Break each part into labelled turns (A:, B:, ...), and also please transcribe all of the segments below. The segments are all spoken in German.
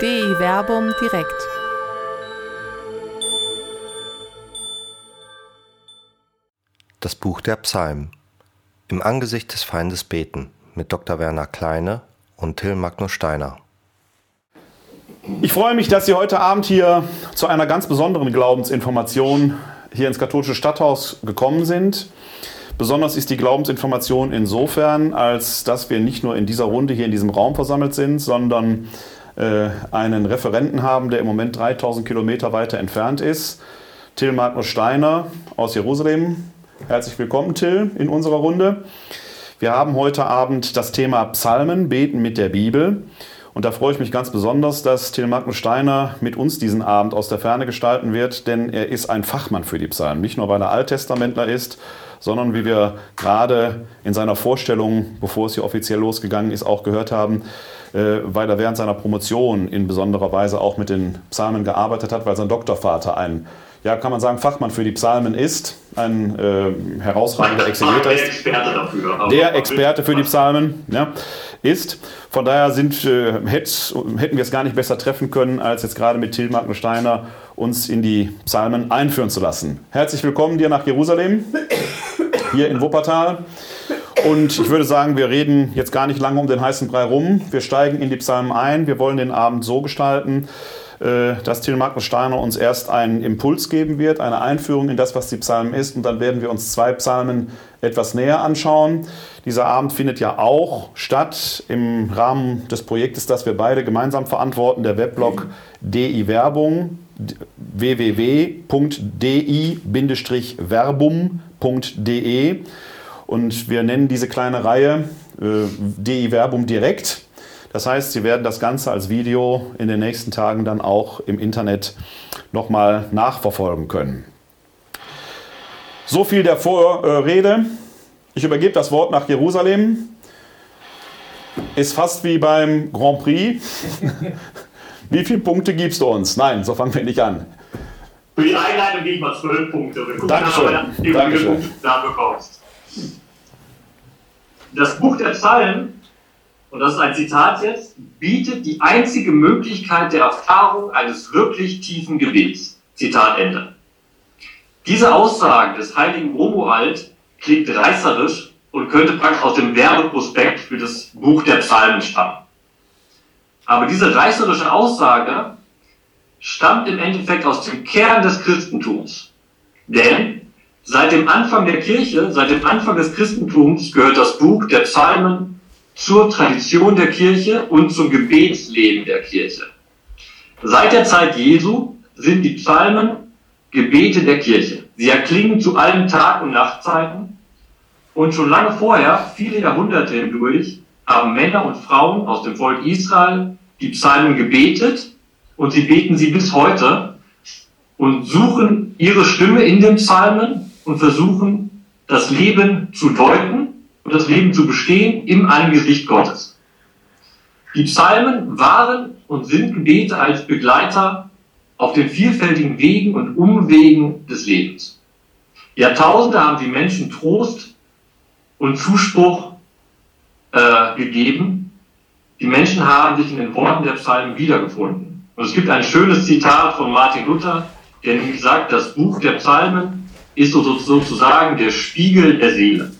A: DI Werbung direkt.
B: Das Buch der Psalmen. Im Angesicht des Feindes beten mit Dr. Werner Kleine und Till Magnus Steiner.
C: Ich freue mich, dass Sie heute Abend hier zu einer ganz besonderen Glaubensinformation hier ins katholische Stadthaus gekommen sind. Besonders ist die Glaubensinformation insofern, als dass wir nicht nur in dieser Runde hier in diesem Raum versammelt sind, sondern einen Referenten haben, der im Moment 3000 Kilometer weiter entfernt ist. Till Magnus Steiner aus Jerusalem. Herzlich willkommen, Till, in unserer Runde. Wir haben heute Abend das Thema Psalmen, Beten mit der Bibel. Und da freue ich mich ganz besonders, dass Till Magnus Steiner mit uns diesen Abend aus der Ferne gestalten wird, denn er ist ein Fachmann für die Psalmen. Nicht nur, weil er Alttestamentler ist, sondern wie wir gerade in seiner Vorstellung, bevor es hier offiziell losgegangen ist, auch gehört haben, äh, weil er während seiner Promotion in besonderer Weise auch mit den Psalmen gearbeitet hat, weil sein Doktorvater ein ja, kann man sagen, Fachmann für die Psalmen ist, ein äh, herausragender Exegeter ist. Der Experte dafür. Der Experte für die Psalmen ja, ist. Von daher sind, äh, hätt, hätten wir es gar nicht besser treffen können, als jetzt gerade mit Till Magnus Steiner uns in die Psalmen einführen zu lassen. Herzlich willkommen dir nach Jerusalem, hier in Wuppertal. Und ich würde sagen, wir reden jetzt gar nicht lange um den heißen Brei rum. Wir steigen in die Psalmen ein. Wir wollen den Abend so gestalten, dass Till Magnus Steiner uns erst einen Impuls geben wird, eine Einführung in das, was die Psalmen ist. Und dann werden wir uns zwei Psalmen etwas näher anschauen. Dieser Abend findet ja auch statt im Rahmen des Projektes, das wir beide gemeinsam verantworten, der Weblog DI Werbung www.di-verbum.de und wir nennen diese kleine Reihe äh, DI Werbung direkt. Das heißt, Sie werden das Ganze als Video in den nächsten Tagen dann auch im Internet nochmal nachverfolgen können. So viel der Vorrede. Ich übergebe das Wort nach Jerusalem. Ist fast wie beim Grand Prix. Wie viele Punkte gibst du uns? Nein, so fangen wir nicht an.
D: Für die Einleitung gebe ich mal zwölf Punkte. Wir gucken
C: Dankeschön.
D: du da bekommst. Das Buch der Psalmen, und das ist ein Zitat jetzt, bietet die einzige Möglichkeit der Erfahrung eines wirklich tiefen Gebets. Zitat Ende. Diese Aussage des heiligen Romuald klingt reißerisch und könnte praktisch aus dem Werbeprospekt für das Buch der Psalmen stammen. Aber diese reißerische Aussage stammt im Endeffekt aus dem Kern des Christentums. Denn seit dem Anfang der Kirche, seit dem Anfang des Christentums gehört das Buch der Psalmen zur Tradition der Kirche und zum Gebetsleben der Kirche. Seit der Zeit Jesu sind die Psalmen Gebete der Kirche. Sie erklingen zu allen Tag- und Nachtzeiten. Und schon lange vorher, viele Jahrhunderte hindurch, haben Männer und Frauen aus dem Volk Israel die Psalmen gebetet und sie beten sie bis heute und suchen ihre Stimme in den Psalmen und versuchen das Leben zu deuten und das Leben zu bestehen im Angesicht Gottes. Die Psalmen waren und sind Gebete als Begleiter auf den vielfältigen Wegen und Umwegen des Lebens. Jahrtausende haben die Menschen Trost und Zuspruch äh, gegeben. Die Menschen haben sich in den Worten der Psalmen wiedergefunden. Und es gibt ein schönes Zitat von Martin Luther, der nämlich sagt, das Buch der Psalmen ist sozusagen der Spiegel der Seele.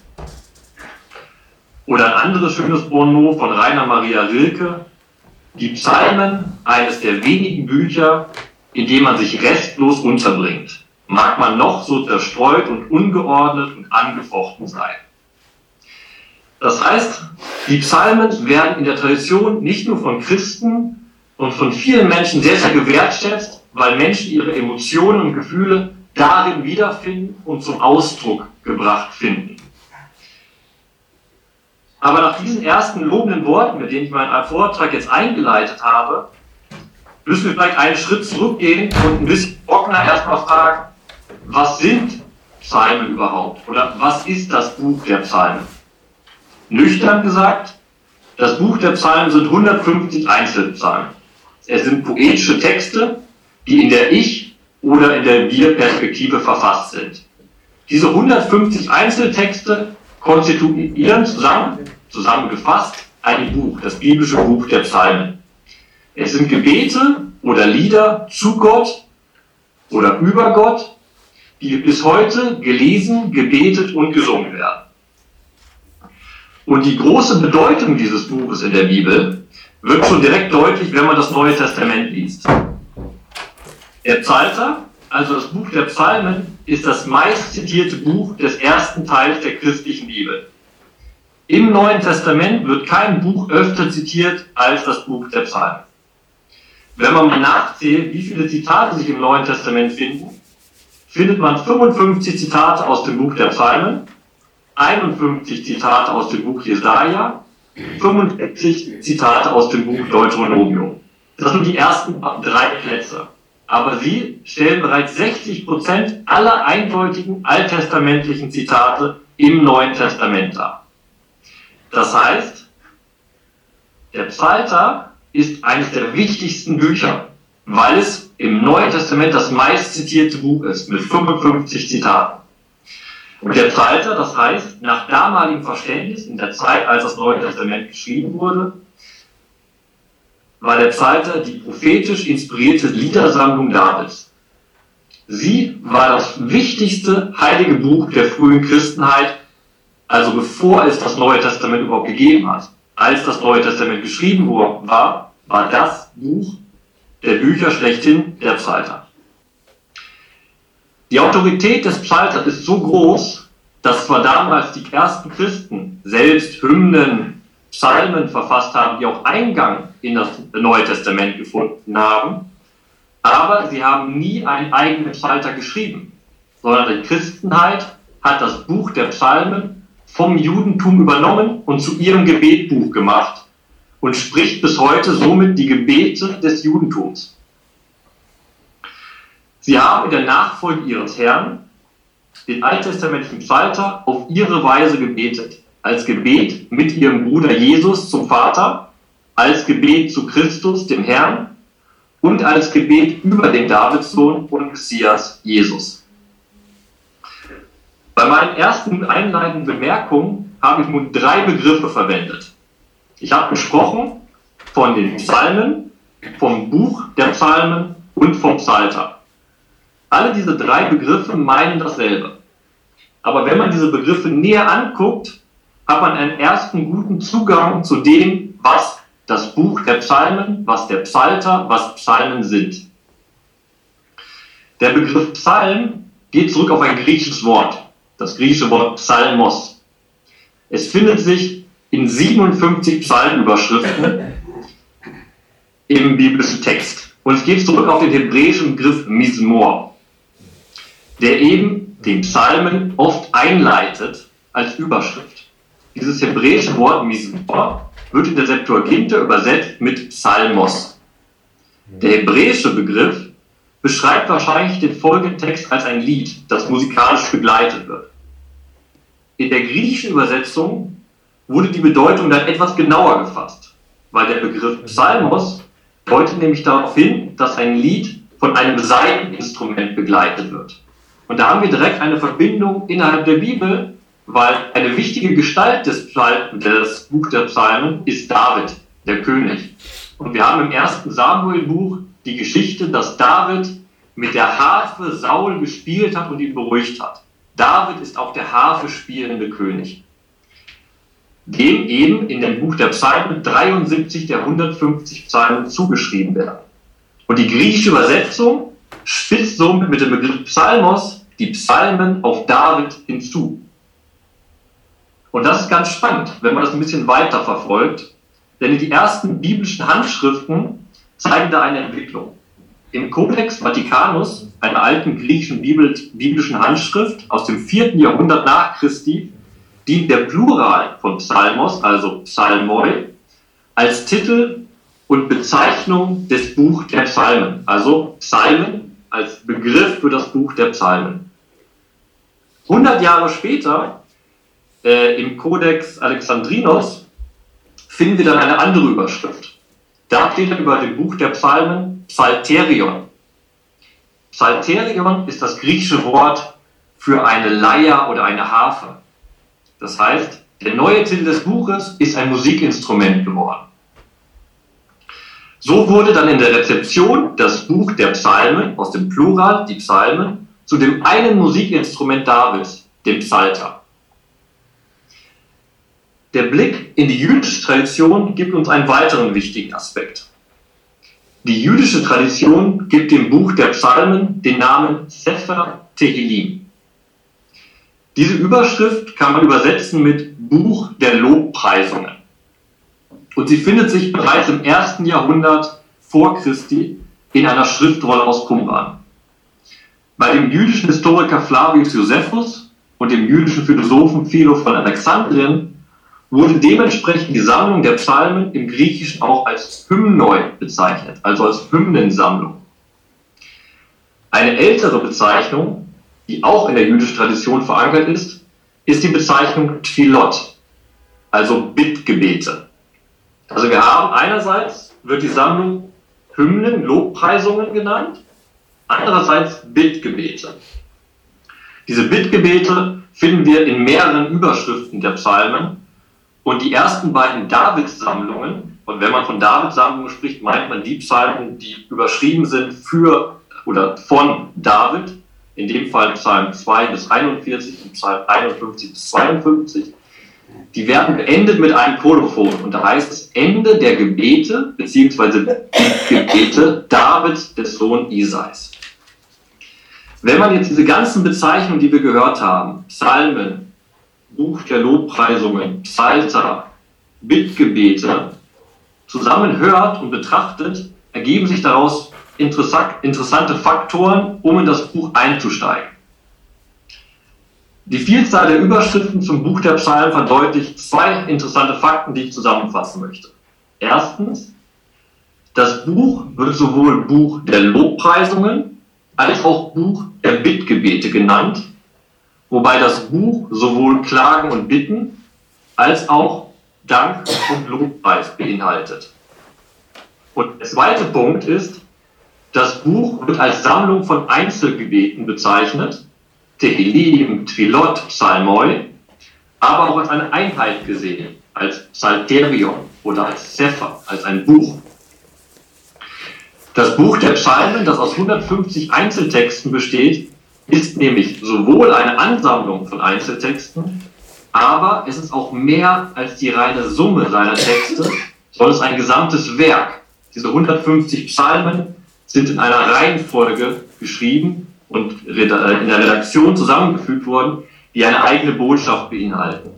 D: Oder ein anderes schönes Bonmot von Rainer Maria Rilke, die Psalmen, eines der wenigen Bücher, in dem man sich restlos unterbringt, mag man noch so zerstreut und ungeordnet und angefochten sein. Das heißt, die Psalmen werden in der Tradition nicht nur von Christen und von vielen Menschen sehr, sehr gewertschätzt, weil Menschen ihre Emotionen und Gefühle darin wiederfinden und zum Ausdruck gebracht finden. Aber nach diesen ersten lobenden Worten, mit denen ich meinen Vortrag jetzt eingeleitet habe, müssen wir vielleicht einen Schritt zurückgehen und ein bisschen trockener erstmal fragen, was sind Psalmen überhaupt? Oder was ist das Buch der Psalmen? Nüchtern gesagt, das Buch der Psalmen sind 150 Einzelpsalmen. Es sind poetische Texte, die in der Ich- oder in der Wir-Perspektive verfasst sind. Diese 150 Einzeltexte konstituieren zusammen, zusammengefasst ein Buch, das biblische Buch der Psalmen. Es sind Gebete oder Lieder zu Gott oder über Gott, die bis heute gelesen, gebetet und gesungen werden. Und die große Bedeutung dieses Buches in der Bibel wird schon direkt deutlich, wenn man das Neue Testament liest. Der Psalter, also das Buch der Psalmen, ist das meistzitierte Buch des ersten Teils der christlichen Bibel. Im Neuen Testament wird kein Buch öfter zitiert als das Buch der Psalmen. Wenn man mal nachzählt, wie viele Zitate sich im Neuen Testament finden, findet man 55 Zitate aus dem Buch der Psalmen, 51 Zitate aus dem Buch Jesaja, 65 Zitate aus dem Buch Deuteronomium. Das sind die ersten drei Plätze. Aber sie stellen bereits 60 Prozent aller eindeutigen alttestamentlichen Zitate im Neuen Testament dar. Das heißt, der Psalter ist eines der wichtigsten Bücher, weil es im Neuen Testament das meistzitierte Buch ist, mit 55 Zitaten. Und der Psalter, das heißt, nach damaligem Verständnis, in der Zeit, als das Neue Testament geschrieben wurde, war der Psalter die prophetisch inspirierte Liedersammlung Davids. Sie war das wichtigste heilige Buch der frühen Christenheit, also bevor es das Neue Testament überhaupt gegeben hat. Als das Neue Testament geschrieben war, war das Buch der Bücher schlechthin der Psalter. Die Autorität des Psalters ist so groß, dass zwar damals die ersten Christen selbst Hymnen, Psalmen verfasst haben, die auch Eingang in das Neue Testament gefunden haben, aber sie haben nie einen eigenen Psalter geschrieben, sondern die Christenheit hat das Buch der Psalmen vom Judentum übernommen und zu ihrem Gebetbuch gemacht und spricht bis heute somit die Gebete des Judentums. Sie haben in der Nachfolge ihres Herrn den alttestamentlichen Psalter auf ihre Weise gebetet. Als Gebet mit ihrem Bruder Jesus zum Vater, als Gebet zu Christus, dem Herrn, und als Gebet über den Davidssohn und Messias Jesus. Bei meinen ersten einleitenden Bemerkungen habe ich nun drei Begriffe verwendet. Ich habe gesprochen von den Psalmen, vom Buch der Psalmen und vom Psalter. Alle diese drei Begriffe meinen dasselbe. Aber wenn man diese Begriffe näher anguckt, hat man einen ersten guten Zugang zu dem, was das Buch der Psalmen, was der Psalter, was Psalmen sind. Der Begriff Psalm geht zurück auf ein griechisches Wort, das griechische Wort Psalmos. Es findet sich in 57 Psalmenüberschriften im biblischen Text. Und es geht zurück auf den hebräischen Begriff Mismor der eben den Psalmen oft einleitet als Überschrift. Dieses hebräische Wort Mismor wird in der Septuaginta übersetzt mit Psalmos. Der hebräische Begriff beschreibt wahrscheinlich den folgenden Text als ein Lied, das musikalisch begleitet wird. In der griechischen Übersetzung wurde die Bedeutung dann etwas genauer gefasst, weil der Begriff Psalmos deutet nämlich darauf hin, dass ein Lied von einem Saiteninstrument begleitet wird. Und da haben wir direkt eine Verbindung innerhalb der Bibel, weil eine wichtige Gestalt des, Psalm, des Buch der Psalmen ist David, der König. Und wir haben im ersten Samuel-Buch die Geschichte, dass David mit der Harfe Saul gespielt hat und ihn beruhigt hat. David ist auch der Harfe spielende König. Dem eben in dem Buch der Psalmen 73 der 150 Psalmen zugeschrieben werden. Und die griechische Übersetzung spitzt somit mit dem Begriff Psalmos die Psalmen auf David hinzu. Und das ist ganz spannend, wenn man das ein bisschen weiter verfolgt, denn die ersten biblischen Handschriften zeigen da eine Entwicklung. Im Codex Vaticanus, einer alten griechischen Bibel, biblischen Handschrift aus dem 4. Jahrhundert nach Christi, dient der Plural von Psalmos, also Psalmoi, als Titel und Bezeichnung des Buch der Psalmen, also Psalmen als Begriff für das Buch der Psalmen. 100 Jahre später, äh, im Codex Alexandrinos, finden wir dann eine andere Überschrift. Da steht über dem Buch der Psalmen Psalterion. Psalterion ist das griechische Wort für eine Leier oder eine Harfe. Das heißt, der neue Titel des Buches ist ein Musikinstrument geworden. So wurde dann in der Rezeption das Buch der Psalmen aus dem Plural, die Psalmen, zu dem einen Musikinstrument Davids, dem Psalter. Der Blick in die jüdische Tradition gibt uns einen weiteren wichtigen Aspekt. Die jüdische Tradition gibt dem Buch der Psalmen den Namen Sefer Tehillim. Diese Überschrift kann man übersetzen mit Buch der Lobpreisungen. Und sie findet sich bereits im ersten Jahrhundert vor Christi in einer Schriftrolle aus Qumran. Bei dem jüdischen Historiker Flavius Josephus und dem jüdischen Philosophen Philo von Alexandrien wurde dementsprechend die Sammlung der Psalmen im Griechischen auch als Hymnoi bezeichnet, also als Hymnensammlung. Eine ältere Bezeichnung, die auch in der jüdischen Tradition verankert ist, ist die Bezeichnung Tfilot, also Bittgebete. Also wir haben einerseits wird die Sammlung Hymnen, Lobpreisungen genannt, andererseits Bittgebete. Diese Bittgebete finden wir in mehreren Überschriften der Psalmen und die ersten beiden Davids-Sammlungen, und wenn man von Davids-Sammlungen spricht, meint man die Psalmen, die überschrieben sind für oder von David, in dem Fall Psalm 2 bis 41 und Psalm 51 bis 52. Die werden beendet mit einem Kolophon und da heißt es Ende der Gebete beziehungsweise Gebete David des Sohn Isais. Wenn man jetzt diese ganzen Bezeichnungen, die wir gehört haben, Psalmen, Buch der Lobpreisungen, Psalter, Bittgebete zusammen hört und betrachtet, ergeben sich daraus interessante Faktoren, um in das Buch einzusteigen. Die Vielzahl der Überschriften zum Buch der Psalmen verdeutlicht zwei interessante Fakten, die ich zusammenfassen möchte. Erstens, das Buch wird sowohl Buch der Lobpreisungen als auch Buch der Bittgebete genannt wobei das Buch sowohl Klagen und Bitten als auch Dank und Lobpreis beinhaltet. Und der zweite Punkt ist, das Buch wird als Sammlung von Einzelgebeten bezeichnet, Tehillim, Trilot, Psalmoi, aber auch als eine Einheit gesehen, als Psalterion oder als Sefer, als ein Buch. Das Buch der Psalmen, das aus 150 Einzeltexten besteht, ist nämlich sowohl eine Ansammlung von Einzeltexten, aber es ist auch mehr als die reine Summe seiner Texte, sondern es ist ein gesamtes Werk. Diese 150 Psalmen sind in einer Reihenfolge geschrieben und in der Redaktion zusammengefügt worden, die eine eigene Botschaft beinhalten.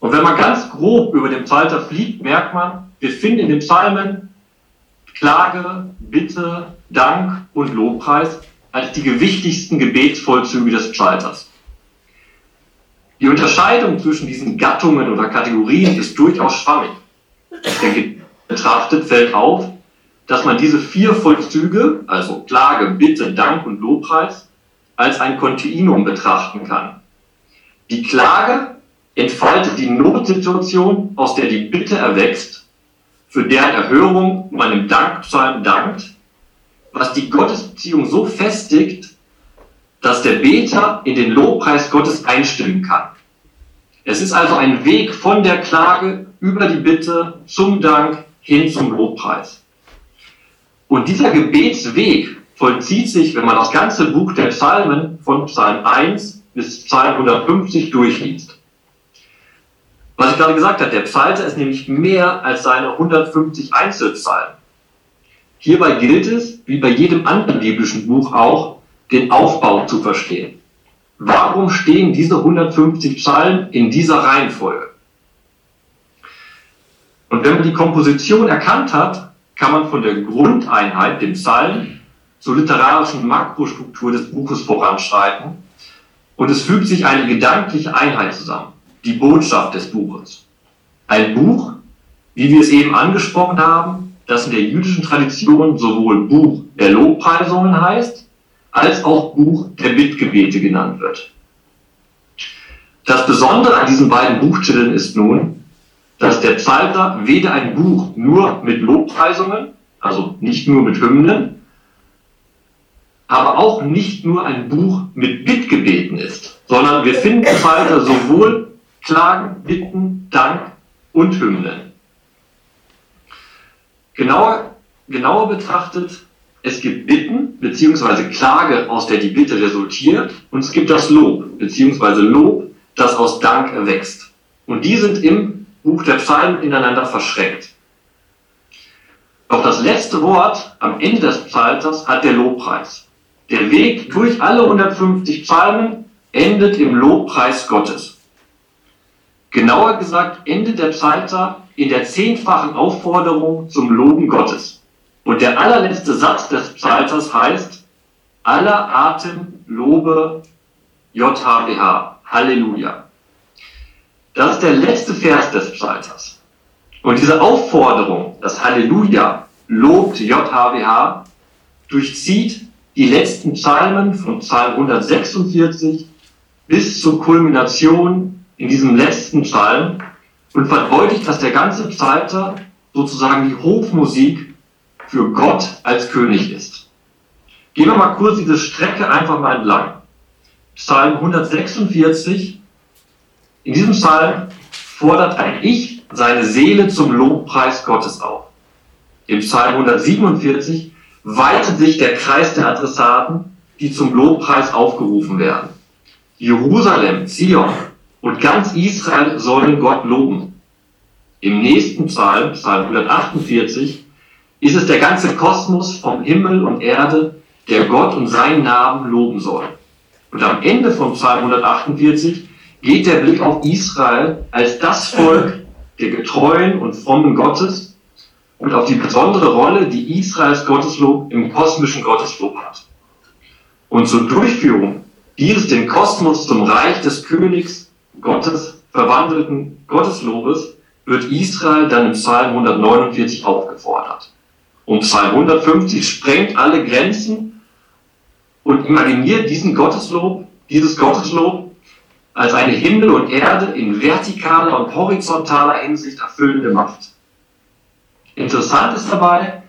D: Und wenn man ganz grob über den Psalter fliegt, merkt man, wir finden in den Psalmen Klage, Bitte, Dank und Lobpreis als die gewichtigsten Gebetsvollzüge des Psalters. Die Unterscheidung zwischen diesen Gattungen oder Kategorien ist durchaus schwammig. Der betrachtet fällt auf, dass man diese vier Vollzüge, also Klage, Bitte, Dank und Lobpreis, als ein Kontinuum betrachten kann. Die Klage entfaltet die Notsituation, aus der die Bitte erwächst, für deren Erhörung man im Dankpsalm dankt was die Gottesbeziehung so festigt, dass der Beter in den Lobpreis Gottes einstimmen kann. Es ist also ein Weg von der Klage über die Bitte zum Dank hin zum Lobpreis. Und dieser Gebetsweg vollzieht sich, wenn man das ganze Buch der Psalmen von Psalm 1 bis Psalm 150 durchliest. Was ich gerade gesagt habe, der Psalter ist nämlich mehr als seine 150 Einzelpsalmen. Hierbei gilt es, wie bei jedem anderen biblischen Buch auch, den Aufbau zu verstehen. Warum stehen diese 150 Psalmen in dieser Reihenfolge? Und wenn man die Komposition erkannt hat, kann man von der Grundeinheit, dem Psalm, zur literarischen Makrostruktur des Buches voranschreiten. Und es fügt sich eine gedankliche Einheit zusammen, die Botschaft des Buches. Ein Buch, wie wir es eben angesprochen haben, das in der jüdischen Tradition sowohl Buch der Lobpreisungen heißt, als auch Buch der Bittgebete genannt wird. Das Besondere an diesen beiden Buchtiteln ist nun, dass der Psalter weder ein Buch nur mit Lobpreisungen, also nicht nur mit Hymnen, aber auch nicht nur ein Buch mit Bittgebeten ist, sondern wir finden Psalter sowohl Klagen, Bitten, Dank und Hymnen. Genauer, genauer betrachtet, es gibt Bitten bzw. Klage, aus der die Bitte resultiert, und es gibt das Lob bzw. Lob, das aus Dank erwächst. Und die sind im Buch der Psalmen ineinander verschränkt. Doch das letzte Wort am Ende des Psalters hat der Lobpreis. Der Weg durch alle 150 Psalmen endet im Lobpreis Gottes. Genauer gesagt endet der Psalter in der zehnfachen Aufforderung zum Loben Gottes. Und der allerletzte Satz des Psalters heißt, aller Atem lobe JHWH. Halleluja. Das ist der letzte Vers des Psalters. Und diese Aufforderung, das Halleluja, lobt JHWH, durchzieht die letzten Psalmen von Psalm 146 bis zur Kulmination in diesem letzten Psalm und verdeutlicht, dass der ganze Psalter sozusagen die Hofmusik für Gott als König ist. Gehen wir mal kurz diese Strecke einfach mal entlang. Psalm 146. In diesem Psalm fordert ein Ich seine Seele zum Lobpreis Gottes auf. Im Psalm 147 weitet sich der Kreis der Adressaten, die zum Lobpreis aufgerufen werden. Jerusalem, Zion und ganz Israel sollen Gott loben. Im nächsten Psalm, Psalm 148, ist es der ganze Kosmos vom Himmel und Erde, der Gott und seinen Namen loben soll. Und am Ende von Psalm 148 geht der Blick auf Israel als das Volk der getreuen und frommen Gottes und auf die besondere Rolle, die Israels Gotteslob im kosmischen Gotteslob hat. Und zur Durchführung dieses den Kosmos zum Reich des Königs Gottes verwandelten Gotteslobes wird Israel dann im Psalm 149 aufgefordert. Und Psalm 150 sprengt alle Grenzen und imaginiert diesen Gotteslob, dieses Gotteslob als eine Himmel und Erde in vertikaler und horizontaler Hinsicht erfüllende Macht. Interessant ist dabei,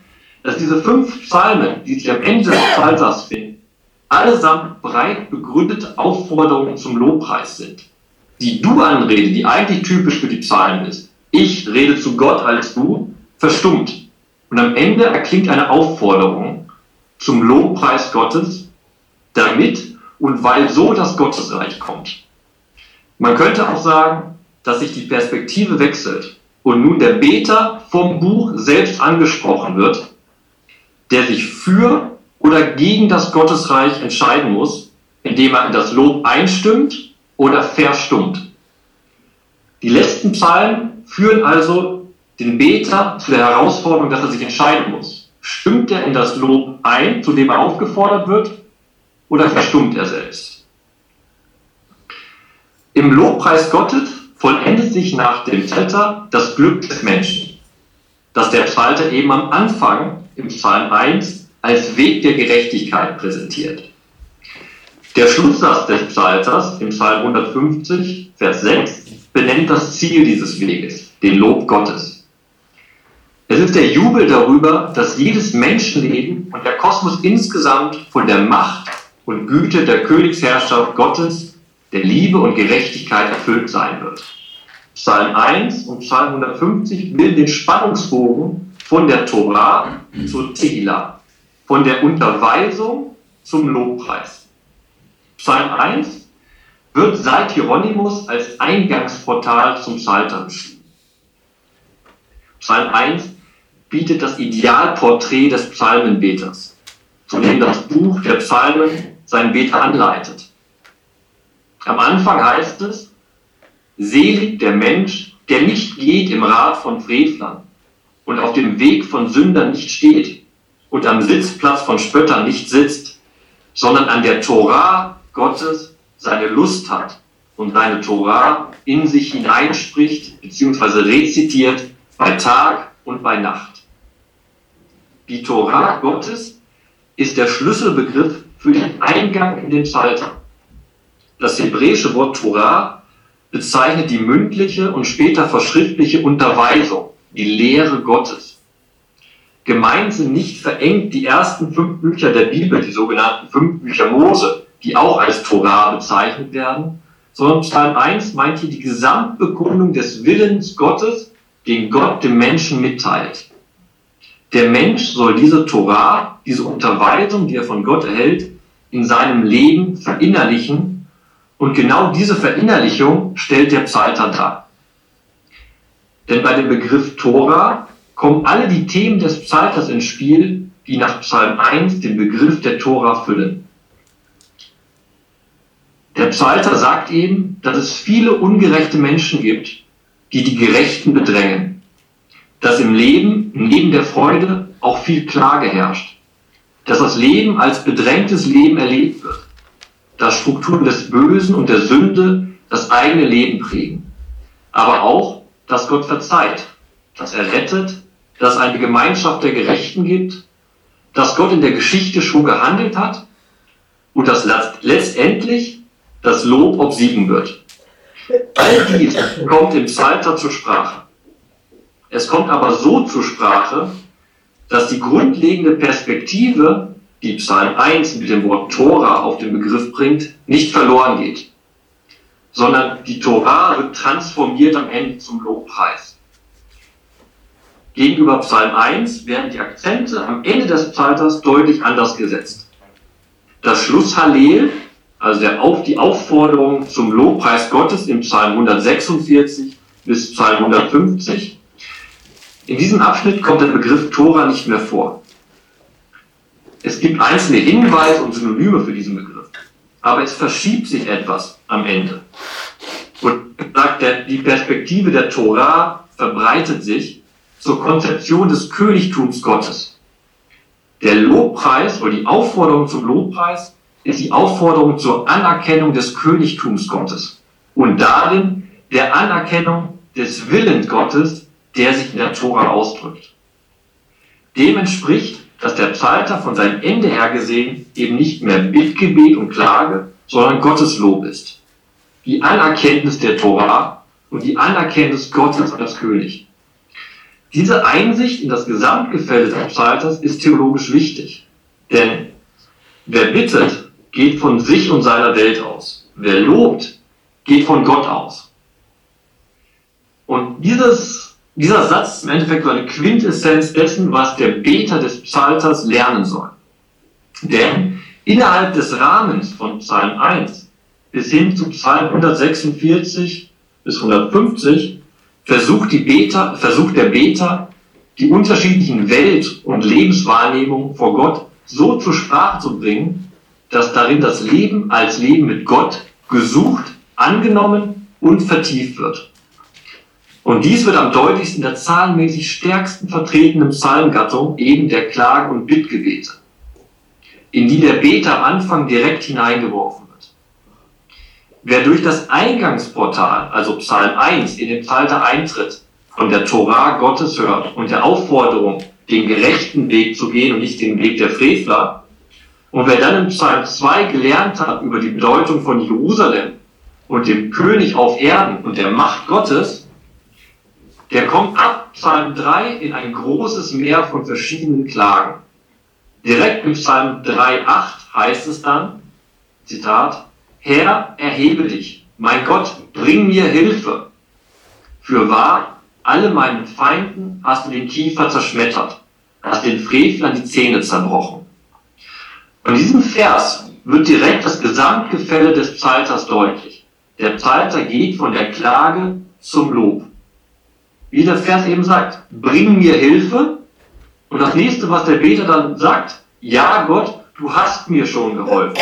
D: dass diese fünf Psalmen, die sich am Ende des Psalters finden, allesamt breit begründete Aufforderungen zum Lobpreis sind. Die Du-Anrede, die eigentlich typisch für die Psalmen ist, ich rede zu Gott als du, verstummt. Und am Ende erklingt eine Aufforderung zum Lobpreis Gottes, damit und weil so das Gottesreich kommt. Man könnte auch sagen, dass sich die Perspektive wechselt und nun der Beter vom Buch selbst angesprochen wird, der sich für oder gegen das Gottesreich entscheiden muss, indem er in das Lob einstimmt oder verstummt. Die letzten Psalmen führen also den Beter zu der Herausforderung, dass er sich entscheiden muss. Stimmt er in das Lob ein, zu dem er aufgefordert wird, oder verstummt er selbst? Im Lobpreis Gottes vollendet sich nach dem Psalter das Glück des Menschen, das der Psalter eben am Anfang im Psalm 1 als Weg der Gerechtigkeit präsentiert. Der Schlusssatz des Psalters im Psalm 150, Vers 6, benennt das Ziel dieses Weges, den Lob Gottes. Es ist der Jubel darüber, dass jedes Menschenleben und der Kosmos insgesamt von der Macht und Güte der Königsherrschaft Gottes der Liebe und Gerechtigkeit erfüllt sein wird. Psalm 1 und Psalm 150 bilden den Spannungsbogen von der Torah zur Tehillah, von der Unterweisung zum Lobpreis. Psalm 1 wird seit Hieronymus als Eingangsportal zum Psalter beschrieben. Psalm 1 bietet das Idealporträt des Psalmenbeters, zu dem das Buch der Psalmen seinen Beter anleitet. Am Anfang heißt es, selig der Mensch, der nicht geht im Rat von Frevlern und auf dem Weg von Sündern nicht steht und am Sitzplatz von Spöttern nicht sitzt, sondern an der Torah Gottes seine Lust hat und seine Torah in sich hineinspricht bzw. rezitiert bei Tag und bei Nacht. Die Torah Gottes ist der Schlüsselbegriff für den Eingang in den Psalter. Das hebräische Wort Torah bezeichnet die mündliche und später verschriftliche Unterweisung, die Lehre Gottes. Gemeint sind nicht verengt die ersten fünf Bücher der Bibel, die sogenannten fünf Bücher Mose, die auch als Torah bezeichnet werden, sondern Psalm 1 meint hier die Gesamtbekundung des Willens Gottes, den Gott dem Menschen mitteilt. der Mensch soll diese Torah, diese Unterweisung, die er von Gott erhält, in seinem Leben verinnerlichen. Und genau diese Verinnerlichung stellt der Psalter dar. Denn bei dem Begriff Tora kommen alle die Themen des Psalters ins Spiel, die nach Psalm 1 den Begriff der Tora füllen. Der Psalter sagt eben, dass es viele ungerechte Menschen gibt, die die Gerechten bedrängen. Dass im Leben neben der Freude auch viel Klage herrscht. Dass das Leben als bedrängtes Leben erlebt wird. Dass Strukturen des Bösen und der Sünde das eigene Leben prägen. Aber auch, dass Gott verzeiht, dass er rettet, dass es eine Gemeinschaft der Gerechten gibt, dass Gott in der Geschichte schon gehandelt hat und dass letztendlich das Lob obsiegen wird. All dies kommt im Psalter zur Sprache. Es kommt aber so zur Sprache, dass die grundlegende Perspektive, die Psalm 1 mit dem Wort Tora auf den Begriff bringt, nicht verloren geht, sondern die Tora wird transformiert am Ende zum Lobpreis. Gegenüber Psalm 1 werden die Akzente am Ende des Psalters deutlich anders gesetzt. Das Schluss Hallel also der auf, die Aufforderung zum Lobpreis Gottes im Psalm 146 bis Psalm 150. In diesem Abschnitt kommt der Begriff Tora nicht mehr vor. Es gibt einzelne Hinweise und Synonyme für diesen Begriff, aber es verschiebt sich etwas am Ende. Und sagt, die Perspektive der Tora verbreitet sich zur Konzeption des Königtums Gottes. Der Lobpreis oder die Aufforderung zum Lobpreis ist die Aufforderung zur Anerkennung des Königtums Gottes und darin der Anerkennung des Willens Gottes, der sich in der Tora ausdrückt. Dem entspricht, dass der Psalter von seinem Ende her gesehen eben nicht mehr Bittgebet und Klage, sondern Gottes Lob ist. Die Anerkenntnis der Tora und die Anerkenntnis Gottes als König. Diese Einsicht in das Gesamtgefälle des Psalters ist theologisch wichtig. Denn wer bittet, geht von sich und seiner Welt aus. Wer lobt, geht von Gott aus. Und dieses, dieser Satz ist im Endeffekt so eine Quintessenz dessen, was der Beter des Psalters lernen soll. Denn innerhalb des Rahmens von Psalm 1 bis hin zu Psalm 146 bis 150 versucht, die Beter, versucht der Beter, die unterschiedlichen Welt- und Lebenswahrnehmungen vor Gott so zur Sprache zu bringen, dass darin das Leben als Leben mit Gott gesucht, angenommen und vertieft wird. Und dies wird am deutlichsten in der zahlenmäßig stärksten vertretenen Psalmgattung eben der Klagen- und Bittgebete, in die der Beter am Anfang direkt hineingeworfen wird. Wer durch das Eingangsportal, also Psalm 1, in den Psalter eintritt, von der Torah Gottes hört und der Aufforderung, den gerechten Weg zu gehen und nicht den Weg der Frevler, und wer dann in Psalm 2 gelernt hat über die Bedeutung von Jerusalem und dem König auf Erden und der Macht Gottes, der kommt ab Psalm 3 in ein großes Meer von verschiedenen Klagen. Direkt im Psalm 3,8 heißt es dann, Zitat, Herr, erhebe dich, mein Gott, bring mir Hilfe. Für wahr, alle meinen Feinden hast du den Kiefer zerschmettert, hast den Frevlern die Zähne zerbrochen. Von diesem Vers wird direkt das Gesamtgefälle des Psalters deutlich. Der Psalter geht von der Klage zum Lob. Wie der Vers eben sagt, bring mir Hilfe. Und das nächste, was der Beter dann sagt, ja Gott, du hast mir schon geholfen.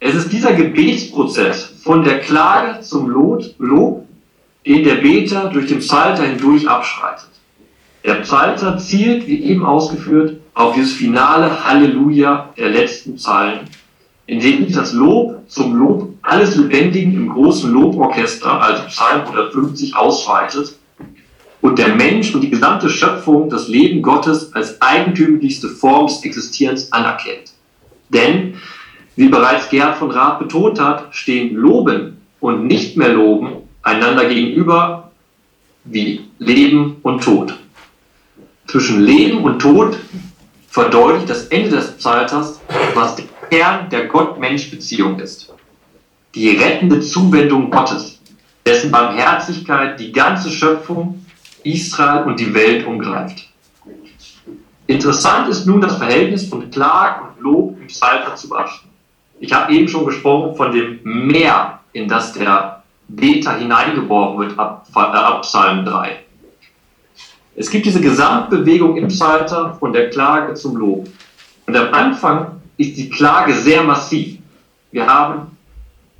D: Es ist dieser Gebetsprozess von der Klage zum Lob, den der Beter durch den Psalter hindurch abschreitet. Der Psalter zielt, wie eben ausgeführt, auf dieses finale Halleluja der letzten Zeilen, in dem sich das Lob zum Lob alles Lebendigen im großen Loborchester, also Psalm 150, ausweitet und der Mensch und die gesamte Schöpfung das Leben Gottes als eigentümlichste Form des Existierens anerkennt. Denn, wie bereits Gerhard von Rath betont hat, stehen Loben und nicht mehr Loben einander gegenüber wie Leben und Tod. Zwischen Leben und Tod verdeutlicht das Ende des Psalters, was der Kern der Gott-Mensch-Beziehung ist. Die rettende Zuwendung Gottes, dessen Barmherzigkeit die ganze Schöpfung Israel und die Welt umgreift. Interessant ist nun das Verhältnis von Klag und Lob im Psalter zu beachten. Ich habe eben schon gesprochen von dem Meer, in das der Beter hineingeworfen wird ab, äh, ab Psalm 3. Es gibt diese Gesamtbewegung im Psalter von der Klage zum Lob. Und am Anfang ist die Klage sehr massiv. Wir haben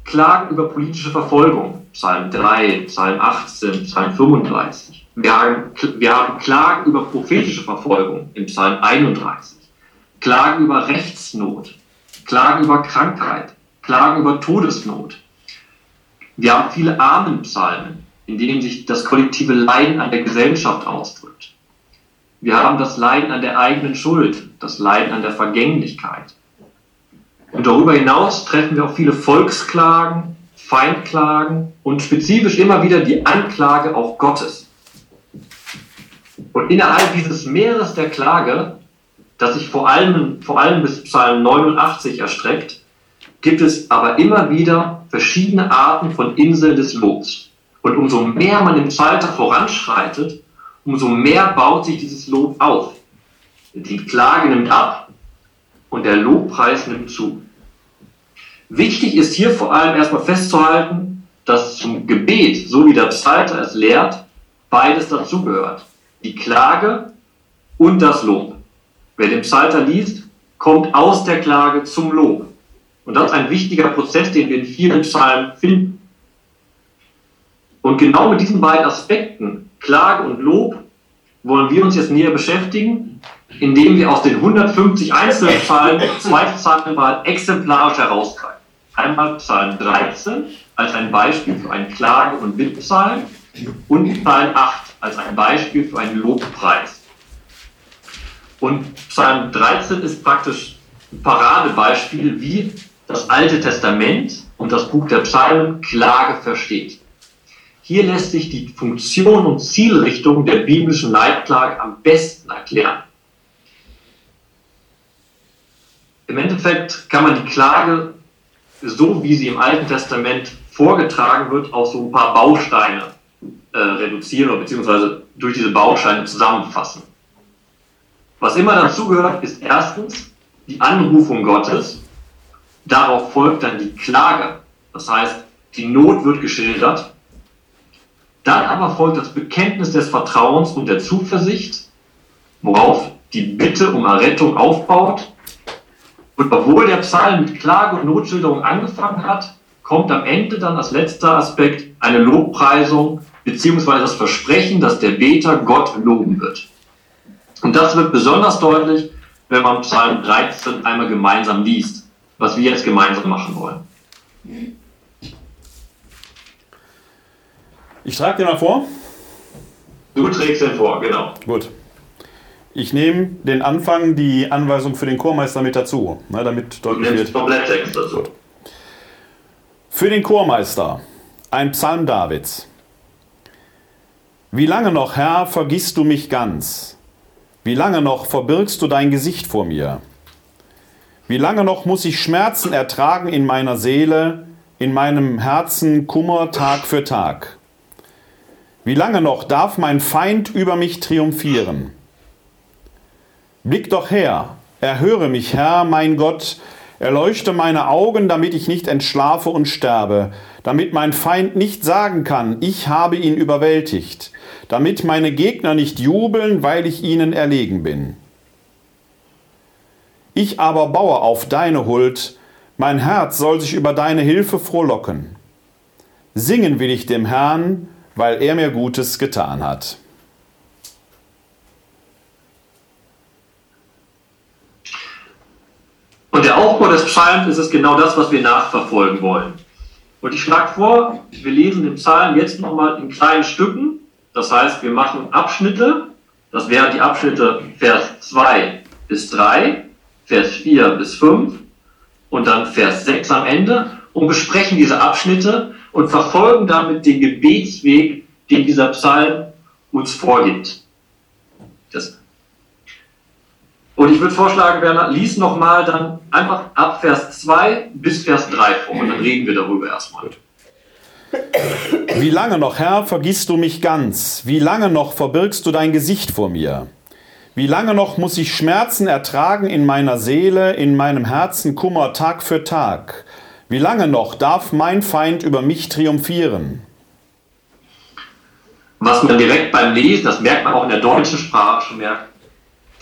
D: Klagen über politische Verfolgung, Psalm 3, Psalm 18, Psalm 35. Wir haben, wir haben Klagen über prophetische Verfolgung im Psalm 31. Klagen über Rechtsnot, Klagen über Krankheit, Klagen über Todesnot. Wir haben viele Armenpsalmen, in denen sich das kollektive Leiden an der Gesellschaft ausdrückt. Wir haben das Leiden an der eigenen Schuld, das Leiden an der Vergänglichkeit. Und darüber hinaus treffen wir auch viele Volksklagen, Feindklagen und spezifisch immer wieder die Anklage auch Gottes. Und innerhalb dieses Meeres der Klage, das sich vor allem, vor allem bis Psalm 89 erstreckt, gibt es aber immer wieder verschiedene Arten von Inseln des Lobs. Und umso mehr man im Psalter voranschreitet, umso mehr baut sich dieses Lob auf. Die Klage nimmt ab und der Lobpreis nimmt zu. Wichtig ist hier vor allem erstmal festzuhalten, dass zum Gebet, so wie der Psalter es lehrt, beides dazugehört. Die Klage und das Lob. Wer den Psalter liest, kommt aus der Klage zum Lob. Und das ist ein wichtiger Prozess, den wir in vielen Psalmen finden. Und genau mit diesen beiden Aspekten, Klage und Lob, wollen wir uns jetzt näher beschäftigen indem wir aus den 150 einzelnen zwei Psalmen mal exemplarisch herausgreifen. Einmal Psalm 13 als ein Beispiel für einen Klage- und Bittpsalm und Psalm 8 als ein Beispiel für einen Lobpreis. Und Psalm 13 ist praktisch ein Paradebeispiel, wie das Alte Testament und das Buch der Psalmen Klage versteht. Hier lässt sich die Funktion und Zielrichtung der biblischen Leitklage am besten erklären. Im Endeffekt kann man die Klage, so wie sie im Alten Testament vorgetragen wird, auf so ein paar Bausteine äh, reduzieren oder beziehungsweise durch diese Bausteine zusammenfassen. Was immer dazugehört, ist erstens die Anrufung Gottes. Darauf folgt dann die Klage. Das heißt, die Not wird geschildert. Dann aber folgt das Bekenntnis des Vertrauens und der Zuversicht, worauf die Bitte um Errettung aufbaut und obwohl der Psalm mit Klage und Notschilderung angefangen hat, kommt am Ende dann als letzter Aspekt eine Lobpreisung beziehungsweise das Versprechen, dass der Beter Gott loben wird. Und das wird besonders deutlich, wenn man Psalm 13 einmal gemeinsam liest, was wir jetzt gemeinsam machen wollen.
C: Ich trage dir mal vor.
D: Du trägst den vor, genau.
C: Gut. Ich nehme den Anfang, die Anweisung für den Chormeister mit dazu, ne, damit deutlich wird.
D: Kompletttext dazu.
C: Für den Chormeister, ein Psalm Davids. Wie lange noch, Herr, vergisst du mich ganz? Wie lange noch verbirgst du dein Gesicht vor mir? Wie lange noch muss ich Schmerzen ertragen in meiner Seele, in meinem Herzen Kummer Tag für Tag? Wie lange noch darf mein Feind über mich triumphieren? Blick doch her, erhöre mich, Herr, mein Gott, erleuchte meine Augen, damit ich nicht entschlafe und sterbe, damit mein Feind nicht sagen kann, ich habe ihn überwältigt, damit meine Gegner nicht jubeln, weil ich ihnen erlegen bin. Ich aber baue auf deine Huld, mein Herz soll sich über deine Hilfe frohlocken. Singen will ich dem Herrn, weil er mir Gutes getan hat.
D: Und der Aufbau des Psalms ist es genau das, was wir nachverfolgen wollen. Und ich schlage vor, wir lesen den Psalm jetzt nochmal in kleinen Stücken. Das heißt, wir machen Abschnitte. Das wären die Abschnitte Vers 2 bis 3, Vers 4 bis 5 und dann Vers 6 am Ende und besprechen diese Abschnitte und verfolgen damit den Gebetsweg, den dieser Psalm uns vorgibt. Das und ich würde vorschlagen, Werner, lies nochmal dann einfach ab Vers 2 bis Vers 3 vor und dann reden wir darüber erstmal.
C: Wie lange noch, Herr, vergisst du mich ganz? Wie lange noch verbirgst du dein Gesicht vor mir? Wie lange noch muss ich Schmerzen ertragen in meiner Seele, in meinem Herzen Kummer Tag für Tag? Wie lange noch darf mein Feind über mich triumphieren?
D: Was man direkt beim Lesen, das merkt man auch in der deutschen Sprache schon merkt,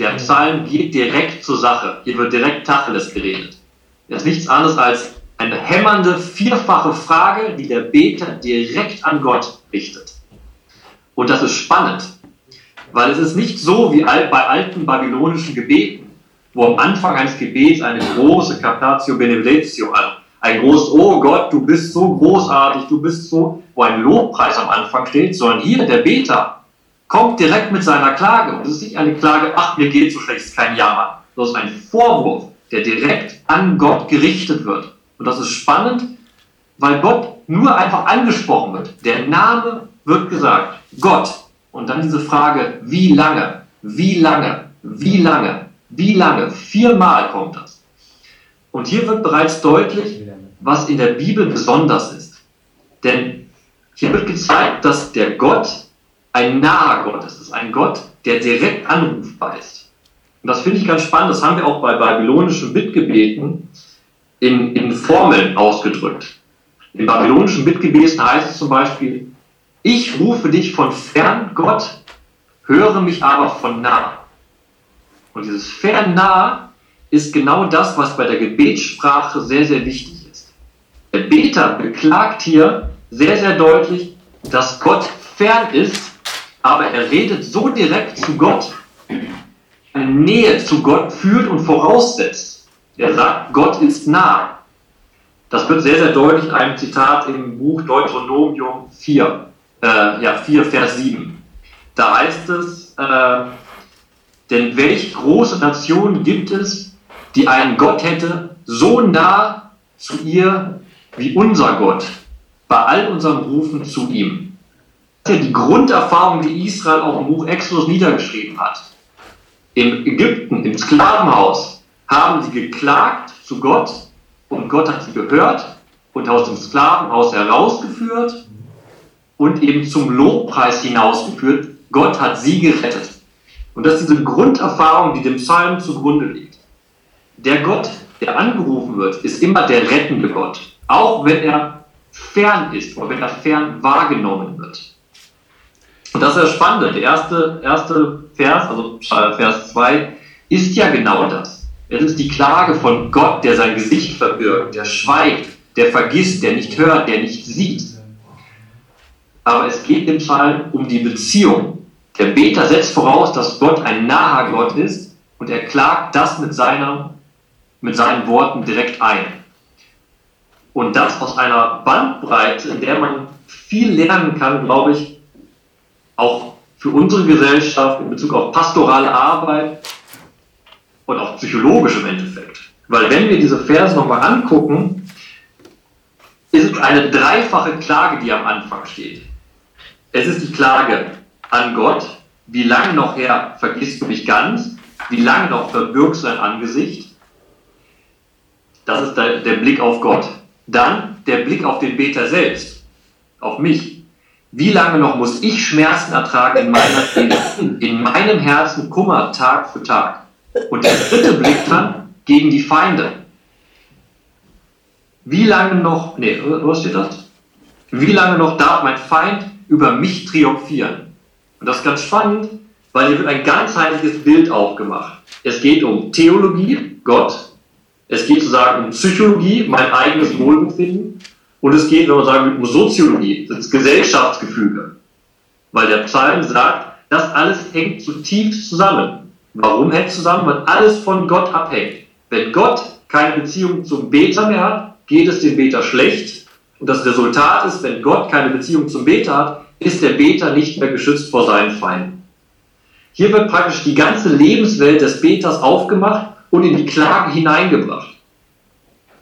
D: der Psalm geht direkt zur Sache. Hier wird direkt Tacheles geredet. Das ist nichts anderes als eine hämmernde, vierfache Frage, die der Beter direkt an Gott richtet. Und das ist spannend, weil es ist nicht so wie bei alten babylonischen Gebeten, wo am Anfang eines Gebets eine große Captatio Benevoletio, also ein großes, oh Gott, du bist so großartig, du bist so, wo ein Lobpreis am Anfang steht, sondern hier der Beter kommt direkt mit seiner Klage. Und es ist nicht eine Klage, ach, mir geht so schlecht, es ist kein Jammer. Das ist ein Vorwurf, der direkt an Gott gerichtet wird. Und das ist spannend, weil Gott nur einfach angesprochen wird. Der Name wird gesagt, Gott. Und dann diese Frage, wie lange, wie lange, wie lange, wie lange, viermal kommt das. Und hier wird bereits deutlich, was in der Bibel besonders ist. Denn hier wird gezeigt, dass der Gott ein naher Gott ist. Es ist ein Gott, der direkt anrufbar ist. Und das finde ich ganz spannend. Das haben wir auch bei babylonischen Bittgebeten in, in Formeln ausgedrückt. In babylonischen Bittgebeten heißt es zum Beispiel, ich rufe dich von fern, Gott, höre mich aber von nah. Und dieses fern nah ist genau das, was bei der Gebetssprache sehr, sehr wichtig ist. Der Beter beklagt hier sehr, sehr deutlich, dass Gott fern ist, aber er redet so direkt zu Gott, eine Nähe zu Gott führt und voraussetzt. Er sagt, Gott ist nah. Das wird sehr, sehr deutlich in einem Zitat im Buch Deuteronomium 4, äh, ja, 4, Vers 7. Da heißt es, äh, denn welche große Nation gibt es, die einen Gott hätte, so nah zu ihr wie unser Gott, bei all unseren Rufen zu ihm. Das ist ja die Grunderfahrung, die Israel auch im Buch Exodus niedergeschrieben hat. In Ägypten, im Sklavenhaus, haben sie geklagt zu Gott und Gott hat sie gehört und aus dem Sklavenhaus herausgeführt und eben zum Lobpreis hinausgeführt. Gott hat sie gerettet. Und das ist diese Grunderfahrung, die dem Psalm zugrunde liegt. Der Gott, der angerufen wird, ist immer der rettende Gott. Auch wenn er fern ist oder wenn er fern wahrgenommen wird. Und das ist das Spannende. Der erste, erste Vers, also Vers 2, ist ja genau das. Es ist die Klage von Gott, der sein Gesicht verbirgt, der schweigt, der vergisst, der nicht hört, der nicht sieht. Aber es geht im Psalm um die Beziehung. Der Beter setzt voraus, dass Gott ein naher Gott ist und er klagt das mit, seiner, mit seinen Worten direkt ein. Und das aus einer Bandbreite, in der man viel lernen kann, glaube ich, auch für unsere Gesellschaft in Bezug auf pastorale Arbeit und auch psychologisch im Endeffekt. Weil wenn wir diese Verse nochmal angucken, ist es eine dreifache Klage, die am Anfang steht. Es ist die Klage an Gott, wie lange noch her vergisst du mich ganz, wie lange noch verbirgst du dein Angesicht. Das ist der, der Blick auf Gott. Dann der Blick auf den Beter selbst, auf mich. Wie lange noch muss ich Schmerzen ertragen in meiner Seele, in meinem Herzen Kummer Tag für Tag? Und der dritte Blick dann gegen die Feinde. Wie lange noch, nee, was steht das? Wie lange noch darf mein Feind über mich triumphieren? Und das ist ganz spannend, weil hier wird ein ganzheitliches Bild aufgemacht. Es geht um Theologie, Gott. Es geht sozusagen um Psychologie, mein eigenes Wohlbefinden. Und es geht, wenn man sagen, um Soziologie, das Gesellschaftsgefüge. Weil der Psalm sagt, das alles hängt zutiefst zusammen. Warum hängt zusammen? Weil alles von Gott abhängt. Wenn Gott keine Beziehung zum Beter mehr hat, geht es dem Beter schlecht. Und das Resultat ist, wenn Gott keine Beziehung zum Beter hat, ist der Beter nicht mehr geschützt vor seinen Feinden. Hier wird praktisch die ganze Lebenswelt des Beters aufgemacht und in die Klage hineingebracht.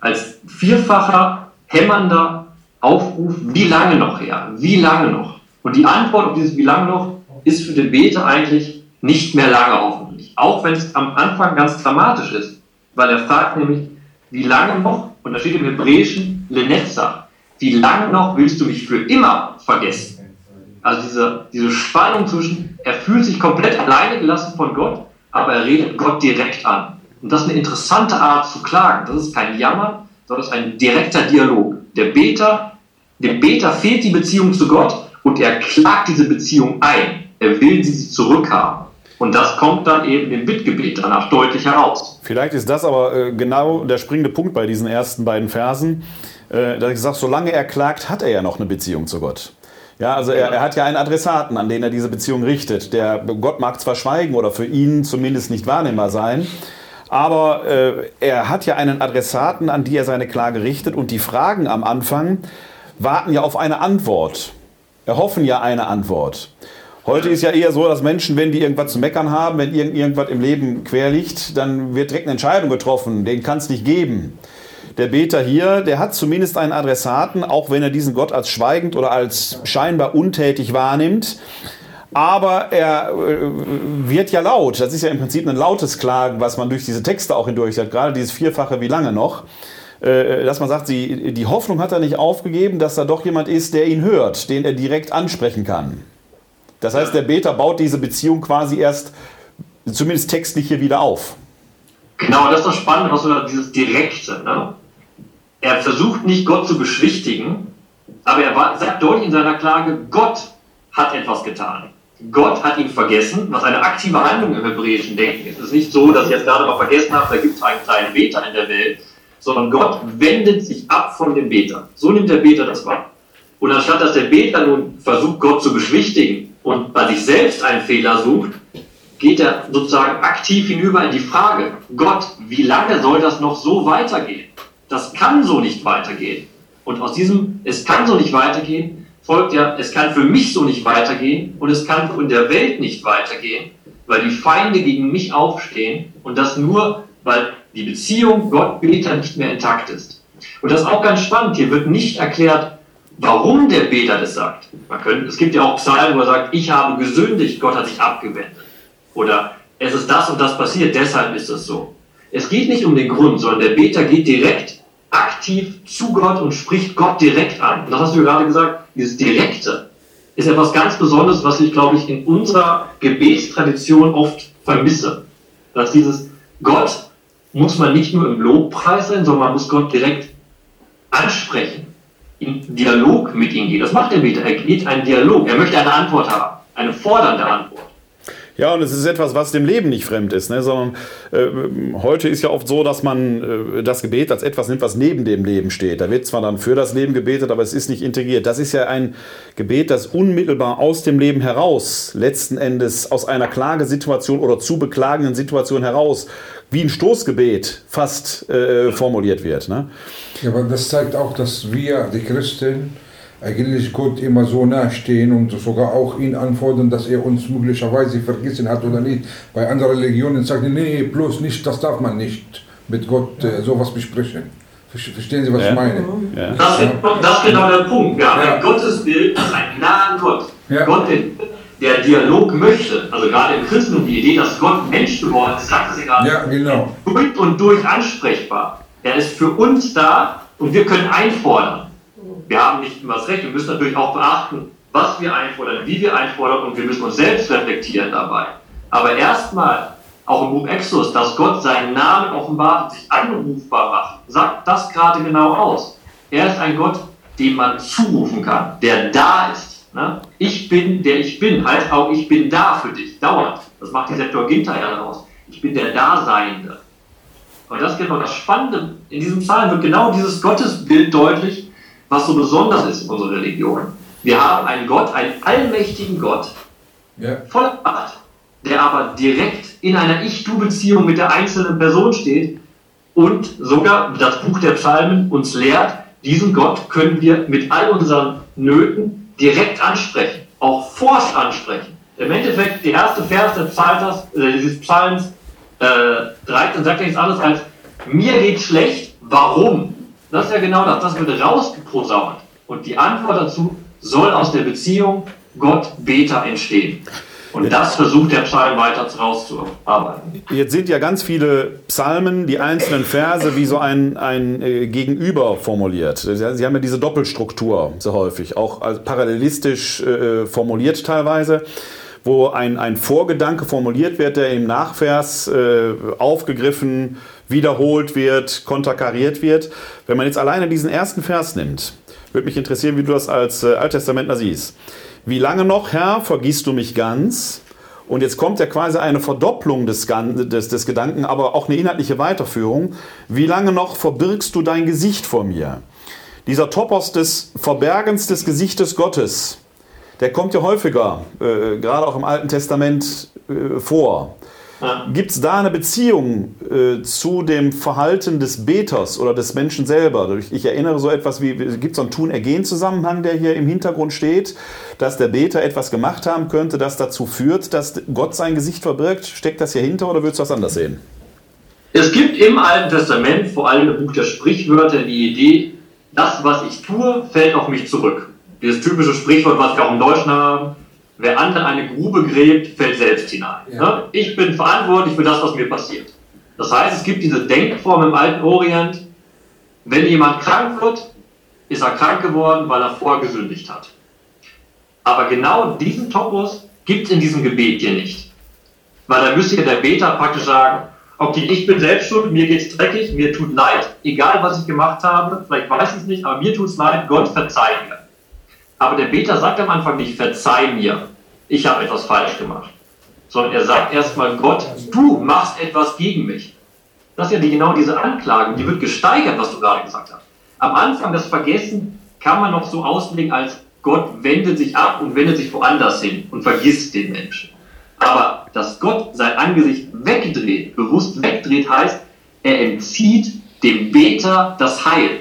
D: Als vierfacher hämmernder Aufruf, wie lange noch her? Wie lange noch? Und die Antwort auf dieses wie lange noch ist für den Beter eigentlich nicht mehr lange hoffentlich. Auch wenn es am Anfang ganz dramatisch ist. Weil er fragt nämlich, wie lange noch? Und da steht im Hebräischen Lenetza. Wie lange noch willst du mich für immer vergessen? Also diese, diese Spannung zwischen, er fühlt sich komplett alleine gelassen von Gott, aber er redet Gott direkt an. Und das ist eine interessante Art zu klagen. Das ist kein Jammern, sondern ein direkter Dialog. Der Beter, dem Beter fehlt die Beziehung zu Gott und er klagt diese Beziehung ein. Er will sie zurückhaben. Und das kommt dann eben im Bittgebet danach deutlich heraus.
C: Vielleicht ist das aber äh, genau der springende Punkt bei diesen ersten beiden Versen, äh, dass ich sage, solange er klagt, hat er ja noch eine Beziehung zu Gott. Ja, also er, er, hat ja einen Adressaten, an den er diese Beziehung richtet. Der Gott mag zwar schweigen oder für ihn zumindest nicht wahrnehmbar sein, aber äh, er hat ja einen Adressaten, an die er seine Klage richtet und die Fragen am Anfang warten ja auf eine Antwort, erhoffen ja eine Antwort. Heute ist ja eher so, dass Menschen, wenn die irgendwas zu meckern haben, wenn irgend, irgendwas im Leben quer liegt, dann wird direkt eine Entscheidung getroffen, den kann es nicht geben der Beter hier, der hat zumindest einen Adressaten, auch wenn er diesen Gott als schweigend oder als scheinbar untätig wahrnimmt. Aber er äh, wird ja laut. Das ist ja im Prinzip ein lautes Klagen, was man durch diese Texte auch hindurch hat. Gerade dieses Vierfache, wie lange noch. Äh, dass man sagt, die Hoffnung hat er nicht aufgegeben, dass da doch jemand ist, der ihn hört, den er direkt ansprechen kann. Das heißt, der Beter baut diese Beziehung quasi erst, zumindest textlich hier wieder auf.
D: Genau, das ist das Spannende, was du da, dieses Direkte. Ne? Er versucht nicht Gott zu beschwichtigen, aber er sagt deutlich in seiner Klage, Gott hat etwas getan. Gott hat ihn vergessen, was eine aktive Handlung im hebräischen Denken ist. Es ist nicht so, dass ich jetzt gerade mal vergessen habe, da gibt es einen kleinen Beter in der Welt, sondern Gott wendet sich ab von dem Beter. So nimmt der Beter das wahr. Und anstatt dass der Beter nun versucht, Gott zu beschwichtigen und bei sich selbst einen Fehler sucht, geht er sozusagen aktiv hinüber in die Frage, Gott, wie lange soll das noch so weitergehen? das kann so nicht weitergehen. Und aus diesem, es kann so nicht weitergehen, folgt ja, es kann für mich so nicht weitergehen und es kann in der Welt nicht weitergehen, weil die Feinde gegen mich aufstehen und das nur, weil die Beziehung Gott-Beter nicht mehr intakt ist. Und das ist auch ganz spannend. Hier wird nicht erklärt, warum der Beter das sagt. Man könnte, es gibt ja auch Psalmen, wo er sagt, ich habe gesündigt, Gott hat sich abgewendet. Oder es ist das und das passiert, deshalb ist es so. Es geht nicht um den Grund, sondern der Beter geht direkt aktiv zu Gott und spricht Gott direkt an. Und das hast du gerade gesagt, dieses Direkte ist etwas ganz Besonderes, was ich, glaube ich, in unserer Gebetstradition oft vermisse. Dass dieses Gott muss man nicht nur im Lobpreis sein, sondern man muss Gott direkt ansprechen, in Dialog mit ihm gehen. Das macht der Beter. Er geht einen Dialog. Er möchte eine Antwort haben, eine fordernde Antwort.
C: Ja, und es ist etwas, was dem Leben nicht fremd ist, ne? sondern äh, heute ist ja oft so, dass man äh, das Gebet als etwas nimmt, was neben dem Leben steht. Da wird zwar dann für das Leben gebetet, aber es ist nicht integriert. Das ist ja ein Gebet, das unmittelbar aus dem Leben heraus, letzten Endes aus einer Klagesituation oder zu beklagenden Situation heraus, wie ein Stoßgebet fast äh, formuliert wird. Ne?
A: Ja, aber das zeigt auch, dass wir, die Christen, eigentlich Gott immer so nahestehen und sogar auch ihn anfordern, dass er uns möglicherweise vergessen hat oder nicht. Bei anderen Religionen sagen, nee, bloß nicht, das darf man nicht mit Gott äh, sowas besprechen. Verstehen Sie, was ja. ich meine?
D: Ja. Das, ist, das ist genau der Punkt. Wir haben ja. ein Gottesbild als einen nahen Gott. Gott, der, Dialog möchte, also gerade im Christentum die Idee, dass Gott Mensch geworden ist, sagt es gerade,
A: ja, genau.
D: durch und durch ansprechbar. Er ist für uns da und wir können einfordern wir haben nicht immer das Recht. Wir müssen natürlich auch beachten, was wir einfordern, wie wir einfordern und wir müssen uns selbst reflektieren dabei. Aber erstmal, auch im Buch Exodus, dass Gott seinen Namen offenbart und sich anrufbar macht, sagt das gerade genau aus. Er ist ein Gott, dem man zurufen kann, der da ist. Ne? Ich bin, der ich bin, heißt auch, ich bin da für dich, dauernd. Das macht die Septuaginta ja daraus. Ich bin der Daseinende. Und das ist genau das Spannende. In diesem Psalm wird genau dieses Gottesbild deutlich, was so besonders ist in unserer Religion. Wir haben einen Gott, einen allmächtigen Gott, ja. voller Macht, der aber direkt in einer Ich-Du-Beziehung mit der einzelnen Person steht und sogar das Buch der Psalmen uns lehrt, diesen Gott können wir mit all unseren Nöten direkt ansprechen, auch forsch ansprechen. Im Endeffekt, der erste Vers des Psalters, äh, dieses Psalms äh, 13 sagt nichts anderes als, mir geht schlecht, warum? Das ist ja genau das. Das wird rausgeposaunt. Und die Antwort dazu soll aus der Beziehung Gott-Beter entstehen. Und das versucht der Psalm weiter rauszuarbeiten.
C: Jetzt sind ja ganz viele Psalmen, die einzelnen Verse wie so ein, ein äh, Gegenüber formuliert. Sie haben ja diese Doppelstruktur sehr häufig, auch parallelistisch äh, formuliert teilweise wo ein, ein Vorgedanke formuliert wird, der im Nachvers äh, aufgegriffen, wiederholt wird, konterkariert wird. Wenn man jetzt alleine diesen ersten Vers nimmt, würde mich interessieren, wie du das als äh, Alttestamentler siehst. Wie lange noch, Herr, vergisst du mich ganz? Und jetzt kommt ja quasi eine Verdopplung des, des, des Gedanken, aber auch eine inhaltliche Weiterführung. Wie lange noch verbirgst du dein Gesicht vor mir? Dieser Topos des Verbergens des Gesichtes Gottes, der kommt ja häufiger, äh, gerade auch im Alten Testament, äh, vor. Ja. Gibt es da eine Beziehung äh, zu dem Verhalten des Beters oder des Menschen selber? Ich erinnere so etwas wie, gibt es so einen Tun-Ergehen-Zusammenhang, der hier im Hintergrund steht, dass der Beter etwas gemacht haben könnte, das dazu führt, dass Gott sein Gesicht verbirgt? Steckt das hier hinter oder würdest du das anders sehen?
D: Es gibt im Alten Testament, vor allem im Buch der Sprichwörter, die Idee, das, was ich tue, fällt auf mich zurück. Dieses typische Sprichwort, was wir auch im Deutschen haben, wer anderen eine Grube gräbt, fällt selbst hinein. Ja. Ne? Ich bin verantwortlich für das, was mir passiert. Das heißt, es gibt diese Denkform im alten Orient, wenn jemand krank wird, ist er krank geworden, weil er vorher gesündigt hat. Aber genau diesen Topos gibt es in diesem Gebet hier nicht. Weil da müsste ja der Beter praktisch sagen, okay, ich bin selbst schuld, mir geht's dreckig, mir tut leid, egal was ich gemacht habe, vielleicht weiß ich es nicht, aber mir tut's leid, Gott verzeiht mir. Aber der Beter sagt am Anfang nicht, verzeih mir, ich habe etwas falsch gemacht. Sondern er sagt erstmal, Gott, du machst etwas gegen mich. Das ist ja die, genau diese Anklage, die wird gesteigert, was du gerade gesagt hast. Am Anfang das Vergessen kann man noch so auslegen als Gott wendet sich ab und wendet sich woanders hin und vergisst den Menschen. Aber dass Gott sein Angesicht wegdreht, bewusst wegdreht, heißt, er entzieht dem Beter das Heil.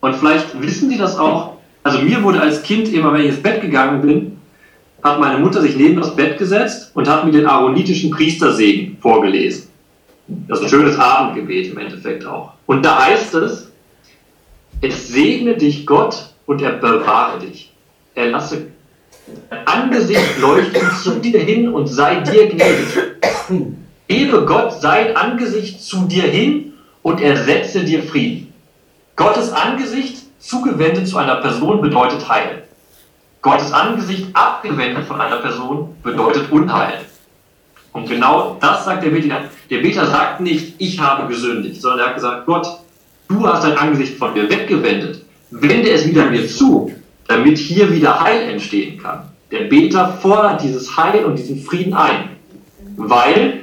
D: Und vielleicht wissen Sie das auch, also mir wurde als Kind immer, wenn ich ins Bett gegangen bin, hat meine Mutter sich neben das Bett gesetzt und hat mir den aaronitischen Priestersegen vorgelesen. Das ist ein schönes Abendgebet im Endeffekt auch. Und da heißt es, es segne dich Gott und er bewahre dich. Er lasse dein Angesicht leuchten zu dir hin und sei dir gnädig. Gebe Gott sein Angesicht zu dir hin und er setze dir Frieden. Gottes Angesicht zugewendet zu einer Person bedeutet Heil. Gottes Angesicht abgewendet von einer Person bedeutet Unheil. Und genau das sagt der Beter. Der Beter sagt nicht, ich habe gesündigt, sondern er hat gesagt, Gott, du hast dein Angesicht von mir weggewendet. Wende es wieder mir zu, damit hier wieder Heil entstehen kann. Der Beter fordert dieses Heil und diesen Frieden ein. Weil,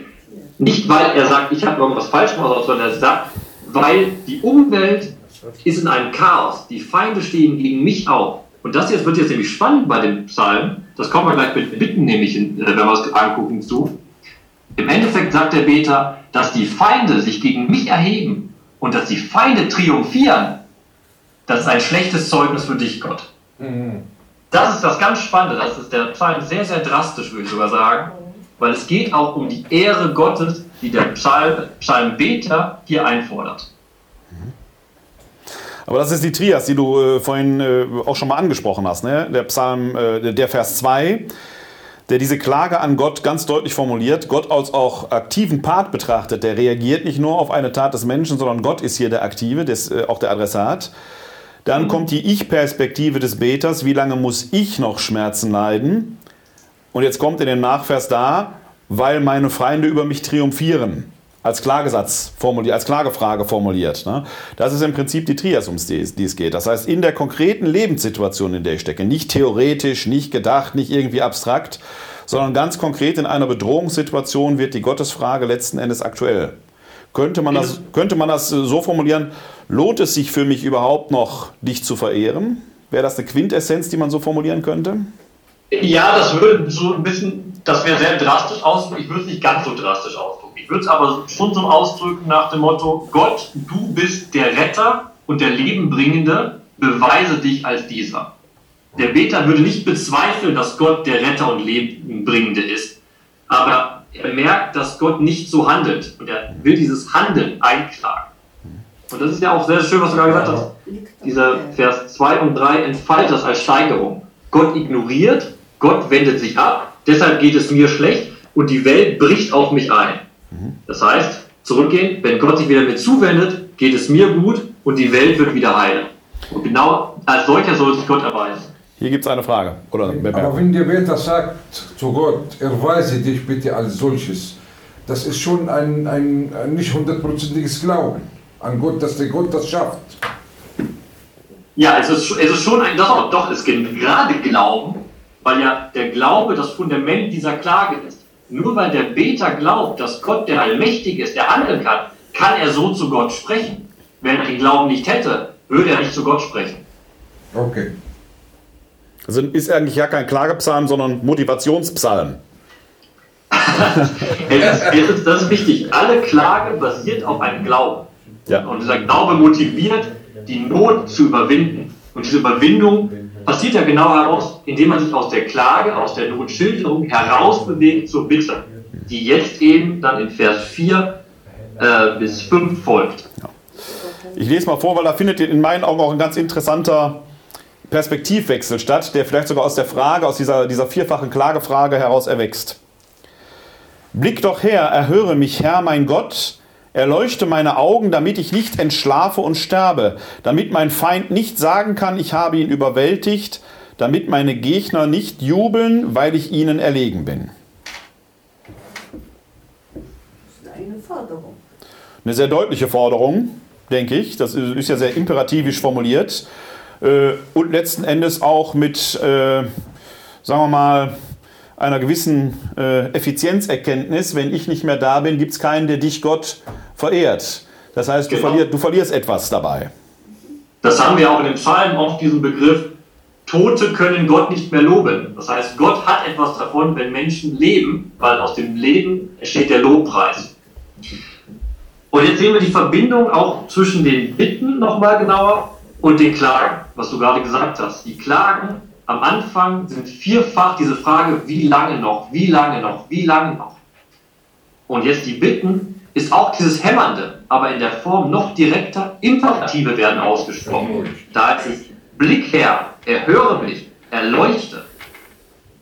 D: nicht weil er sagt, ich habe irgendwas falsch gemacht, sondern er sagt, weil die Umwelt ist in einem Chaos. Die Feinde stehen gegen mich auf. Und das jetzt wird jetzt nämlich spannend bei dem Psalm. Das kommen wir gleich mit Bitten nämlich, äh, wenn wir es angucken, zu. Im Endeffekt sagt der Beter, dass die Feinde sich gegen mich erheben und dass die Feinde triumphieren. Das ist ein schlechtes Zeugnis für dich, Gott. Mhm. Das ist das ganz Spannende. Das ist der Psalm sehr, sehr drastisch, würde ich sogar sagen. Weil es geht auch um die Ehre Gottes, die der Psalm, Psalmbeter hier einfordert.
C: Aber das ist die Trias, die du äh, vorhin äh, auch schon mal angesprochen hast. Ne? Der Psalm, äh, der Vers 2, der diese Klage an Gott ganz deutlich formuliert, Gott als auch aktiven Part betrachtet. Der reagiert nicht nur auf eine Tat des Menschen, sondern Gott ist hier der Aktive, des, äh, auch der Adressat. Dann mhm. kommt die Ich-Perspektive des Beters. Wie lange muss ich noch Schmerzen leiden? Und jetzt kommt in dem Nachvers da, weil meine Feinde über mich triumphieren als Klagesatz formuliert, als Klagefrage formuliert. Ne? Das ist im Prinzip die Trias, um die, die es geht. Das heißt, in der konkreten Lebenssituation, in der ich stecke, nicht theoretisch, nicht gedacht, nicht irgendwie abstrakt, sondern ganz konkret in einer Bedrohungssituation wird die Gottesfrage letzten Endes aktuell. Könnte man, das, könnte man das so formulieren, lohnt es sich für mich überhaupt noch, dich zu verehren? Wäre das eine Quintessenz, die man so formulieren könnte?
D: Ja, das würde so ein bisschen, das wäre sehr drastisch ausdrücken. Ich würde es nicht ganz so drastisch ausdrücken. Ich würde es aber schon so ausdrücken nach dem Motto, Gott, du bist der Retter und der Lebenbringende, beweise dich als dieser. Der Beter würde nicht bezweifeln, dass Gott der Retter und Lebenbringende ist, aber er merkt, dass Gott nicht so handelt und er will dieses Handeln einklagen. Und das ist ja auch sehr schön, was du gerade gesagt hast. Dieser Vers 2 und 3 entfaltet das als Steigerung. Gott ignoriert, Gott wendet sich ab deshalb geht es mir schlecht und die Welt bricht auf mich ein. Das heißt, zurückgehen, wenn Gott sich wieder mir zuwendet, geht es mir gut und die Welt wird wieder heilen. Und genau als solcher soll sich Gott erweisen.
C: Hier gibt es eine Frage. Oder
A: Aber wenn der Beter sagt zu Gott, erweise dich bitte als solches, das ist schon ein, ein, ein nicht hundertprozentiges Glauben an Gott, dass der Gott das schafft.
D: Ja, es ist, es ist schon ein, doch, doch, es geht gerade Glauben, weil ja der Glaube das Fundament dieser Klage ist. Nur weil der Beter glaubt, dass Gott der Allmächtige ist, der handeln kann, kann er so zu Gott sprechen. Wenn er den Glauben nicht hätte, würde er nicht zu Gott sprechen.
A: Okay.
C: Also ist eigentlich ja kein Klagepsalm, sondern Motivationspsalm.
D: es ist, es ist, das ist wichtig. Alle Klage basiert auf einem Glauben.
C: Ja.
D: Und dieser Glaube motiviert, die Not zu überwinden. Und diese Überwindung passiert ja genau heraus, indem man sich aus der Klage, aus der Notschilderung herausbewegt zur Bitte, die jetzt eben dann in Vers 4 äh, bis 5 folgt.
C: Ich lese mal vor, weil da findet in meinen Augen auch ein ganz interessanter Perspektivwechsel statt, der vielleicht sogar aus der Frage, aus dieser, dieser vierfachen Klagefrage heraus erwächst. Blick doch her, erhöre mich, Herr, mein Gott, erleuchte meine Augen, damit ich nicht entschlafe und sterbe, damit mein Feind nicht sagen kann, ich habe ihn überwältigt, damit meine Gegner nicht jubeln, weil ich ihnen erlegen bin.
E: Das ist eine Forderung.
C: Eine sehr deutliche Forderung, denke ich. Das ist ja sehr imperativisch formuliert. Äh, und letzten Endes auch mit, äh, sagen wir mal, einer gewissen äh, Effizienzerkenntnis. Wenn ich nicht mehr da bin, gibt es keinen, der dich, Gott, verehrt. Das heißt, du,
D: Genau.
C: verlier, du verlierst etwas dabei.
D: Das haben wir auch in den Psalmen oft diesen Begriff, Tote können Gott nicht mehr loben. Das heißt, Gott hat etwas davon, wenn Menschen leben, weil aus dem Leben entsteht der Lobpreis. Und jetzt sehen wir die Verbindung auch zwischen den Bitten nochmal genauer und den Klagen, was du gerade gesagt hast. Die Klagen am Anfang sind vierfach diese Frage, wie lange noch, wie lange noch, wie lange noch. Und jetzt die Bitten ist auch dieses Hämmernde, aber in der Form noch direkter, Imperative werden ausgesprochen. Da ist es Blick her, erhöre mich, erleuchte.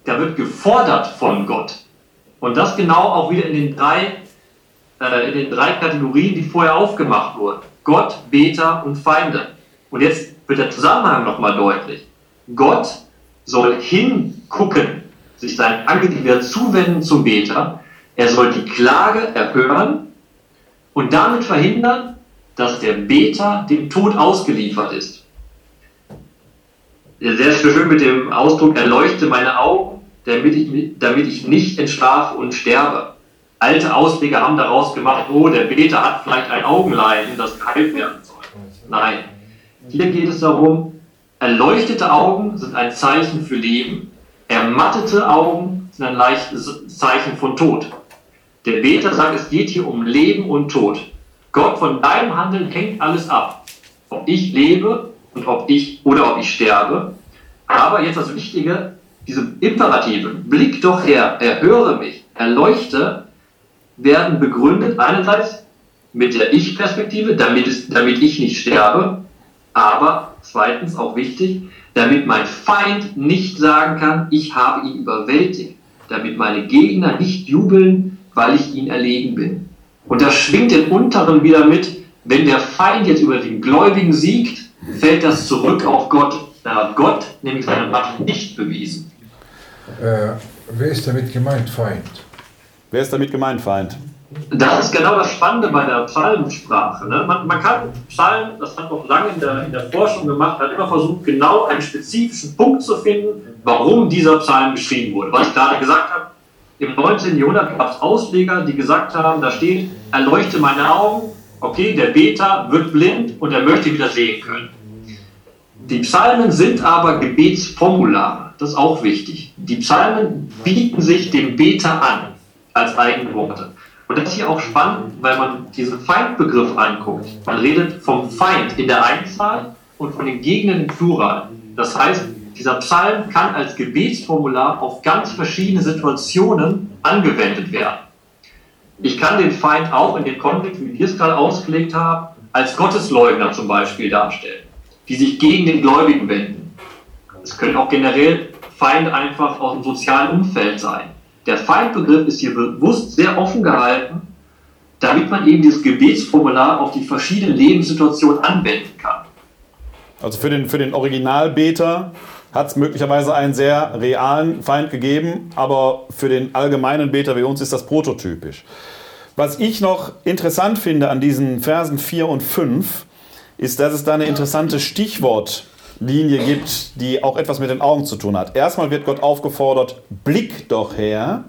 D: Da wird gefordert von Gott. Und das genau auch wieder in den drei, äh, in den drei Kategorien, die vorher aufgemacht wurden. Gott, Beter und Feinde. Und jetzt wird der Zusammenhang nochmal deutlich. Gott soll hingucken, sich sein Angesicht wieder zuwenden zum Beter. Er soll die Klage erhören und damit verhindern, dass der Beter dem Tod ausgeliefert ist. Sehr schön mit dem Ausdruck, erleuchte meine Augen, damit ich, damit ich nicht entschlafe und sterbe. Alte Ausleger haben daraus gemacht, oh, der Beter hat vielleicht ein Augenleiden, das geheilt werden soll. Nein, hier geht es darum, erleuchtete Augen sind ein Zeichen für Leben, ermattete Augen sind ein leichtes Zeichen von Tod. Der Beter sagt, es geht hier um Leben und Tod. Gott, von deinem Handeln hängt alles ab. Ob ich lebe und ob ich oder ob ich sterbe. Aber jetzt das Wichtige, diese Imperative, Blick doch her, erhöre mich, erleuchte, werden begründet einerseits mit der Ich-Perspektive, damit, damit ich nicht sterbe, aber zweitens auch wichtig, damit mein Feind nicht sagen kann, ich habe ihn überwältigt, damit meine Gegner nicht jubeln, weil ich ihn erlegen bin. Und das schwingt im Unteren wieder mit, wenn der Feind jetzt über den Gläubigen siegt, fällt das zurück auf Gott. Da hat Gott nämlich seine Macht nicht bewiesen.
A: Äh, wer ist damit gemeint, Feind?
C: Wer ist damit gemeint, Feind?
D: Das ist genau das Spannende bei der Psalmensprache. Ne? Man, man kann Psalmen, das hat noch lange in der, in der Forschung gemacht, hat immer versucht, genau einen spezifischen Punkt zu finden, warum dieser Psalm geschrieben wurde. Was ich gerade gesagt habe, im 19. Jahrhundert gab es Ausleger, die gesagt haben, da steht, erleuchte meine Augen, okay, der Beter wird blind und er möchte wieder sehen können. Die Psalmen sind aber Gebetsformulare, das ist auch wichtig. Die Psalmen bieten sich dem Beter an als eigene Worte. Und das ist hier auch spannend, weil man diesen Feindbegriff anguckt. Man redet vom Feind in der Einzahl und von den Gegnern im Plural. Das heißt, dieser Psalm kann als Gebetsformular auf ganz verschiedene Situationen angewendet werden. Ich kann den Feind auch in dem Kontext, wie wir es gerade ausgelegt haben, als Gottesleugner zum Beispiel darstellen, die sich gegen den Gläubigen wenden. Es können auch generell Feinde einfach aus dem sozialen Umfeld seien. Der Feindbegriff ist hier bewusst sehr offen gehalten, damit man eben dieses Gebetsformular auf die verschiedenen Lebenssituationen anwenden kann.
C: Also für den, für den Originalbeter hat es möglicherweise einen sehr realen Feind gegeben, aber für den allgemeinen Beter wie uns ist das prototypisch. Was ich noch interessant finde an diesen Versen 4 und 5, ist, dass es da eine interessante Stichwortlinie gibt, die auch etwas mit den Augen zu tun hat. Erstmal wird Gott aufgefordert, blick doch her,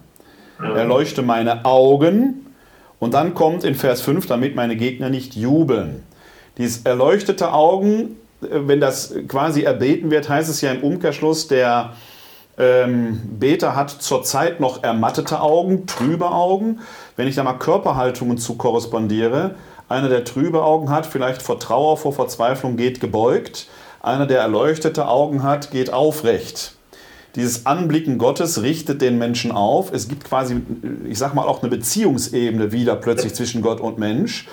C: erleuchte meine Augen. Und dann kommt in Vers 5, damit meine Gegner nicht jubeln. Dieses erleuchtete Augen, wenn das quasi erbeten wird, heißt es ja im Umkehrschluss, der ähm, Beter hat zurzeit noch ermattete Augen, trübe Augen. Wenn ich da mal Körperhaltungen zu korrespondiere, einer, der trübe Augen hat, vielleicht vor Trauer, vor Verzweiflung, geht gebeugt. Einer, der erleuchtete Augen hat, geht aufrecht. Dieses Anblicken Gottes richtet den Menschen auf. Es gibt quasi, ich sag mal, auch eine Beziehungsebene wieder plötzlich zwischen Gott und Mensch.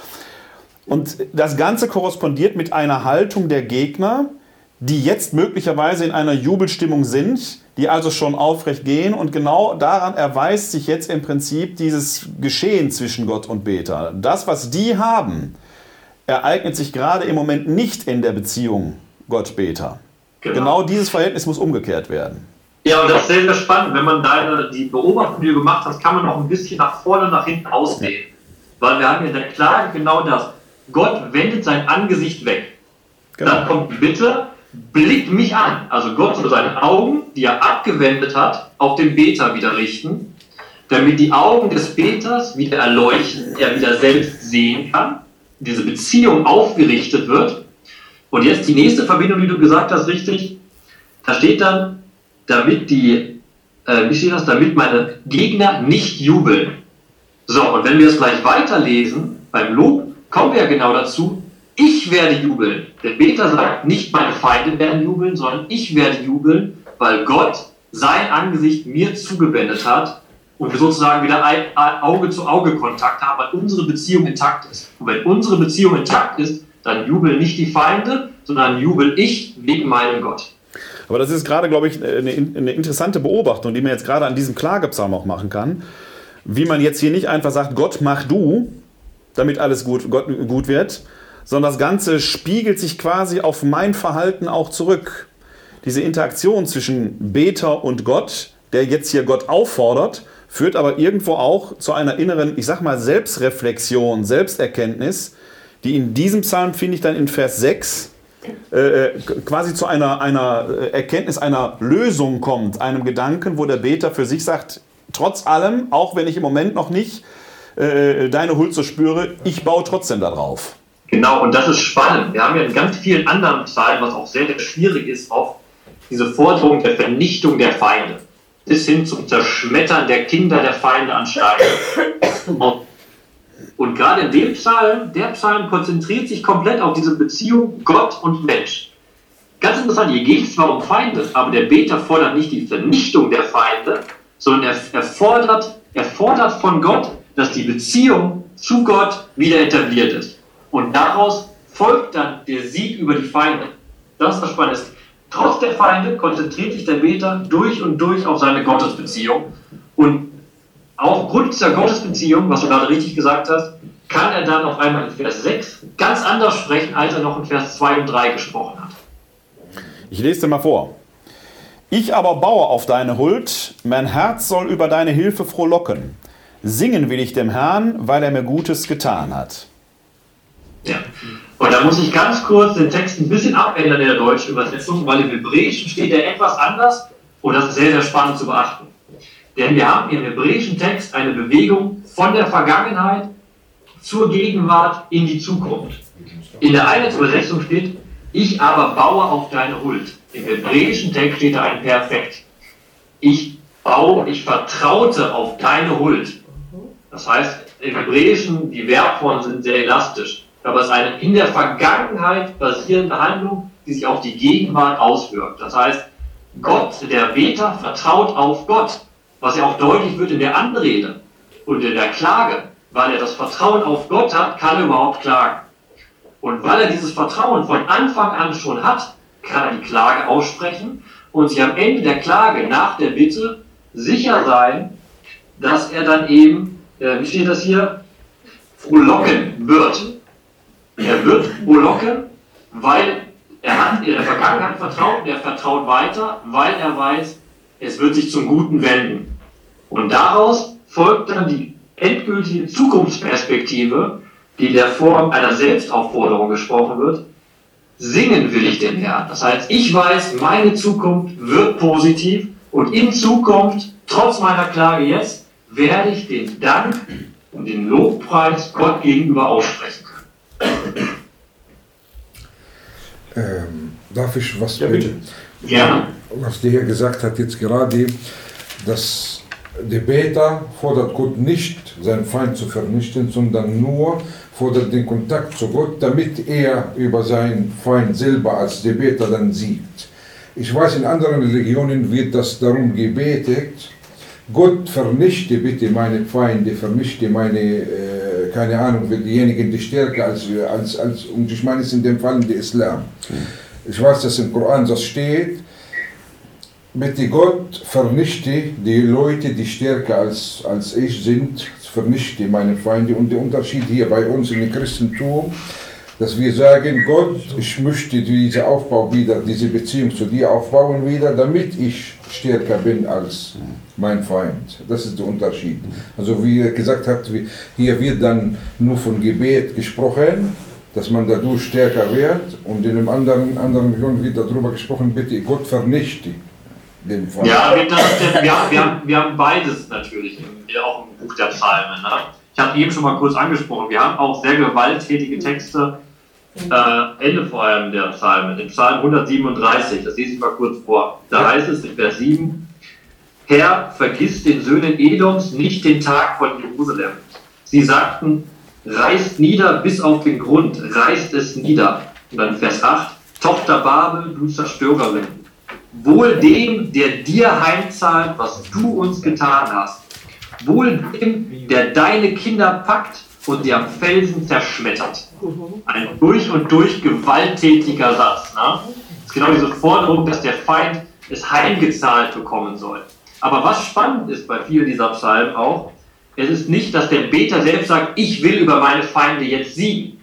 C: Und das Ganze korrespondiert mit einer Haltung der Gegner, die jetzt möglicherweise in einer Jubelstimmung sind, die also schon aufrecht gehen. Und genau daran erweist sich jetzt im Prinzip dieses Geschehen zwischen Gott und Beter. Das, was die haben, ereignet sich gerade im Moment nicht in der Beziehung Gott-Beter. Genau. genau dieses Verhältnis muss umgekehrt werden.
D: Ja, und das ist sehr, sehr spannend. Wenn man deine, die Beobachtung, die du gemacht hast, kann man auch ein bisschen nach vorne und nach hinten ausdehnen. Weil wir haben ja in der Klage genau das. Gott wendet sein Angesicht weg. Genau. Dann kommt die Bitte, blickt mich an. Also Gott soll seine Augen, die er abgewendet hat, auf den Beter wieder richten, damit die Augen des Beters wieder erleuchten, er wieder selbst sehen kann, diese Beziehung aufgerichtet wird. Und jetzt die nächste Verbindung, die du gesagt hast, richtig, da steht dann, damit die, äh, wie steht das, damit meine Gegner nicht jubeln. So, und wenn wir es gleich weiterlesen, beim Lob, kommen wir ja genau dazu, ich werde jubeln. Der Beter sagt, nicht meine Feinde werden jubeln, sondern ich werde jubeln, weil Gott sein Angesicht mir zugewendet hat und wir sozusagen wieder Auge-zu-Auge-Kontakt haben, weil unsere Beziehung intakt ist. Und wenn unsere Beziehung intakt ist, dann jubeln nicht die Feinde, sondern jubel ich wegen meinem Gott.
C: Aber das ist gerade, glaube ich, eine, eine interessante Beobachtung, die man jetzt gerade an diesem Klagepsalm auch machen kann. Wie man jetzt hier nicht einfach sagt, Gott mach du, damit alles gut, gut wird, sondern das Ganze spiegelt sich quasi auf mein Verhalten auch zurück. Diese Interaktion zwischen Beter und Gott, der jetzt hier Gott auffordert, führt aber irgendwo auch zu einer inneren, ich sag mal, Selbstreflexion, Selbsterkenntnis, die in diesem Psalm, finde ich dann in Vers 6, äh, äh, quasi zu einer, einer Erkenntnis, einer Lösung kommt, einem Gedanken, wo der Beter für sich sagt, trotz allem, auch wenn ich im Moment noch nicht äh, deine Huld so spüre, ich baue trotzdem darauf.
D: Genau, und das ist spannend. Wir haben ja in ganz vielen anderen Psalmen, was auch sehr, sehr schwierig ist, auch diese Forderung der Vernichtung der Feinde. Bis hin zum Zerschmettern der Kinder der Feinde an Steinen. Und gerade in dem Psalm, der Psalm konzentriert sich komplett auf diese Beziehung Gott und Mensch. Ganz interessant, hier geht es zwar um Feinde, aber der Beter fordert nicht die Vernichtung der Feinde, sondern er, er, fordert, er fordert von Gott, dass die Beziehung zu Gott wieder etabliert ist. Und daraus folgt dann der Sieg über die Feinde. Das ist das Spannende. Trotz der Feinde konzentriert sich der Beter durch und durch auf seine Gottesbeziehung. Und aufgrund dieser Gottesbeziehung, was du gerade richtig gesagt hast, kann er dann auf einmal in Vers 6 ganz anders sprechen, als er noch in Vers 2 und 3 gesprochen hat.
C: Ich lese dir mal vor. Ich aber baue auf deine Huld, mein Herz soll über deine Hilfe frohlocken. Singen will ich dem Herrn, weil er mir Gutes getan hat.
D: Ja. Und da muss ich ganz kurz den Text ein bisschen abändern in der deutschen Übersetzung, weil im Hebräischen steht er etwas anders und das ist sehr, sehr spannend zu beachten. Denn wir haben im hebräischen Text eine Bewegung von der Vergangenheit zur Gegenwart in die Zukunft. In der einen Übersetzung steht, ich aber baue auf deine Huld. Im hebräischen Text steht da ein Perfekt. Ich baue, ich vertraute auf deine Huld. Das heißt, im Hebräischen, die Verbformen sind sehr elastisch aber es ist eine in der Vergangenheit basierende Handlung, die sich auf die Gegenwart auswirkt. Das heißt, Gott, der Beter, vertraut auf Gott, was ja auch deutlich wird in der Anrede und in der Klage. Weil er das Vertrauen auf Gott hat, kann er überhaupt klagen. Und weil er dieses Vertrauen von Anfang an schon hat, kann er die Klage aussprechen. und sich am Ende der Klage nach der Bitte sicher sein, dass er dann eben, äh, wie steht das hier, frohlocken wird. Er wird frohlocken, weil er hat in der Vergangenheit vertraut, er vertraut weiter, weil er weiß, es wird sich zum Guten wenden. Und daraus folgt dann die endgültige Zukunftsperspektive, die in der Form einer Selbstaufforderung gesprochen wird. Singen will ich den Herrn. Das heißt, ich weiß, meine Zukunft wird positiv und in Zukunft, trotz meiner Klage jetzt, werde ich den Dank und den Lobpreis Gott gegenüber aussprechen können.
A: Ähm, darf ich was
C: Ja, bitte.
D: Gerne.
A: was der Herr gesagt hat jetzt gerade, dass der Beter fordert Gott nicht, seinen Feind zu vernichten, sondern nur fordert den Kontakt zu Gott, damit er über seinen Feind selber als der Beter dann siegt. Ich weiß, in anderen Religionen wird das darum gebetet, Gott vernichte bitte meine Feinde, vernichte meine, äh, keine Ahnung, diejenigen, die stärker als wir, als, als, und ich meine es in dem Fall der Islam. Ich weiß, dass im Koran das steht, bitte Gott vernichte die Leute, die stärker als, als ich sind, vernichte meine Feinde. Und der Unterschied hier bei uns in dem Christentum, dass wir sagen, Gott, ich möchte diesen Aufbau wieder, diese Beziehung zu dir aufbauen wieder, damit ich stärker bin als mein Feind. Das ist der Unterschied. Also wie er gesagt hat, hier wird dann nur von Gebet gesprochen, dass man dadurch stärker wird und in einem anderen, anderen Religion wird darüber gesprochen, bitte Gott vernichte den Feind.
D: Ja, wir, das, wir, haben, wir, haben, wir haben beides natürlich, auch im Buch der Psalmen. Ne? Ich habe eben schon mal kurz angesprochen, wir haben auch sehr gewalttätige Texte, äh, Ende vor allem der Psalmen, in Psalm 137, das lese ich mal kurz vor. Da heißt es in Vers 7, Herr, vergiss den Söhnen Edoms nicht den Tag von Jerusalem. Sie sagten, reißt nieder bis auf den Grund, reißt es nieder. Und dann Vers 8, Tochter Babel, du Zerstörerin. Wohl dem, der dir heimzahlt, was du uns getan hast. Wohl dem, der deine Kinder packt und sie am Felsen zerschmettert. Ein durch und durch gewalttätiger Satz. Ne? Das ist genau diese Forderung, dass der Feind es heimgezahlt bekommen soll. Aber was spannend ist bei vielen dieser Psalmen auch, es ist nicht, dass der Beter selbst sagt, ich will über meine Feinde jetzt siegen,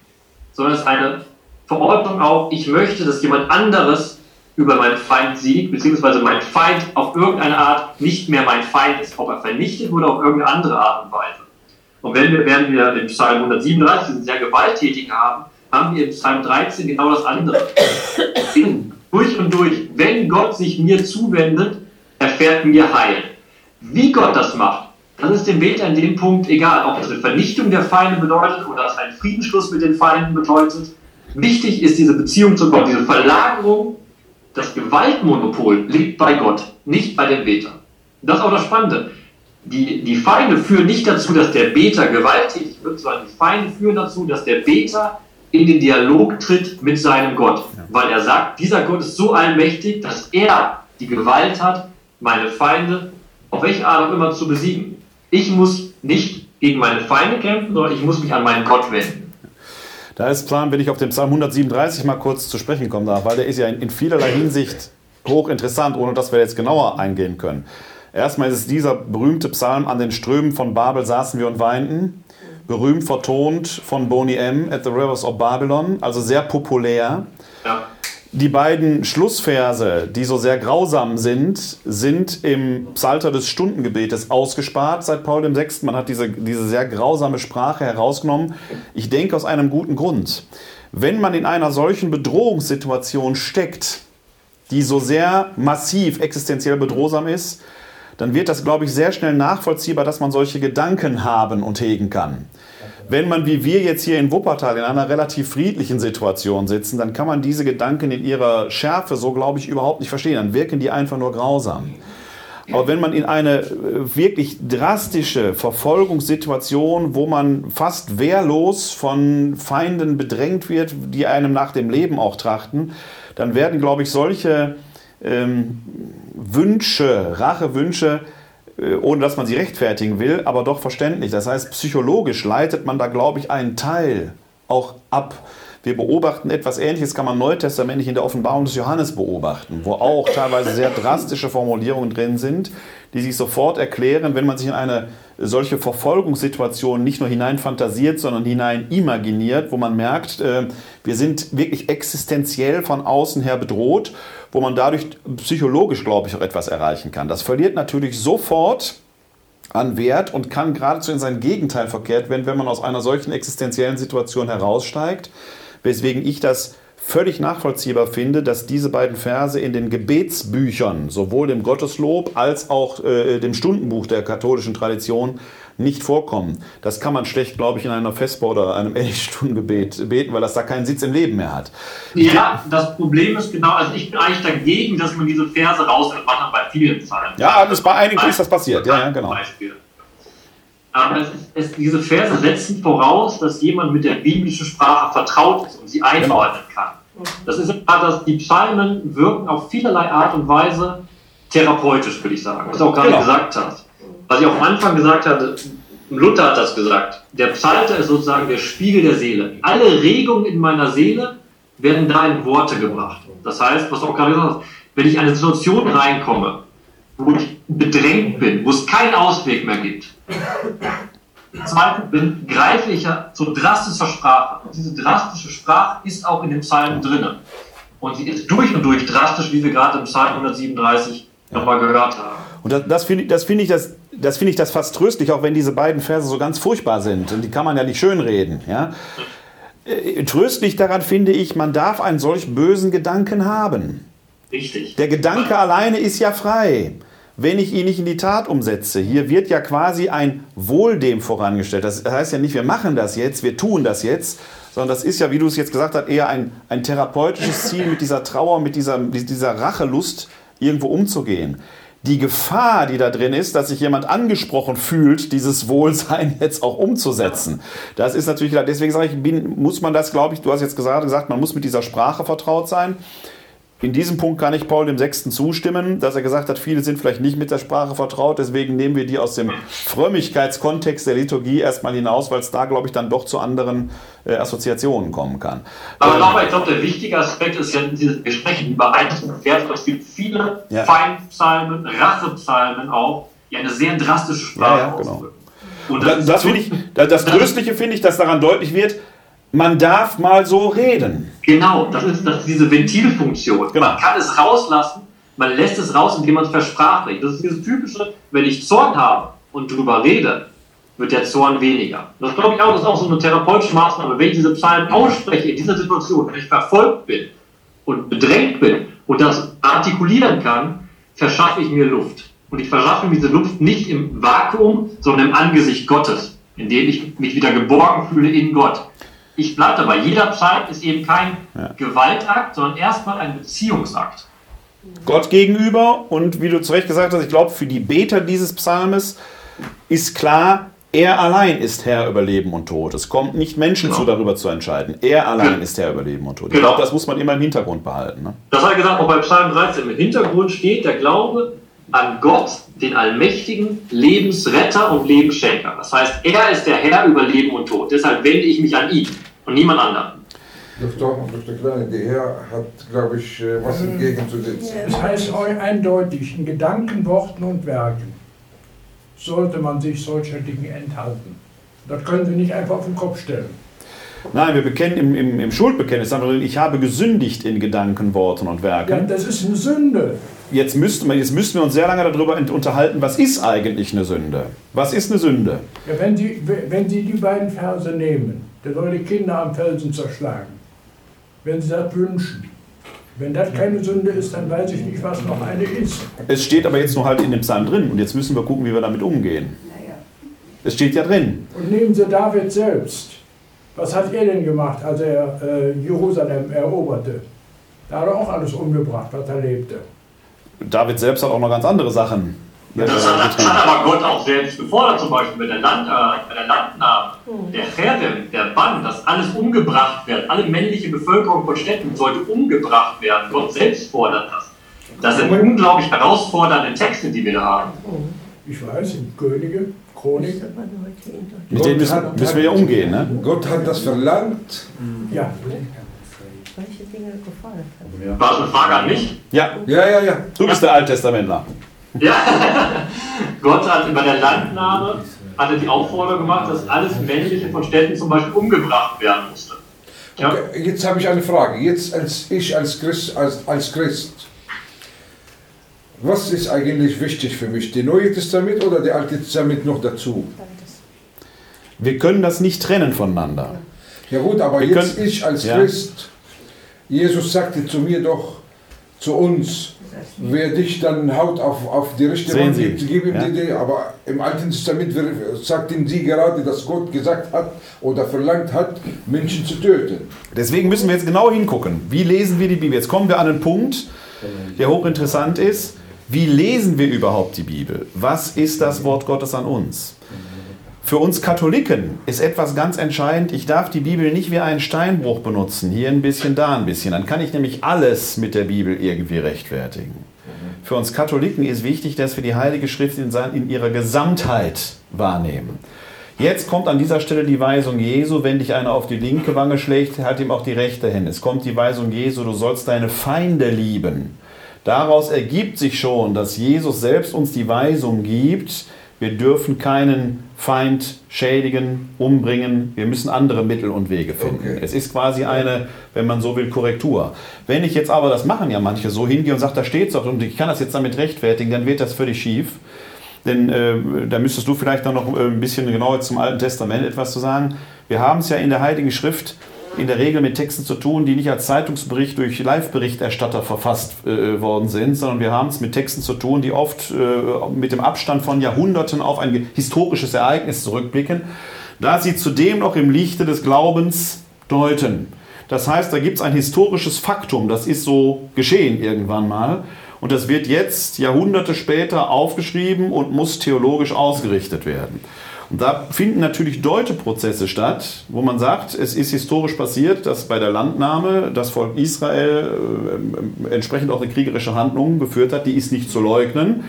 D: sondern es ist eine Verordnung auch, ich möchte, dass jemand anderes über meinen Feind siegt, beziehungsweise mein Feind auf irgendeine Art nicht mehr mein Feind ist, ob er vernichtet wurde auf irgendeine andere Art und Weise. Und wenn wir, während wir im Psalm 137 diesen sehr gewalttätig haben, haben wir im Psalm 13 genau das andere. In, durch und durch, wenn Gott sich mir zuwendet, erfährt mir Heil. Wie Gott das macht, das ist dem Beter in dem Punkt egal, ob das eine Vernichtung der Feinde bedeutet oder es einen Friedensschluss mit den Feinden bedeutet. Wichtig ist diese Beziehung zu Gott, diese Verlagerung, das Gewaltmonopol liegt bei Gott, nicht bei dem Beter. Das ist auch das Spannende. Die, die Feinde führen nicht dazu, dass der Beter gewalttätig wird, sondern die Feinde führen dazu, dass der Beter in den Dialog tritt mit seinem Gott. Weil er sagt, dieser Gott ist so allmächtig, dass er die Gewalt hat, meine Feinde auf welche Art auch immer zu besiegen. Ich muss nicht gegen meine Feinde kämpfen, sondern ich muss mich an meinen Gott wenden.
C: Da ist Plan, wenn ich auf den Psalm 137 mal kurz zu sprechen kommen darf, weil der ist ja in, in vielerlei Hinsicht hochinteressant, ohne dass wir jetzt genauer eingehen können. Erstmal ist es dieser berühmte Psalm, an den Strömen von Babel saßen wir und weinten, berühmt vertont von Boni M. at the Rivers of Babylon, also sehr populär.
D: Ja.
C: Die beiden Schlussverse, die so sehr grausam sind, sind im Psalter des Stundengebetes ausgespart seit Paul VI. Man hat diese, diese sehr grausame Sprache herausgenommen. Ich denke aus einem guten Grund. Wenn man in einer solchen Bedrohungssituation steckt, die so sehr massiv existenziell bedrohsam ist, dann wird das, glaube ich, sehr schnell nachvollziehbar, dass man solche Gedanken haben und hegen kann. Wenn man wie wir jetzt hier in Wuppertal in einer relativ friedlichen Situation sitzen, dann kann man diese Gedanken in ihrer Schärfe so, glaube ich, überhaupt nicht verstehen. Dann wirken die einfach nur grausam. Aber wenn man in eine äh, wirklich drastische Verfolgungssituation, wo man fast wehrlos von Feinden bedrängt wird, die einem nach dem Leben auch trachten, dann werden, glaube ich, solche ähm, Wünsche, Rachewünsche, äh, ohne dass man sie rechtfertigen will, aber doch verständlich. Das heißt, psychologisch leitet man da, glaube ich, einen Teil auch ab, Wir beobachten etwas Ähnliches, kann man neutestamentlich in der Offenbarung des Johannes beobachten, wo auch teilweise sehr drastische Formulierungen drin sind, die sich sofort erklären, wenn man sich in eine solche Verfolgungssituation nicht nur hineinfantasiert, sondern hinein imaginiert, wo man merkt, äh, wir sind wirklich existenziell von außen her bedroht, wo man dadurch psychologisch, glaube ich, auch etwas erreichen kann. Das verliert natürlich sofort an Wert und kann geradezu in sein Gegenteil verkehrt werden, wenn man aus einer solchen existenziellen Situation heraussteigt weswegen ich das völlig nachvollziehbar finde, dass diese beiden Verse in den Gebetsbüchern, sowohl dem Gotteslob als auch äh, dem Stundenbuch der katholischen Tradition, nicht vorkommen. Das kann man schlecht, glaube ich, in einer Vesper oder einem Stundengebet beten, weil das da keinen Sitz im Leben mehr hat.
D: Ja, das Problem ist genau, also ich bin eigentlich dagegen, dass man diese Verse rausnimmt, bei vielen Zahlen.
C: Ja, das bei einigen ist das passiert, ja, ja genau.
D: Beispiel. Aber es, es, diese Verse setzen voraus, dass jemand mit der biblischen Sprache vertraut ist und sie einordnen kann. Das ist dass die Psalmen wirken auf vielerlei Art und Weise therapeutisch, würde ich sagen, was du auch gerade genau. gesagt hast. Was ich auch am Anfang gesagt hatte, Luther hat das gesagt. Der Psalter ist sozusagen der Spiegel der Seele. Alle Regungen in meiner Seele werden da in Worte gebracht. Das heißt, was du auch gerade gesagt hast, wenn ich in eine Situation reinkomme, wo ich bedrängt bin, wo es keinen Ausweg mehr gibt, Zweitens bin, greife ich ja zu drastischer Sprache. Und diese drastische Sprache ist auch in den Psalmen drin. Und sie ist durch und durch drastisch, wie wir gerade im Psalm 137 ja. nochmal gehört haben.
C: Und das, das finde das find ich, das, das find ich das fast tröstlich, auch wenn diese beiden Verse so ganz furchtbar sind. Und die kann man ja nicht schönreden. Ja? Äh, tröstlich daran finde ich, man darf einen solch bösen Gedanken haben.
D: Richtig.
C: Der Gedanke alleine ist ja frei wenn ich ihn nicht in die Tat umsetze. Hier wird ja quasi ein Wohl dem vorangestellt. Das heißt ja nicht, wir machen das jetzt, wir tun das jetzt, sondern das ist ja, wie du es jetzt gesagt hast, eher ein, ein therapeutisches Ziel, mit dieser Trauer, mit dieser, dieser Rachelust irgendwo umzugehen. Die Gefahr, die da drin ist, dass sich jemand angesprochen fühlt, dieses Wohlsein jetzt auch umzusetzen. Das ist natürlich, deswegen sage ich, muss man das, glaube ich, du hast jetzt gesagt, man muss mit dieser Sprache vertraut sein. In diesem Punkt kann ich Paul dem Sechsten zustimmen, dass er gesagt hat, viele sind vielleicht nicht mit der Sprache vertraut, deswegen nehmen wir die aus dem Frömmigkeitskontext der Liturgie erstmal hinaus, weil es da, glaube ich, dann doch zu anderen äh, Assoziationen kommen kann.
D: Aber ähm, nochmal, ich glaube, der wichtige Aspekt ist ja, wir sprechen über einzelne Verse, es gibt viele ja. Feindpsalmen, Rachepsalmen auch, die eine sehr drastische Sprache ja, ja, genau.
C: Und das, das, finde ich, das, das Tröstliche finde ich, dass daran deutlich wird, man darf mal so reden.
D: Genau, das ist, das ist diese Ventilfunktion. Genau. Man kann es rauslassen, man lässt es raus, indem man es versprachlicht. Das ist dieses typische, wenn ich Zorn habe und drüber rede, wird der Zorn weniger. Das glaube ich auch, das ist auch so eine therapeutische Maßnahme. Wenn ich diese Psalmen ausspreche in dieser Situation, wenn ich verfolgt bin und bedrängt bin und das artikulieren kann, verschaffe ich mir Luft. Und ich verschaffe mir diese Luft nicht im Vakuum, sondern im Angesicht Gottes, in dem ich mich wieder geborgen fühle in Gott ich bleibe dabei, jeder Psalm ist eben kein ja. Gewaltakt, sondern erstmal ein Beziehungsakt.
C: Gott gegenüber und wie du zu Recht gesagt hast, ich glaube, für die Beter dieses Psalmes ist klar, er allein ist Herr über Leben und Tod. Es kommt nicht Menschen genau. zu, darüber zu entscheiden. Er allein ist Herr über Leben und Tod. Ich genau. glaube, das muss man immer im Hintergrund behalten. Ne?
D: Das hat er gesagt, auch bei Psalm 13. Im Hintergrund steht der Glaube an Gott, den allmächtigen Lebensretter und Lebensschenker. Das heißt, er ist der Herr über Leben und Tod. Deshalb wende ich mich an ihn und niemand anderen.
A: Dr. Dr. Kleine, der Herr hat, glaube ich, äh, was entgegenzusetzen.
F: Es heißt eindeutig, in Gedanken, Worten und Werken sollte man sich solcher Dinge enthalten. Das können Sie nicht einfach auf den Kopf stellen.
C: Nein, wir bekennen im, im, im Schuldbekenntnis, ich habe gesündigt in Gedanken, Worten und Werken. Ja,
F: das ist eine Sünde.
C: Jetzt, müssten wir, jetzt müssten wir uns sehr lange darüber unterhalten, was ist eigentlich eine Sünde? Was ist eine Sünde?
F: Ja, wenn, Sie, wenn Sie die beiden Verse nehmen, der soll die Kinder am Felsen zerschlagen. Wenn sie das wünschen. Wenn das keine Sünde ist, dann weiß ich nicht, was noch eine ist.
C: Es steht aber jetzt nur halt in dem Psalm drin und jetzt müssen wir gucken, wie wir damit umgehen. Es steht ja drin.
F: Und nehmen Sie David selbst. Was hat er denn gemacht, als er äh, Jerusalem eroberte? Da hat er auch alles umgebracht, was er lebte.
C: David selbst hat auch noch ganz andere Sachen
D: ja, das hat, das hat aber Gott auch selbst gefordert, zum Beispiel bei der, Land, äh, der Landnahme. Mhm. Der Cherem, der Bann, dass alles umgebracht wird, alle männliche Bevölkerung von Städten sollte umgebracht werden. Gott selbst fordert das. Das sind unglaublich herausfordernde Texte, die wir da haben.
F: Ich weiß, Könige, Chronik.
E: In
C: Mit denen müssen,
A: hat-
C: müssen wir ja umgehen. Ne?
A: Gott hat das verlangt.
F: Ja,
E: Welche Dinge gefallen haben.
D: War das eine Frage an mich?
C: Ja,
A: Ja, ja, ja.
C: du bist der Alttestamentler.
D: Ja. Gott hat bei der Landnahme hat er die Aufforderung gemacht, dass alles Männliche von Städten zum Beispiel umgebracht werden musste. Ja.
A: Okay, jetzt habe ich eine Frage. Jetzt als ich als Christ, als, als Christ. Was ist eigentlich wichtig für mich? Der Neue Testament oder der Alte Testament noch dazu?
C: Wir können das nicht trennen voneinander.
A: Ja gut, aber
C: Wir
A: jetzt
C: können-
A: ich als
C: Ja.
A: Christ, Jesus sagte zu mir doch, zu uns, wer dich dann haut auf, auf die rechte
C: Sehen
A: Wand gibt, gib ihm
C: ja.
A: die Idee. Aber im Alten Testament wird- sagten sie gerade, dass Gott gesagt hat oder verlangt hat, Menschen zu töten.
C: Deswegen müssen wir jetzt genau hingucken. Wie lesen wir die Bibel? Jetzt kommen wir an einen Punkt, der hochinteressant ist. Wie lesen wir überhaupt die Bibel? Was ist das Wort Gottes an uns? Für uns Katholiken ist etwas ganz entscheidend. Ich darf die Bibel nicht wie einen Steinbruch benutzen. Hier ein bisschen, da ein bisschen. Dann kann ich nämlich alles mit der Bibel irgendwie rechtfertigen. Für uns Katholiken ist wichtig, dass wir die Heilige Schrift in, ihrer Gesamtheit wahrnehmen. Jetzt kommt an dieser Stelle die Weisung Jesu, wenn dich einer auf die linke Wange schlägt, halt ihm auch die rechte hin. Es kommt die Weisung Jesu, du sollst deine Feinde lieben. Daraus ergibt sich schon, dass Jesus selbst uns die Weisung gibt, wir dürfen keinen Feind schädigen, umbringen, wir müssen andere Mittel und Wege finden.
A: Okay.
C: Es ist quasi eine, wenn man so will, Korrektur. Wenn ich jetzt aber, das machen ja manche so, hingehe und sage, da steht's doch und ich kann das jetzt damit rechtfertigen, dann wird das völlig schief. Denn äh, da müsstest du vielleicht noch äh, ein bisschen genauer zum Alten Testament etwas zu sagen. Wir haben es ja in der Heiligen Schrift in der Regel mit Texten zu tun, die nicht als Zeitungsbericht durch Live-Berichterstatter verfasst äh, worden sind, sondern wir haben es mit Texten zu tun, die oft äh, mit dem Abstand von Jahrhunderten auf ein historisches Ereignis zurückblicken, da sie zudem noch im Lichte des Glaubens deuten. Das heißt, da gibt es ein historisches Faktum, das ist so geschehen irgendwann mal. Und das wird jetzt Jahrhunderte später aufgeschrieben und muss theologisch ausgerichtet werden. Und da finden natürlich Deuteprozesse statt, wo man sagt, es ist historisch passiert, dass bei der Landnahme das Volk Israel äh, entsprechend auch eine kriegerische Handlung geführt hat, die ist nicht zu leugnen.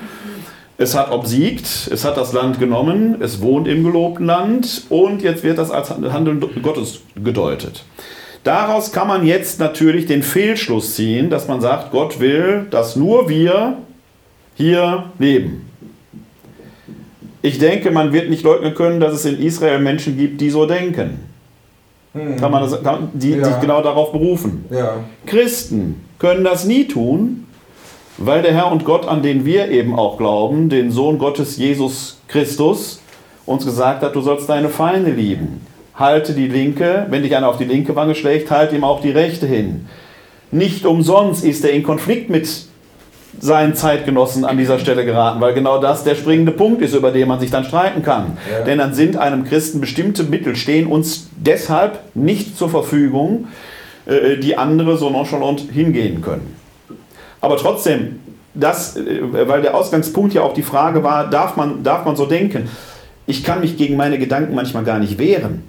C: Es hat obsiegt, es hat das Land genommen, es wohnt im gelobten Land und jetzt wird das als Handeln Gottes gedeutet. Daraus kann man jetzt natürlich den Fehlschluss ziehen, dass man sagt, Gott will, dass nur wir hier leben. Ich denke, man wird nicht leugnen können, dass es in Israel Menschen gibt, die so denken. Kann man das, kann, die
A: Ja.
C: sich genau darauf berufen.
A: Ja.
C: Christen können das nie tun, weil der Herr und Gott, an den wir eben auch glauben, den Sohn Gottes Jesus Christus, uns gesagt hat, du sollst deine Feinde lieben. Halte die linke, wenn dich einer auf die linke Wange schlägt, halt ihm auch die rechte hin. Nicht umsonst ist er in Konflikt mit seinen Zeitgenossen an dieser Stelle geraten, weil genau das der springende Punkt ist, über den man sich dann streiten kann.
A: Ja.
C: Denn dann sind einem Christen bestimmte Mittel, stehen uns deshalb nicht zur Verfügung, äh, die andere so nonchalant hingehen können. Aber trotzdem, das, äh, weil der Ausgangspunkt ja auch die Frage war, darf man, darf man so denken? Ich kann mich gegen meine Gedanken manchmal gar nicht wehren.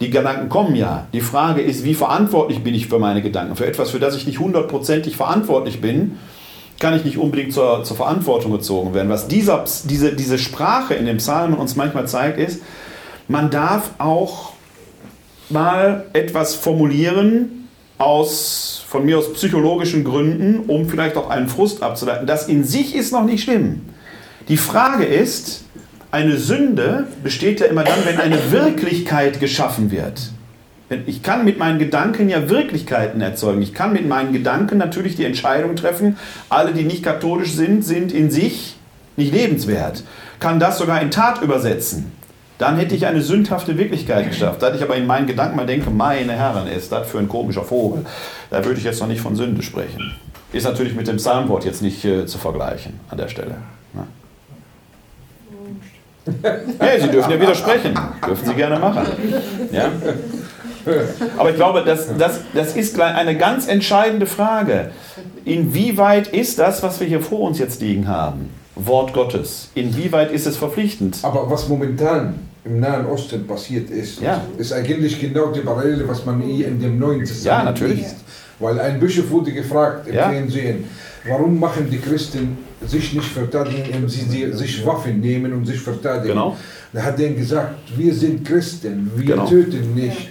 C: Die Gedanken kommen ja. Die Frage ist, wie verantwortlich bin ich für meine Gedanken? Für etwas, für das ich nicht hundertprozentig verantwortlich bin, kann ich nicht unbedingt zur, zur Verantwortung gezogen werden. Was dieser, diese, diese Sprache in den Psalmen uns manchmal zeigt, ist, man darf auch mal etwas formulieren aus, von mir aus psychologischen Gründen, um vielleicht auch einen Frust abzuleiten. Das in sich ist noch nicht schlimm. Die Frage ist, eine Sünde besteht ja immer dann, wenn eine Wirklichkeit geschaffen wird. Ich kann mit meinen Gedanken ja Wirklichkeiten erzeugen. Ich kann mit meinen Gedanken natürlich die Entscheidung treffen, alle, die nicht katholisch sind, sind in sich nicht lebenswert. Kann das sogar in Tat übersetzen. Dann hätte ich eine sündhafte Wirklichkeit geschafft. Da ich aber in meinen Gedanken mal denke, meine Herren, ist das für ein komischer Vogel. Da würde ich jetzt noch nicht von Sünde sprechen. Ist natürlich mit dem Psalmwort jetzt nicht äh, zu vergleichen an der Stelle. Ne? Hey, Sie dürfen ja widersprechen. Dürfen Sie gerne machen. Ja? Aber ich glaube, das, das, das ist eine ganz entscheidende Frage. Inwieweit ist das, was wir hier vor uns jetzt liegen haben, Wort Gottes, inwieweit ist es verpflichtend?
A: Aber was momentan im Nahen Osten passiert ist,
C: Ja.
A: ist eigentlich genau die Parallele, was man hier in dem Neuen Testament
C: Ja, natürlich.
A: liest. Weil ein Bischof wurde gefragt im
C: Ja.
A: Fernsehen, warum machen die Christen sich nicht verteidigen, indem sie sich Waffen nehmen und sich verteidigen.
C: Genau.
A: Da hat er gesagt, wir sind Christen, wir
C: Genau.
A: töten nicht.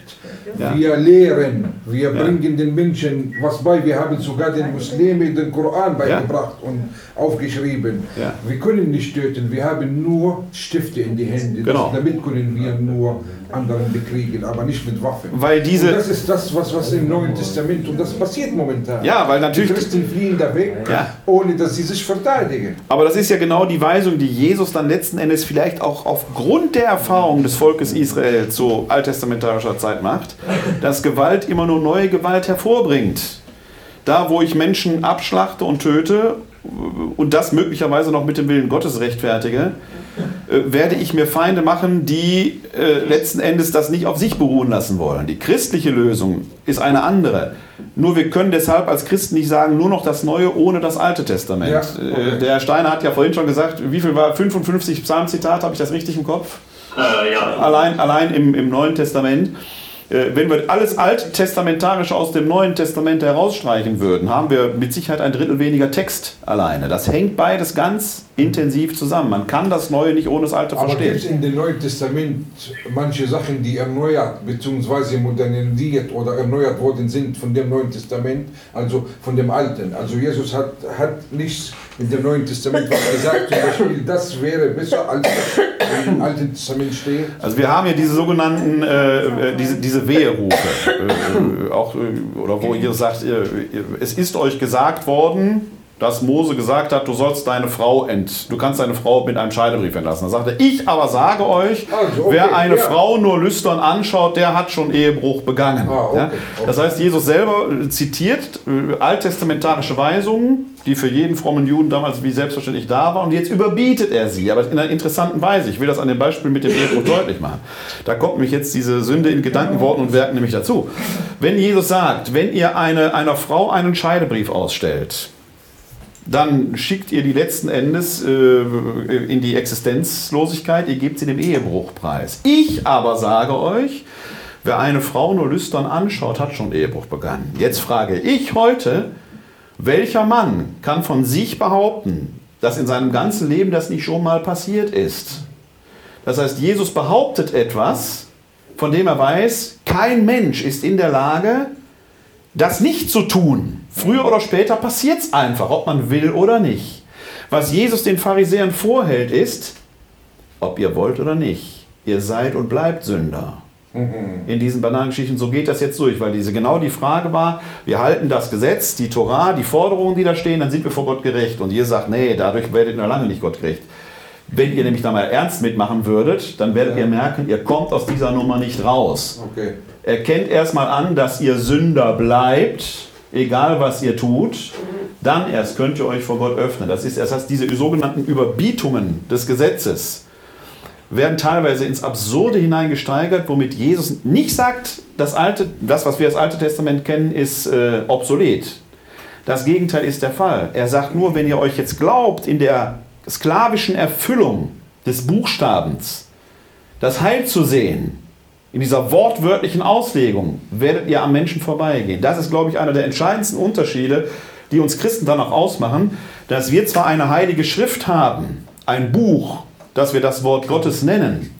C: Ja.
A: Wir lehren, wir
C: Ja.
A: bringen den Menschen was bei. Wir haben sogar den Muslimen den Koran beigebracht und aufgeschrieben.
C: Ja.
A: Wir können nicht töten, wir haben nur Stifte in die Hände.
C: Genau.
A: Damit können wir nur anderen bekriegen, aber nicht mit Waffen.
C: Weil diese-
A: und das ist das, was, was im Neuen Testament, und das passiert momentan.
C: Ja, weil natürlich-
A: Die Christen fliehen da weg,
C: Ja.
A: ohne dass sie sich verteidigen.
C: Aber das ist ja genau die Weisung, die Jesus dann letzten Endes vielleicht auch aufgrund der Erfahrung des Volkes Israel zu alttestamentarischer Zeit macht, dass Gewalt immer nur neue Gewalt hervorbringt. Da, wo ich Menschen abschlachte und töte und das möglicherweise noch mit dem Willen Gottes rechtfertige, äh, werde ich mir Feinde machen, die äh, letzten Endes das nicht auf sich beruhen lassen wollen. Die christliche Lösung ist eine andere. Nur wir können deshalb als Christen nicht sagen, nur noch das Neue ohne das Alte Testament.
A: Ja,
C: Äh,
A: okay.
C: Der Herr Steiner hat ja vorhin schon gesagt, wie viel war 55 Psalmzitate, habe ich das richtig im Kopf?
D: Äh, ja.
C: Allein, allein im, im Neuen Testament. Äh, Wenn wir alles Alttestamentarische aus dem Neuen Testament herausstreichen würden, haben wir mit Sicherheit ein Drittel weniger Text alleine. Das hängt beides ganz intensiv zusammen. Man kann das Neue nicht ohne das Alte
A: Aber gibt es
C: verstehen.
A: in dem Neuen Testament manche Sachen, die erneuert bzw. modernisiert oder erneuert worden sind von dem Neuen Testament, also von dem Alten? Also Jesus hat, hat nichts in dem Neuen Testament was gesagt, zum Beispiel, das wäre besser als im Alten Testament steht.
C: Also wir haben ja diese sogenannten, äh, äh, diese, diese Weherufe, äh, äh, auch, äh, oder wo ihr sagt, es ist euch gesagt worden, dass Mose gesagt hat, du sollst deine Frau ent, du kannst deine Frau mit einem Scheidebrief entlassen. Da sagt er, ich aber sage euch,
A: Also, okay,
C: wer eine
A: ja.
C: Frau nur lüstern anschaut, der hat schon Ehebruch begangen.
A: Ah, okay,
C: ja? Das heißt, Jesus selber äh, zitiert äh, alttestamentarische Weisungen, die für jeden frommen Juden damals wie selbstverständlich da waren, und jetzt überbietet er sie, aber in einer interessanten Weise. Ich will das an dem Beispiel mit dem Ehebruch deutlich machen. Da kommt nämlich jetzt diese Sünde in Gedanken, Worten und Werken nämlich dazu. Wenn Jesus sagt, wenn ihr eine, einer Frau einen Scheidebrief ausstellt, dann schickt ihr die letzten Endes äh, in die Existenzlosigkeit, ihr gebt sie dem Ehebruch preis. Ich aber sage euch, wer eine Frau nur lüstern anschaut, hat schon Ehebruch begangen. Jetzt frage ich heute, welcher Mann kann von sich behaupten, dass in seinem ganzen Leben das nicht schon mal passiert ist? Das heißt, Jesus behauptet etwas, von dem er weiß, kein Mensch ist in der Lage, das nicht zu tun. Früher oder später passiert es einfach, ob man will oder nicht. Was Jesus den Pharisäern vorhält, ist, ob ihr wollt oder nicht, ihr seid und bleibt Sünder. In diesen Bananengeschichten, so geht das jetzt durch, weil diese genau die Frage war, wir halten das Gesetz, die Torah, die Forderungen, die da stehen, dann sind wir vor Gott gerecht. Und ihr sagt, nee, dadurch werdet ihr noch lange nicht Gott gerecht. Wenn ihr nämlich da mal ernst mitmachen würdet, dann werdet
A: Ja.
C: ihr merken, ihr kommt aus dieser Nummer nicht raus.
A: Okay.
C: Erkennt erstmal an, dass ihr Sünder bleibt, egal was ihr tut. Dann erst könnt ihr euch vor Gott öffnen. Das ist erst das heißt, diese sogenannten Überbietungen des Gesetzes werden teilweise ins Absurde hineingesteigert, womit Jesus nicht sagt, das, alte, das was wir als Alte Testament kennen, ist äh, obsolet. Das Gegenteil ist der Fall. Er sagt nur, wenn ihr euch jetzt glaubt, in der sklavischen Erfüllung des Buchstabens das Heil zu sehen, in dieser wortwörtlichen Auslegung, werdet ihr am Menschen vorbeigehen. Das ist, glaube ich, einer der entscheidendsten Unterschiede, die uns Christen dann auch ausmachen, dass wir zwar eine heilige Schrift haben, ein Buch, das wir das Wort Gottes nennen,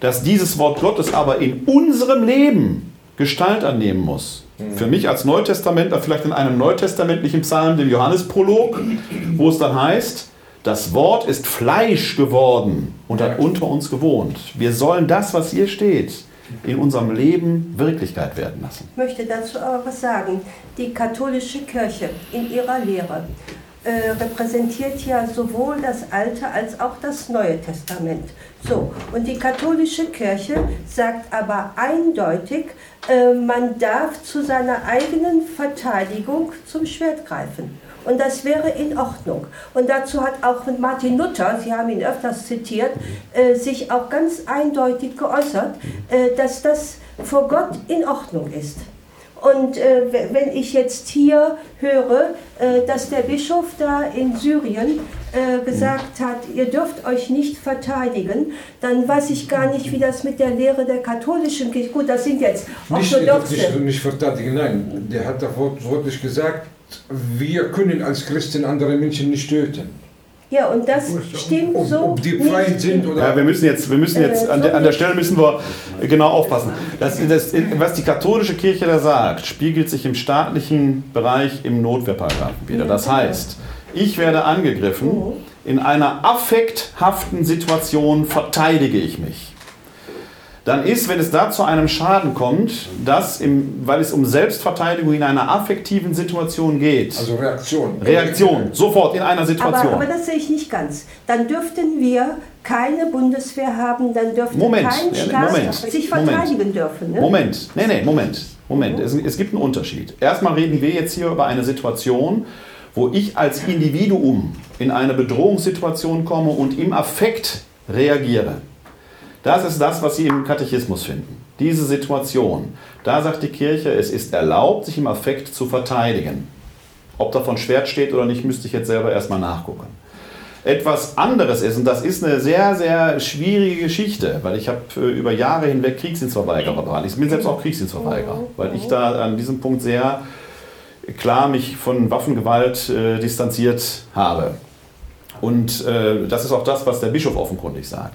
C: dass dieses Wort Gottes aber in unserem Leben Gestalt annehmen muss. Für mich als Neutestamentler vielleicht in einem neutestamentlichen Psalm, dem Johannesprolog, wo es dann heißt, das Wort ist Fleisch geworden und hat unter uns gewohnt. Wir sollen das, was hier steht, in unserem Leben Wirklichkeit werden lassen.
E: Ich möchte dazu aber was sagen. Die katholische Kirche in ihrer Lehre äh, repräsentiert ja sowohl das Alte als auch das Neue Testament. So, und die katholische Kirche sagt aber eindeutig, äh, man darf zu seiner eigenen Verteidigung zum Schwert greifen. Und das wäre in Ordnung. Und dazu hat auch Martin Luther, Sie haben ihn öfters zitiert, äh, sich auch ganz eindeutig geäußert, äh, dass das vor Gott in Ordnung ist. Und äh, wenn ich jetzt hier höre, äh, dass der Bischof da in Syrien äh, gesagt hat, ihr dürft euch nicht verteidigen, dann weiß ich gar nicht, wie das mit der Lehre der katholischen Kirche, gut, das sind jetzt
A: Nicht,
E: orthodoxe.
A: nicht, nicht verteidigen, nein. Der hat da wort- wörtlich gesagt, wir können als Christen andere Menschen nicht töten.
E: Ja, und das stimmt
A: Ob,
E: so.
A: ob die
E: nicht.
A: Feind sind oder.
C: Ja, wir müssen jetzt, wir müssen jetzt
E: Äh,
C: an, der, an der Stelle müssen wir genau aufpassen. Das, das, was die katholische Kirche da sagt, spiegelt sich im staatlichen Bereich im Notwehrparagraphen wieder. Das heißt, ich werde angegriffen, in einer affekthaften Situation verteidige ich mich. Dann ist, wenn es da zu einem Schaden kommt, dass im, weil es um Selbstverteidigung in einer affektiven Situation geht.
A: Also Reaktion.
C: Reaktion, sofort in einer Situation.
E: Aber, aber das sehe ich nicht ganz. Dann dürften wir keine Bundeswehr haben, dann dürfte
C: Moment,
E: kein
C: ja,
E: Staat
C: Moment,
E: sich
C: Moment.
E: verteidigen dürfen. Ne?
C: Moment, nee, nee, Moment, Moment. Es, es gibt einen Unterschied. Erstmal reden wir jetzt hier über eine Situation, wo ich als Individuum in eine Bedrohungssituation komme und im Affekt reagiere. Das ist das, was Sie im Katechismus finden. Diese Situation. Da sagt die Kirche, es ist erlaubt, sich im Affekt zu verteidigen. Ob davon Schwert steht oder nicht, müsste ich jetzt selber erstmal nachgucken. Etwas anderes ist, und das ist eine sehr, sehr schwierige Geschichte, weil ich habe äh, über Jahre hinweg Kriegsdienstverweigerer dran. Ich bin selbst auch Kriegsdienstverweigerer, weil ich da an diesem Punkt sehr klar mich von Waffengewalt äh, distanziert habe. Und äh, das ist auch das, was der Bischof offenkundig sagt.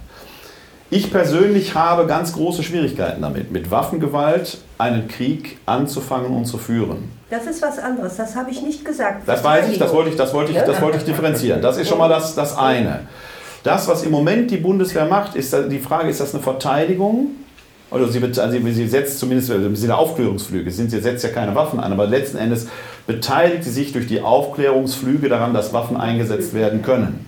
C: Ich persönlich habe ganz große Schwierigkeiten damit, mit Waffengewalt einen Krieg anzufangen und zu führen.
E: Das ist was anderes, das habe ich nicht gesagt.
C: Das weiß ich, das wollte ich, das wollte ich, das wollte ich differenzieren. Das ist schon mal das, das eine. Das, was im Moment die Bundeswehr macht, ist die Frage, ist das eine Verteidigung? Oder sie, also sie setzt zumindest, sie sind Aufklärungsflüge, sind, sie setzt ja keine Waffen ein, aber letzten Endes beteiligt sie sich durch die Aufklärungsflüge daran, dass Waffen eingesetzt werden können.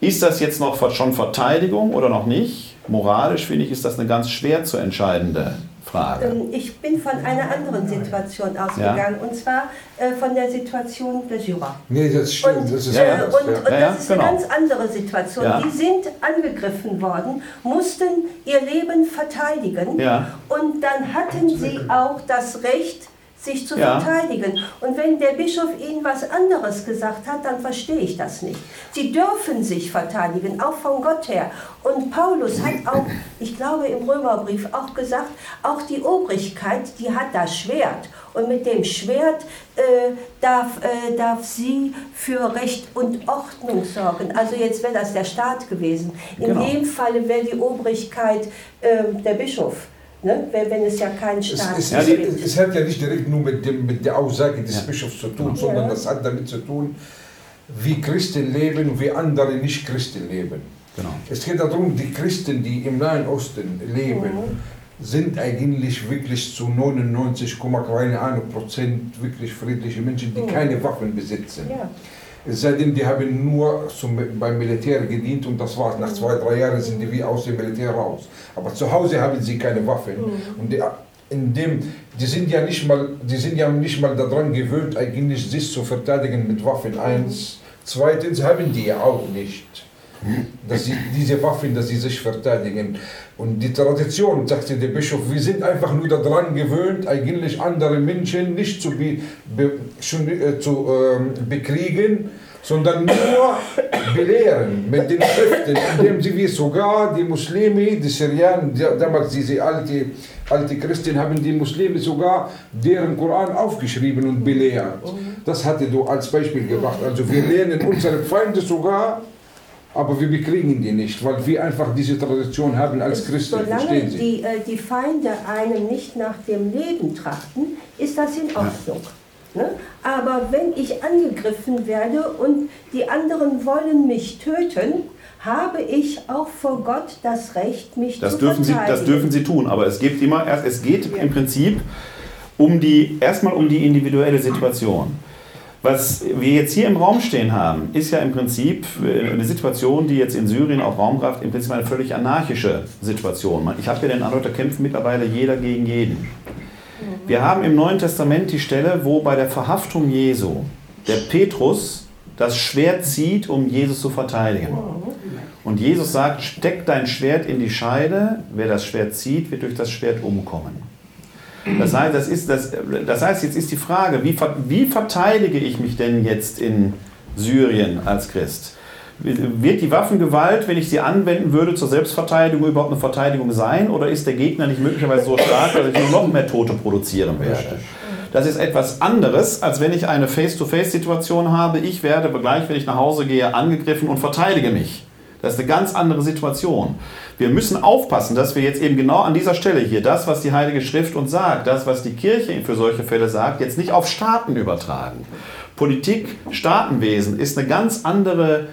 C: Ist das jetzt noch schon Verteidigung oder noch nicht? Moralisch finde ich, ist das eine ganz schwer zu entscheidende Frage.
E: Ähm, Ich bin von einer anderen Situation ausgegangen, und zwar äh, von der Situation der Syrer.
A: Nee, das stimmt.
E: Und,
A: das ist
C: Ja, ja.
E: und,
A: ja.
E: und
C: Ja, ja,
E: das ist
C: genau.
E: eine ganz andere Situation.
C: Ja.
E: Die sind angegriffen worden, mussten ihr Leben verteidigen
C: Ja.
E: und dann hatten sie auch das Recht, sich zu
C: Ja.
E: verteidigen. Und wenn der Bischof ihnen was anderes gesagt hat, dann verstehe ich das nicht. Sie dürfen sich verteidigen, auch von Gott her. Und Paulus hat auch, ich glaube im Römerbrief auch gesagt, auch die Obrigkeit, die hat das Schwert. Und mit dem Schwert äh, darf, äh, darf sie für Recht und Ordnung sorgen. Also jetzt wäre das der Staat gewesen. In
C: Genau.
E: dem Falle wäre die Obrigkeit äh, der Bischof. Ne? Wenn wenn es ja kein Staat
A: es,
C: Ja,
A: es,
C: die-
A: es hat ja nicht direkt nur mit, dem, mit der Aussage des
C: Ja.
A: Bischofs zu tun, sondern
E: Ja.
A: das hat damit zu tun, wie Christen leben und wie andere Nicht-Christen leben.
C: Genau.
A: Es geht darum, die Christen, die im Nahen Osten leben, sind eigentlich wirklich zu 99, keine Ahnung, Prozent wirklich friedliche Menschen, die keine Waffen besitzen.
E: Ja.
A: Es sei denn, die haben nur zum, beim Militär gedient und das war's. Nach zwei, drei Jahren sind die wie aus dem Militär raus. Aber zu Hause haben sie keine Waffen. Und die, in dem, die, sind ja nicht mal, die sind ja nicht mal daran gewöhnt, eigentlich sich zu verteidigen mit Waffen. Eins. Zweitens haben die ja auch nicht. Dass sie diese Waffen, dass sie sich verteidigen. Und die Tradition, sagte der Bischof, wir sind einfach nur daran gewöhnt, eigentlich andere Menschen nicht zu, be, be, schon, äh, zu ähm, bekriegen, sondern nur belehren mit den Schriften, indem sie wie sogar die Muslime, die Syrianer, damals diese alte, alte Christen, haben die Muslime sogar deren Koran aufgeschrieben und belehrt. Das hatte du als Beispiel gebracht. Also wir lernen unsere Feinde sogar, aber wir bekriegen die nicht, weil wir einfach diese Tradition haben als Christen.
E: Solange die, äh, die Feinde einem nicht nach dem Leben trachten, ist das in Ordnung. Ne? Aber wenn ich angegriffen werde und die anderen wollen mich töten, habe ich auch vor Gott das Recht, mich
C: Das
E: zu
C: dürfen, sie,
E: verteidigen.
C: das dürfen Sie tun, aber es geht immer erst, es geht im Prinzip um die, erstmal um die individuelle Situation. Was wir jetzt hier im Raum stehen haben, ist ja im Prinzip äh, eine Situation, die jetzt in Syrien auch Raum greift, im Prinzip eine völlig anarchische Situation. Ich habe ja den Eindruck, da kämpft mittlerweile jeder gegen jeden. Wir haben im Neuen Testament die Stelle, wo bei der Verhaftung Jesu der Petrus das Schwert zieht, um Jesus zu verteidigen. Und Jesus sagt, steck dein Schwert in die Scheide, wer das Schwert zieht, wird durch das Schwert umkommen. Das heißt, das ist, das, das heißt jetzt ist die Frage, wie, wie verteidige ich mich denn jetzt in Syrien als Christ? Wird die Waffengewalt, wenn ich sie anwenden würde, zur Selbstverteidigung überhaupt eine Verteidigung sein? Oder ist der Gegner nicht möglicherweise so stark, dass ich nur noch mehr Tote produzieren werde? Das ist etwas anderes, als wenn ich eine Face-to-Face-Situation habe. Ich werde gleich, wenn ich nach Hause gehe, angegriffen und verteidige mich. Das ist eine ganz andere Situation. Wir müssen aufpassen, dass wir jetzt eben genau an dieser Stelle hier das, was die Heilige Schrift uns sagt, das, was die Kirche für solche Fälle sagt, jetzt nicht auf Staaten übertragen. Politik, Staatenwesen ist eine ganz andere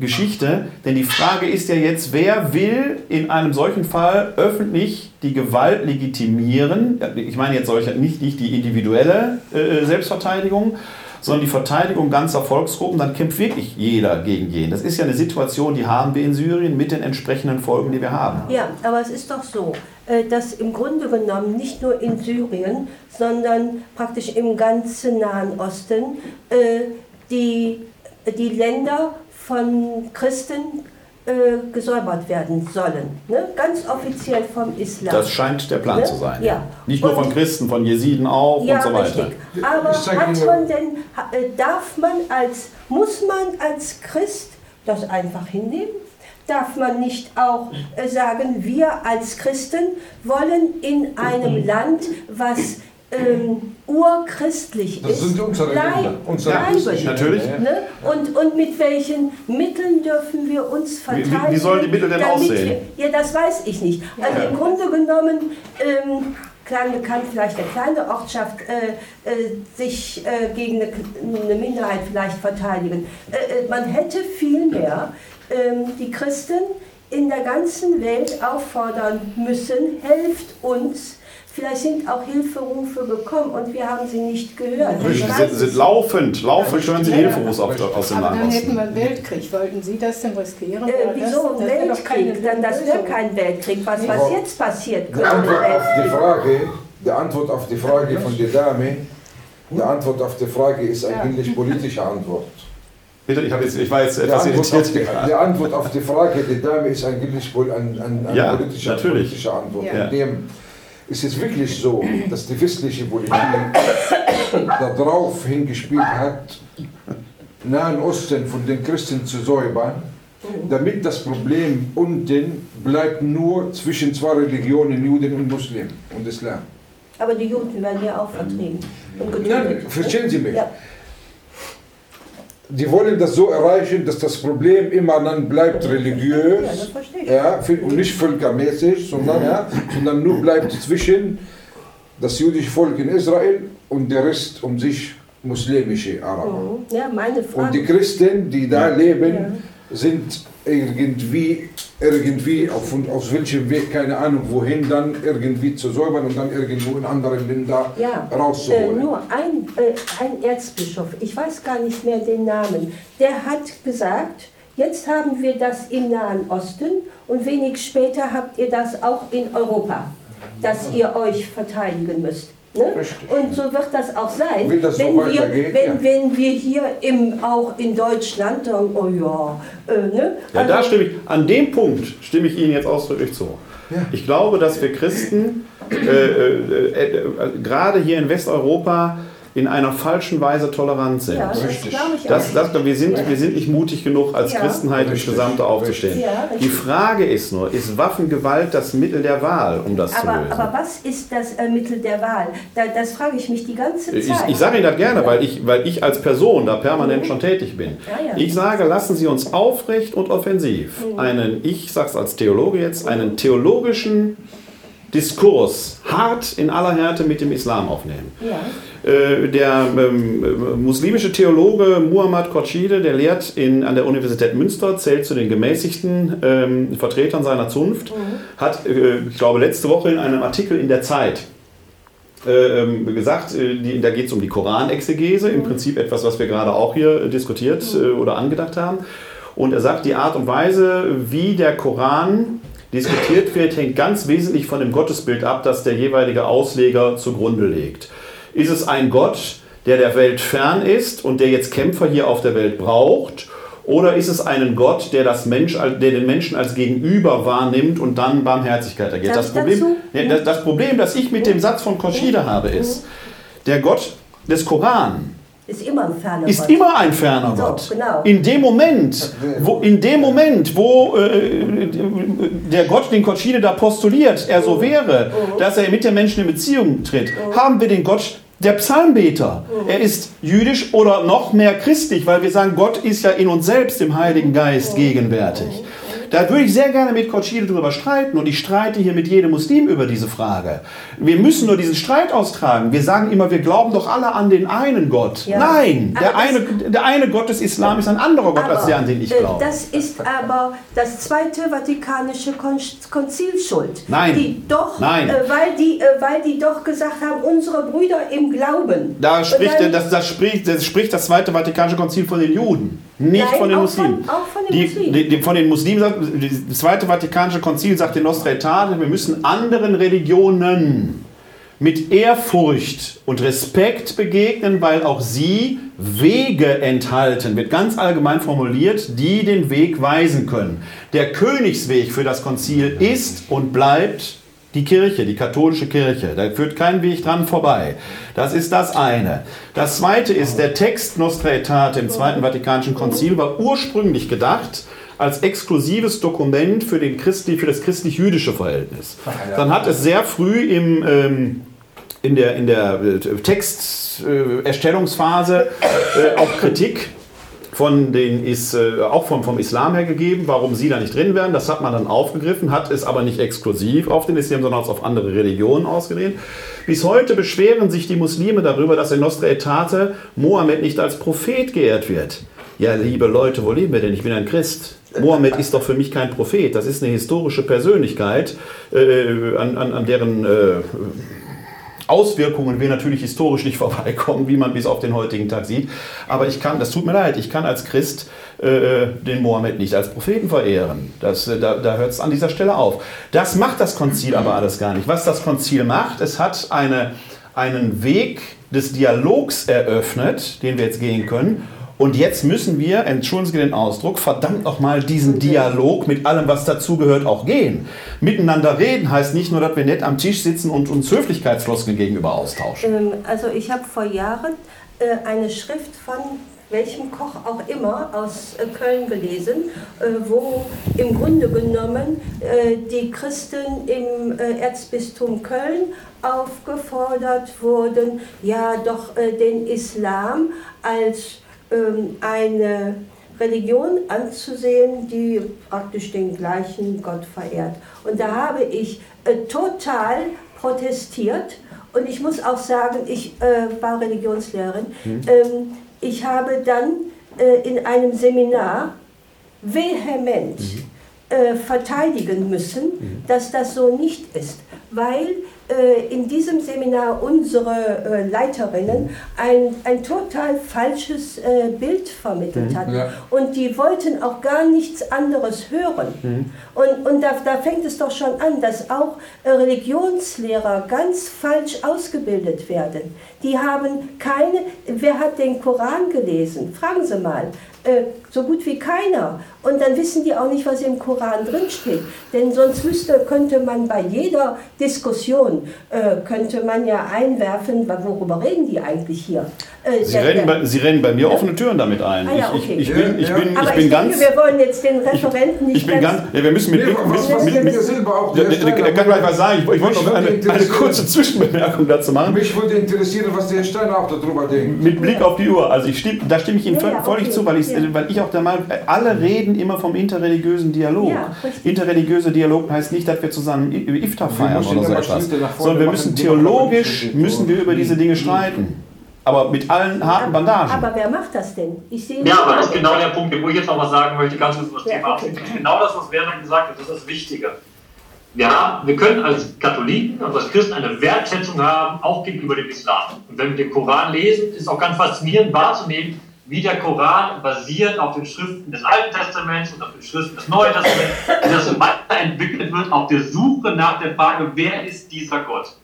C: Geschichte, denn die Frage ist ja jetzt, wer will in einem solchen Fall öffentlich die Gewalt legitimieren? Ich meine jetzt solche, nicht, nicht die individuelle äh, Selbstverteidigung, sondern die Verteidigung ganzer Volksgruppen, dann kämpft wirklich jeder gegen jeden. Das ist ja eine Situation, die haben wir in Syrien mit den entsprechenden Folgen, die wir haben.
E: Ja, aber es ist doch so, äh, dass im Grunde genommen nicht nur in Syrien, sondern praktisch im ganzen Nahen Osten äh, die, die Länder von Christen äh, gesäubert werden sollen. Ne? Ganz offiziell vom Islam.
C: Das scheint der Plan
E: ne?
C: zu sein.
E: Ja.
C: Nicht nur
E: und,
C: von Christen, von Jesiden auch
E: ja,
C: und so weiter.
E: Richtig. Aber hat man denn, darf man als, muss man als Christ das einfach hinnehmen? Darf man nicht auch äh, sagen, wir als Christen wollen in einem Land, was ähm, urchristlich
A: das
E: ist,
A: sind unsere
E: bleib,
A: Länder, unsere
E: bleiben.
C: Natürlich.
E: Ne? Und, und mit welchen Mitteln dürfen wir uns verteidigen?
C: wie- wie sollen die Mittel denn aussehen?
E: Wir, ja, das weiß ich nicht. Also
C: Ja.
E: im Grunde genommen ähm, kleine, kann vielleicht eine kleine Ortschaft äh, äh, sich äh, gegen eine, eine Minderheit vielleicht verteidigen. Äh, äh, man hätte vielmehr ähm, die Christen in der ganzen Welt auffordern müssen, helft uns. Vielleicht sind auch Hilferufe gekommen und wir haben sie nicht gehört.
C: Sie sind, sind laufend, laufend hören Sie
E: Ja,
C: Hilferufe aus, aus dem
G: Aber
C: Nahen
G: dann hätten wir einen Weltkrieg. Wollten Sie das denn riskieren?
E: Äh, wieso
G: das,
E: ein Weltkrieg? Dann, das wäre kein Weltkrieg. Was, was jetzt passiert,
A: Die Antwort auf die. Frage, die Antwort auf die Frage von der Dame, die Antwort auf die Frage ist eigentlich politische Antwort.
C: Bitte, ich, jetzt, ich war jetzt
A: Die
C: etwas
A: Antwort, auf
C: irritiert.
A: die, die Antwort auf die Frage der Dame ist eigentlich wohl ein, ein, eine
C: Ja,
A: politische, politische Antwort.
G: Ja.
A: In ist es wirklich so, dass die westliche Politik darauf hingespielt hat, Nahen Osten von den Christen zu säubern, damit das Problem unten bleibt nur zwischen zwei Religionen, Juden und Muslimen und Islam.
E: Aber die Juden werden ja auch vertrieben.
A: Nein, verstehen Sie mich.
E: Ja.
A: Die wollen das so erreichen, dass das Problem immer dann bleibt religiös, ja, und nicht völkermäßig, sondern, ja, sondern nur bleibt zwischen das jüdische Volk in Israel und der Rest um sich muslimische Araber.
E: Mhm. Ja, meine
A: Und die. Christen, die da leben, sind irgendwie, irgendwie auf, aus welchem Weg, keine Ahnung wohin, dann irgendwie zu säubern und dann irgendwo in anderen Ländern
E: Ja, äh,
A: rauszuholen.
E: nur ein, äh, ein Erzbischof, ich weiß gar nicht mehr den Namen, der hat gesagt, jetzt haben wir das im Nahen Osten und wenig später habt ihr das auch in Europa, dass ihr euch verteidigen müsst. Ne?
A: Richtig.
E: Und so wird das auch sein,
A: Wenn das so
E: wenn, wir,
A: weitergeht,
E: wenn,
A: ja.
E: wenn wir hier im, auch in Deutschland sagen, oh ja, äh, ne?
C: Ja, da
E: Also-
C: stimme ich, an dem Punkt stimme ich Ihnen jetzt ausdrücklich zu.
A: Ja.
C: Ich glaube, dass wir Christen äh, äh, äh, äh, gerade hier in Westeuropa in einer falschen Weise tolerant sind.
E: ja, das
A: Richtig.
E: ich
C: Das, das, wir, sind, wir sind nicht mutig genug, als
E: Ja.
C: Christenheit ins
A: Richtig.
C: Gesamte aufzustehen. Die Frage ist nur, ist Waffengewalt das Mittel der Wahl, um das zu
E: aber,
C: lösen?
E: aber was ist das äh, Mittel der Wahl? Da, das frage ich mich die ganze
C: Ich,
E: Zeit.
C: ich sage Ihnen das gerne, weil ich, weil ich als Person da permanent schon tätig bin.
E: Ja, ja.
C: Ich sage, lassen Sie uns aufrecht und offensiv einen, ich sage es als Theologe jetzt, einen theologischen Diskurs hart in aller Härte mit dem Islam aufnehmen.
E: ja.
C: Äh, Der ähm, muslimische Theologe Muhammad Khorshide, der lehrt in, an der Universität Münster, zählt zu den gemäßigten ähm, Vertretern seiner Zunft, hat, äh, ich glaube, letzte Woche in einem Artikel in der Zeit äh, ähm, gesagt, äh, da geht es um die Koranexegese, im Prinzip etwas, was wir gerade auch hier äh, diskutiert äh, oder angedacht haben. Und er sagt, die Art und Weise, wie der Koran diskutiert wird, hängt ganz wesentlich von dem Gottesbild ab, das der jeweilige Ausleger zugrunde legt. Ist es ein Gott, der der Welt fern ist und der jetzt Kämpfer hier auf der Welt braucht? Oder ist es ein Gott, der, das Mensch, der den Menschen als Gegenüber wahrnimmt und dann Barmherzigkeit ergeht? Das Problem, ja, das, Problem, das ich mit dem Satz von Koschide habe, ist, der Gott des Koran
E: Ist immer ein ferner
C: ist
E: Gott.
C: immer ein ferner
E: So,
C: Gott.
E: genau.
C: In dem Moment, wo, in dem Moment, wo äh, der Gott, den Koschide da postuliert, er
E: Oh.
C: so wäre, dass er mit den Menschen in Beziehung tritt, haben wir den Gott der Psalmbeter. Er ist jüdisch oder noch mehr christlich, weil wir sagen, Gott ist ja in uns selbst im Heiligen Geist gegenwärtig. Da würde ich sehr gerne mit Kochide darüber streiten und ich streite hier mit jedem Muslim über diese Frage. Wir müssen nur diesen Streit austragen. Wir sagen immer, wir glauben doch alle an den einen Gott.
E: Ja.
C: Nein, der
E: Aber
C: eine, der eine Gott des Islam ist ein anderer Gott als der, an den ich
E: äh,
C: glaube.
E: Das ist aber das Zweite Vatikanische Kon Konzil schuld.
C: Nein.
E: Die doch,
C: Nein.
E: Äh, weil, die, äh, weil die doch gesagt haben, unsere Brüder im Glauben.
C: Da spricht,
E: dann-
C: das, das, spricht, das spricht das Zweite Vatikanische Konzil von den Juden, nicht
E: Nein,
C: von den
E: auch
C: Muslimen.
E: von- auch von den
C: die,
E: Muslimen.
C: Die, die, von den Muslimen sagt, das Zweite Vatikanische Konzil sagt in Nostra Aetate, wir müssen anderen Religionen mit Ehrfurcht und Respekt begegnen, weil auch sie Wege enthalten, wird ganz allgemein formuliert, die den Weg weisen können. Der Königsweg für das Konzil ist und bleibt die Kirche, die katholische Kirche. Da führt kein Weg dran vorbei. Das ist das eine. Das zweite ist, der Text Nostra Aetate im Zweiten Vatikanischen Konzil war ursprünglich gedacht als exklusives Dokument für, den Christli, für das christlich-jüdische Verhältnis. Dann hat es sehr früh im, ähm, in der, in der Texterstellungsphase äh, auch Kritik von den ist äh, auch vom, vom Islam her gegeben, warum sie da nicht drin wären. Das hat man dann aufgegriffen, hat es aber nicht exklusiv auf den Islam, sondern auf andere Religionen ausgedehnt. Bis heute beschweren sich die Muslime darüber, dass in Nostra Aetate Mohammed nicht als Prophet geehrt wird. Ja, liebe Leute, wo leben wir denn? Ich bin ein Christ. Mohammed ist doch für mich kein Prophet. Das ist eine historische Persönlichkeit, äh, an, an, an deren äh, Auswirkungen wir natürlich historisch nicht vorbeikommen, wie man bis auf den heutigen Tag sieht. Aber ich kann, das tut mir leid, ich kann als Christ äh, den Mohammed nicht als Propheten verehren. Das, äh, da da hört es an dieser Stelle auf. Das macht das Konzil aber alles gar nicht. Was das Konzil macht, es hat eine, einen Weg des Dialogs eröffnet, den wir jetzt gehen können. Und jetzt müssen wir, entschuldigen Sie den Ausdruck, verdammt nochmal diesen Dialog mit allem, was dazugehört, auch gehen. Miteinander reden heißt nicht nur, dass wir nett am Tisch sitzen und uns Höflichkeitsfloskeln gegenüber austauschen.
E: Ähm, Also ich habe vor Jahren äh, eine Schrift von welchem Koch auch immer aus äh, Köln gelesen, äh, wo im Grunde genommen die Christen im Erzbistum Köln aufgefordert wurden, ja doch den Islam als eine Religion anzusehen, die praktisch den gleichen Gott verehrt. Und da habe ich äh, total protestiert. Und ich muss auch sagen, ich äh, war Religionslehrerin. Ähm, ich habe dann äh, in einem Seminar vehement äh, verteidigen müssen, dass das so nicht ist, weil in diesem Seminar unsere äh, Leiterinnen ein, ein total falsches äh, Bild vermittelt hatten.
A: Ja.
E: Und die wollten auch gar nichts anderes hören. Und, und da, da fängt es doch schon an, dass auch äh, Religionslehrer ganz falsch ausgebildet werden. Die haben keine, wer hat den Koran gelesen? Fragen Sie mal. Äh, so gut wie keiner. Und dann wissen die auch nicht, was im Koran drinsteht. Denn sonst wüsste, könnte man bei jeder Diskussion, äh, könnte man ja einwerfen, worüber reden die eigentlich hier? Äh,
C: Sie
E: der-
C: bei, Sie rennen bei mir offene Türen damit ein.
E: Ah ja,
C: ich,
E: okay.
C: ich, ich bin, ich
A: Ja,
C: bin,
A: ja.
C: ich bin ganz.
E: denke, wir wollen jetzt den Referenten nicht
C: Ich bin ganz. Ja, wir müssen mit
A: Nee,
C: Blick.
A: was,
C: mit,
A: was
C: mit,
A: mit
C: mit,
A: mir selber auch?
C: der,
A: der
C: der, der kann gleich was sagen. Ich, ich wollte noch eine, eine kurze Zwischenbemerkung dazu machen.
A: Mich würde interessieren, was der Steiner auch darüber denkt.
C: Mit Blick auf die Uhr. Also ich stimm, da stimme ich Ihnen
E: Ja, ja,
C: völlig
E: okay.
C: zu, weil ich,
E: Ja.
C: weil ich auch der Meinung, alle reden immer vom interreligiösen Dialog.
E: Ja, richtig.
C: Interreligiöse Dialog heißt nicht, dass wir zusammen Iftar feiern oder so etwas, sondern wir müssen theologisch müssen wir über diese Dinge streiten. Aber mit allen harten Bandagen.
E: Aber wer macht das denn? Ich sehe
D: Ja, aber das ist genau der Punkt, wo ich jetzt noch was sagen möchte, ganz kurz über das
E: Ja,
D: Thema
E: okay.
D: Genau das, was Werner gesagt hat, das ist das Wichtige. Wir, haben, wir können als Katholiken und als Christen eine Wertschätzung haben, auch gegenüber dem Islam. Und wenn wir den Koran lesen, ist auch ganz faszinierend wahrzunehmen, wie der Koran basiert auf den Schriften des Alten Testaments und auf den Schriften des Neuen Testaments, wie das weiterentwickelt wird auf der Suche nach der Frage, wer ist dieser Gott?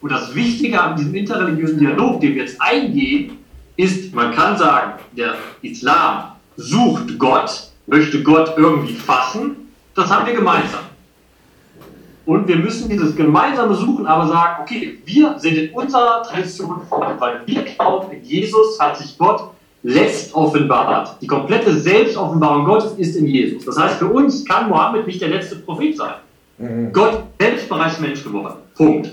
D: Und das Wichtige an diesem interreligiösen Dialog, den wir jetzt eingehen, ist, man kann sagen, der Islam sucht Gott, möchte Gott irgendwie fassen, das haben wir gemeinsam. Und wir müssen dieses gemeinsame Suchen aber sagen, okay, wir sind in unserer Tradition weil wir glauben, Jesus hat sich Gott letzt offenbart. Die komplette Selbstoffenbarung Gottes ist in Jesus. Das heißt, für uns kann Mohammed nicht der letzte Prophet sein. Gott selbst bereits Mensch geworden. Punkt.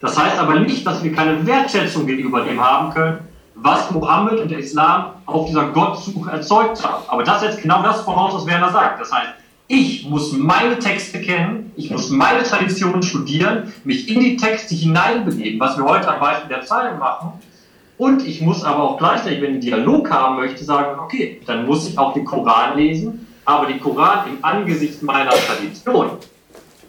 D: Das heißt aber nicht, dass wir keine Wertschätzung gegenüber dem haben können, was Mohammed und der Islam auf dieser Gottsuche erzeugt haben. Aber das setzt genau das voraus, was Werner sagt. Das heißt, ich muss meine Texte kennen, ich muss meine Traditionen studieren, mich in die Texte hineinbegeben, was wir heute am Beispiel der Zeilen machen. Und ich muss aber auch gleichzeitig, wenn ich Dialog haben möchte, sagen, okay, dann muss ich auch den Koran lesen, aber den Koran im Angesicht meiner Tradition.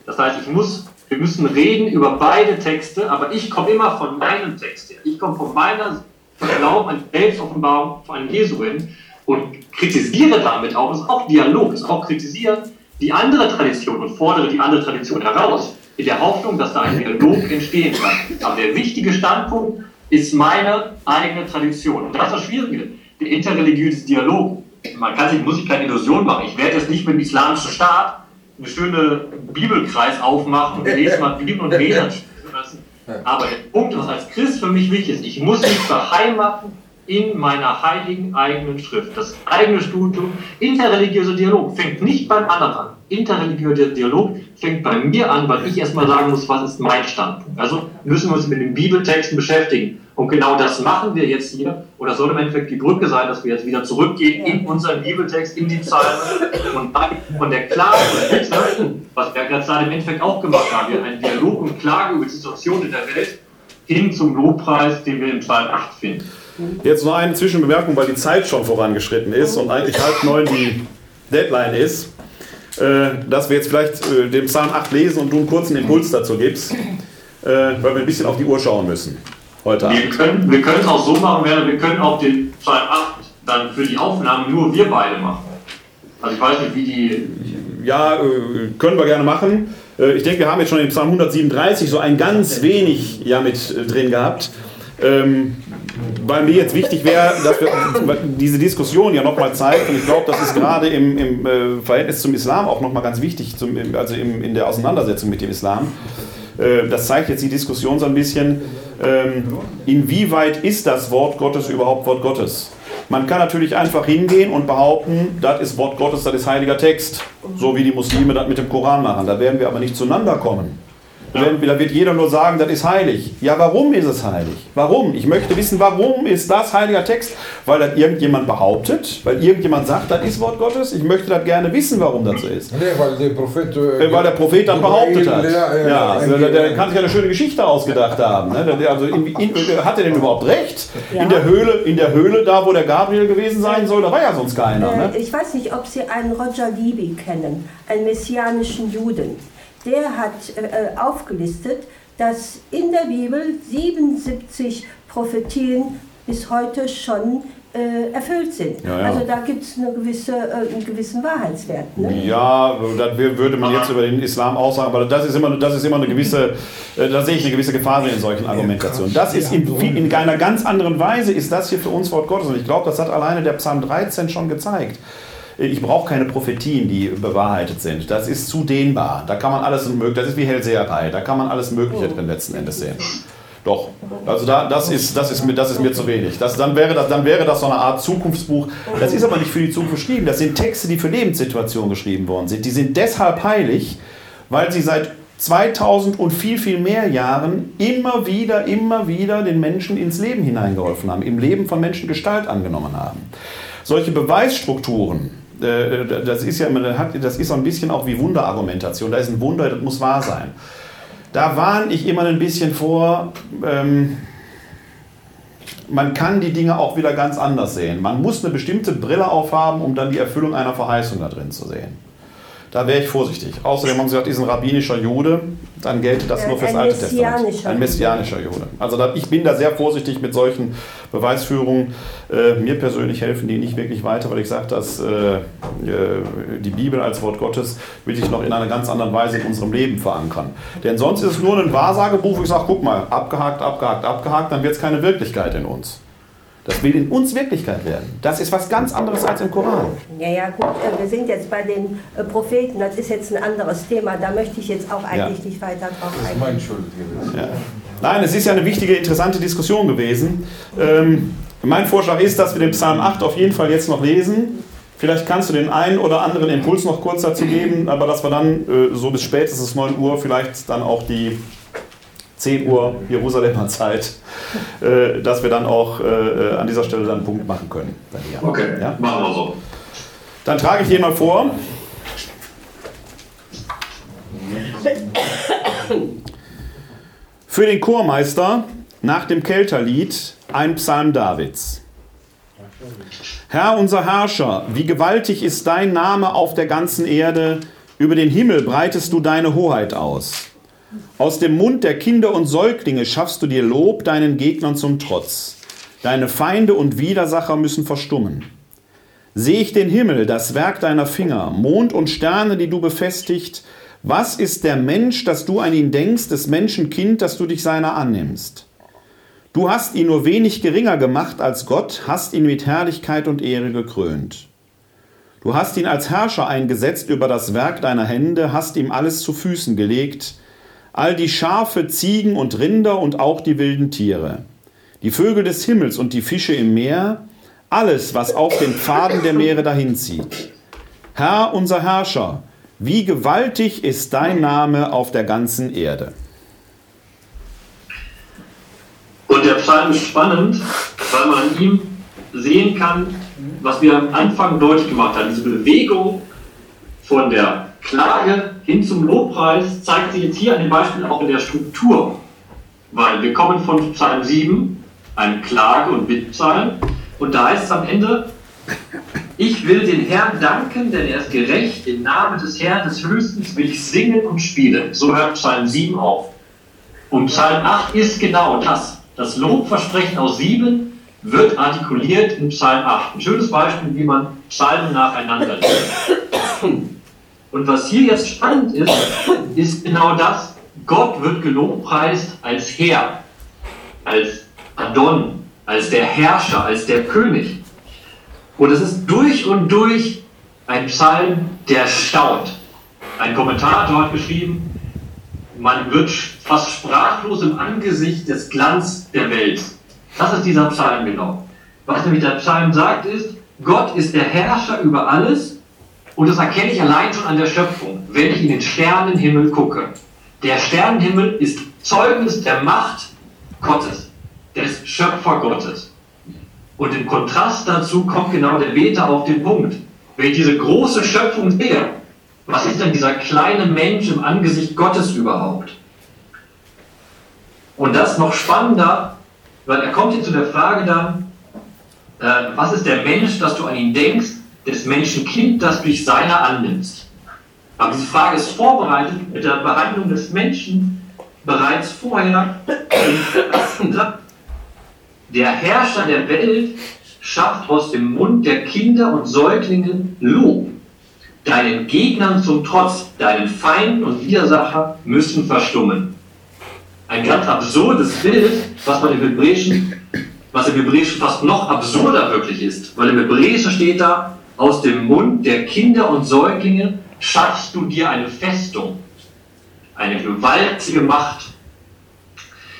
D: Das heißt, ich muss, wir müssen reden über beide Texte, aber ich komme immer von meinem Text her. Ich komme von meiner Glauben an Selbstoffenbarung von Jesu hin und kritisiere damit auch, ist auch Dialog, ist auch kritisieren die andere Tradition und fordere die andere Tradition heraus, in der Hoffnung, dass da ein Dialog entstehen kann. Aber der wichtige Standpunkt ist meine eigene Tradition. Und das ist das Schwierige, der interreligiöse Dialog. Man kann sich, muss sich keine Illusion machen. Ich werde jetzt nicht mit dem islamischen Staat eine schöne Bibelkreis aufmachen und lese mal Bibel und reden. Aber der Punkt, was als Christ für mich wichtig ist, ich muss mich beheimaten in meiner heiligen eigenen Schrift. Das eigene Studium, interreligiöser Dialog fängt nicht beim anderen an. Interreligiöser Dialog fängt bei mir an, weil ich erstmal sagen muss, was ist mein Standpunkt. Also müssen wir uns mit den Bibeltexten beschäftigen. Und genau das machen wir jetzt hier. Oder soll im Endeffekt die Brücke sein, dass wir jetzt wieder zurückgehen in unseren Bibeltext, in die Psalmen und von der Klage, was wir gerade im Endeffekt auch gemacht haben, wir einen Dialog und Klage über die Situation in der Welt hin zum Lobpreis, den wir im Psalm 8 finden.
C: Jetzt noch eine Zwischenbemerkung, weil die Zeit schon vorangeschrien ist und eigentlich halb neun die Deadline ist, dass wir jetzt vielleicht äh, den Psalm 8 lesen und du einen kurzen Impuls dazu gibst, äh, weil wir ein bisschen auf die Uhr schauen müssen heute
D: Wir können, wir können es auch so machen, Werner, wir können auch den Psalm 8 dann für die Aufnahme nur wir beide machen. Also ich weiß nicht, wie die...
C: Ja, können wir gerne machen. Ich denke, wir haben jetzt schon den Psalm 137 so ein ganz wenig ja mit drin gehabt. Ähm, weil mir jetzt wichtig wäre, dass wir diese Diskussion ja nochmal zeigt, und ich glaube, das ist gerade im, im äh, Verhältnis zum Islam auch nochmal ganz wichtig, zum, also im, in der Auseinandersetzung mit dem Islam. Äh, das zeigt jetzt die Diskussion so ein bisschen, ähm, inwieweit ist das Wort Gottes überhaupt Wort Gottes? Man kann natürlich einfach hingehen und behaupten, das ist Wort Gottes, das ist heiliger Text, so wie die Muslime das mit dem Koran machen. Da werden wir aber nicht zueinander kommen. Da wird jeder nur sagen, das ist heilig. Ja, warum ist es heilig? Warum? Ich möchte wissen, warum ist das heiliger Text? Weil das irgendjemand behauptet, weil irgendjemand sagt, das ist Wort Gottes. Ich möchte das gerne wissen, warum das so ist.
A: Nee, weil der Prophet,
C: äh, weil der Prophet dann behauptet hat. Ja, ja, also der, der, kann sich eine schöne Geschichte ausgedacht haben. Ne? Also in, in, hat er denn überhaupt recht? Ja. In, der Höhle, in der Höhle, da wo der Gabriel gewesen sein soll, da war ja sonst keiner. Ne?
E: Ich weiß nicht, ob Sie einen Roger Libby kennen, einen messianischen Juden der hat äh, aufgelistet, dass in der Bibel 77 Prophetien bis heute schon äh, erfüllt sind. Ja, ja. Also da gibt es eine gewisse, äh, einen gewissen Wahrheitswert. Ne?
C: Ja, das würde man jetzt über den Islam auch sagen, aber das ist immer, das ist immer eine gewisse, äh, da sehe ich eine gewisse Gefahr in solchen Argumentationen. Das ist in, in einer ganz anderen Weise, ist das hier für uns Wort Gottes. Und ich glaube, das hat alleine der Psalm 13 schon gezeigt. Ich brauche keine Prophetien, die bewahrheitet sind. Das ist zu dehnbar. Da kann man alles mögliche, das ist wie Hellseherei, da kann man alles Mögliche drin letzten Endes sehen. Doch, also da, das, ist, das, ist mir, das ist mir zu wenig. Das, dann, wäre das, dann wäre das so eine Art Zukunftsbuch. Das ist aber nicht für die Zukunft geschrieben. Das sind Texte, die für Lebenssituationen geschrieben worden sind. Die sind deshalb heilig, weil sie seit 2000 und viel, viel mehr Jahren immer wieder, immer wieder den Menschen ins Leben hineingeholfen haben, im Leben von Menschen Gestalt angenommen haben. Solche Beweisstrukturen, das ist ja das ist so ein bisschen auch wie Wunderargumentation. Da ist ein Wunder, das muss wahr sein. Da warne ich immer ein bisschen vor, ähm, man kann die Dinge auch wieder ganz anders sehen. Man muss eine bestimmte Brille aufhaben, um dann die Erfüllung einer Verheißung da drin zu sehen. Da wäre ich vorsichtig. Außerdem haben sie gesagt, ist ein rabbinischer Jude, dann gelte das nur fürs Alte Testament. Ein messianischer Jude. Also da, ich bin da sehr vorsichtig mit solchen Beweisführungen. Äh, mir persönlich helfen die nicht wirklich weiter, weil ich sage, dass äh, äh, die Bibel als Wort Gottes will ich noch in einer ganz anderen Weise in unserem Leben verankern. Denn sonst ist es nur ein Wahrsagebuch, wo ich sage, guck mal, abgehakt, abgehakt, abgehakt, dann wird es keine Wirklichkeit in uns. Das will in uns Wirklichkeit werden. Das ist was ganz anderes als im Koran.
E: Ja, ja, gut. Äh, wir sind jetzt bei den äh, Propheten. Das ist jetzt ein anderes Thema. Da möchte ich jetzt auch eigentlich ja. nicht weiter drauf eingehen. Das ist mein Schuld
C: gewesen. Ja. Nein, es ist ja eine wichtige, interessante Diskussion gewesen. Ähm, mein Vorschlag ist, dass wir den Psalm 8 auf jeden Fall jetzt noch lesen. Vielleicht kannst du den einen oder anderen Impuls noch kurz dazu geben, aber dass wir dann äh, so bis spätestens 9 Uhr vielleicht dann auch die 10 Uhr Jerusalemer Zeit, äh, dass wir dann auch äh, an dieser Stelle dann einen Punkt machen können.
D: Okay, ja? machen wir so.
C: Dann trage ich den mal vor. Für den Chormeister nach dem Kelterlied ein Psalm Davids. Herr unser Herrscher, wie gewaltig ist dein Name auf der ganzen Erde, über den Himmel breitest du deine Hoheit aus. Aus dem Mund der Kinder und Säuglinge schaffst du dir Lob deinen Gegnern zum Trotz. Deine Feinde und Widersacher müssen verstummen. Sehe ich den Himmel, das Werk deiner Finger, Mond und Sterne, die du befestigt, was ist der Mensch, dass du an ihn denkst, des Menschenkind, dass du dich seiner annimmst? Du hast ihn nur wenig geringer gemacht als Gott, hast ihn mit Herrlichkeit und Ehre gekrönt. Du hast ihn als Herrscher eingesetzt über das Werk deiner Hände, hast ihm alles zu Füßen gelegt, all die Schafe, Ziegen und Rinder und auch die wilden Tiere, die Vögel des Himmels und die Fische im Meer, alles, was auf den Pfaden der Meere dahinzieht. Herr, unser Herrscher, wie gewaltig ist dein Name auf der ganzen Erde.
D: Und der Psalm ist spannend, weil man an ihm sehen kann, was wir am Anfang deutlich gemacht haben. Diese Bewegung von der Klage hin zum Lobpreis zeigt sich jetzt hier an dem Beispiel auch in der Struktur. Weil wir kommen von Psalm 7, einem Klage- und Bittpsalm, und da heißt es am Ende, ich will den Herrn danken, denn er ist gerecht. Im Namen des Herrn des Höchstens will ich singen und spielen. So hört Psalm 7 auf. Und Psalm 8 ist genau das. Das Lobversprechen aus 7 wird artikuliert in Psalm 8. Ein schönes Beispiel, wie man Psalmen nacheinander liest. Und was hier jetzt spannend ist, ist genau das. Gott wird gelobpreist als Herr, als Adon, als der Herrscher, als der König. Und es ist durch und durch ein Psalm, der staunt. Ein Kommentator hat geschrieben, man wird fast sprachlos im Angesicht des Glanz der Welt. Das ist dieser Psalm genau. Was nämlich der Psalm sagt ist, Gott ist der Herrscher über alles und das erkenne ich allein schon an der Schöpfung, wenn ich in den Sternenhimmel gucke. Der Sternenhimmel ist Zeugnis der Macht Gottes, des Schöpfer Gottes. Und im Kontrast dazu kommt genau der Beter auf den Punkt. Wenn ich diese große Schöpfung sehe, was ist denn dieser kleine Mensch im Angesicht Gottes überhaupt? Und das noch spannender, weil er kommt hier zu der Frage dann, äh, was ist der Mensch, dass du an ihn denkst, des Menschenkind, das du dich seiner annimmst? Aber diese Frage ist vorbereitet mit der Behandlung des Menschen bereits vorher. Der Herrscher der Welt schafft aus dem Mund der Kinder und Säuglinge Lob. Deinen Gegnern zum Trotz, deinen Feinden und Widersacher müssen verstummen. Ein ganz absurdes Bild, was man im Hebräischen, was im Hebräischen fast noch absurder wirklich ist. Weil im Hebräischen steht da, aus dem Mund der Kinder und Säuglinge schaffst du dir eine Festung, eine gewaltige Macht.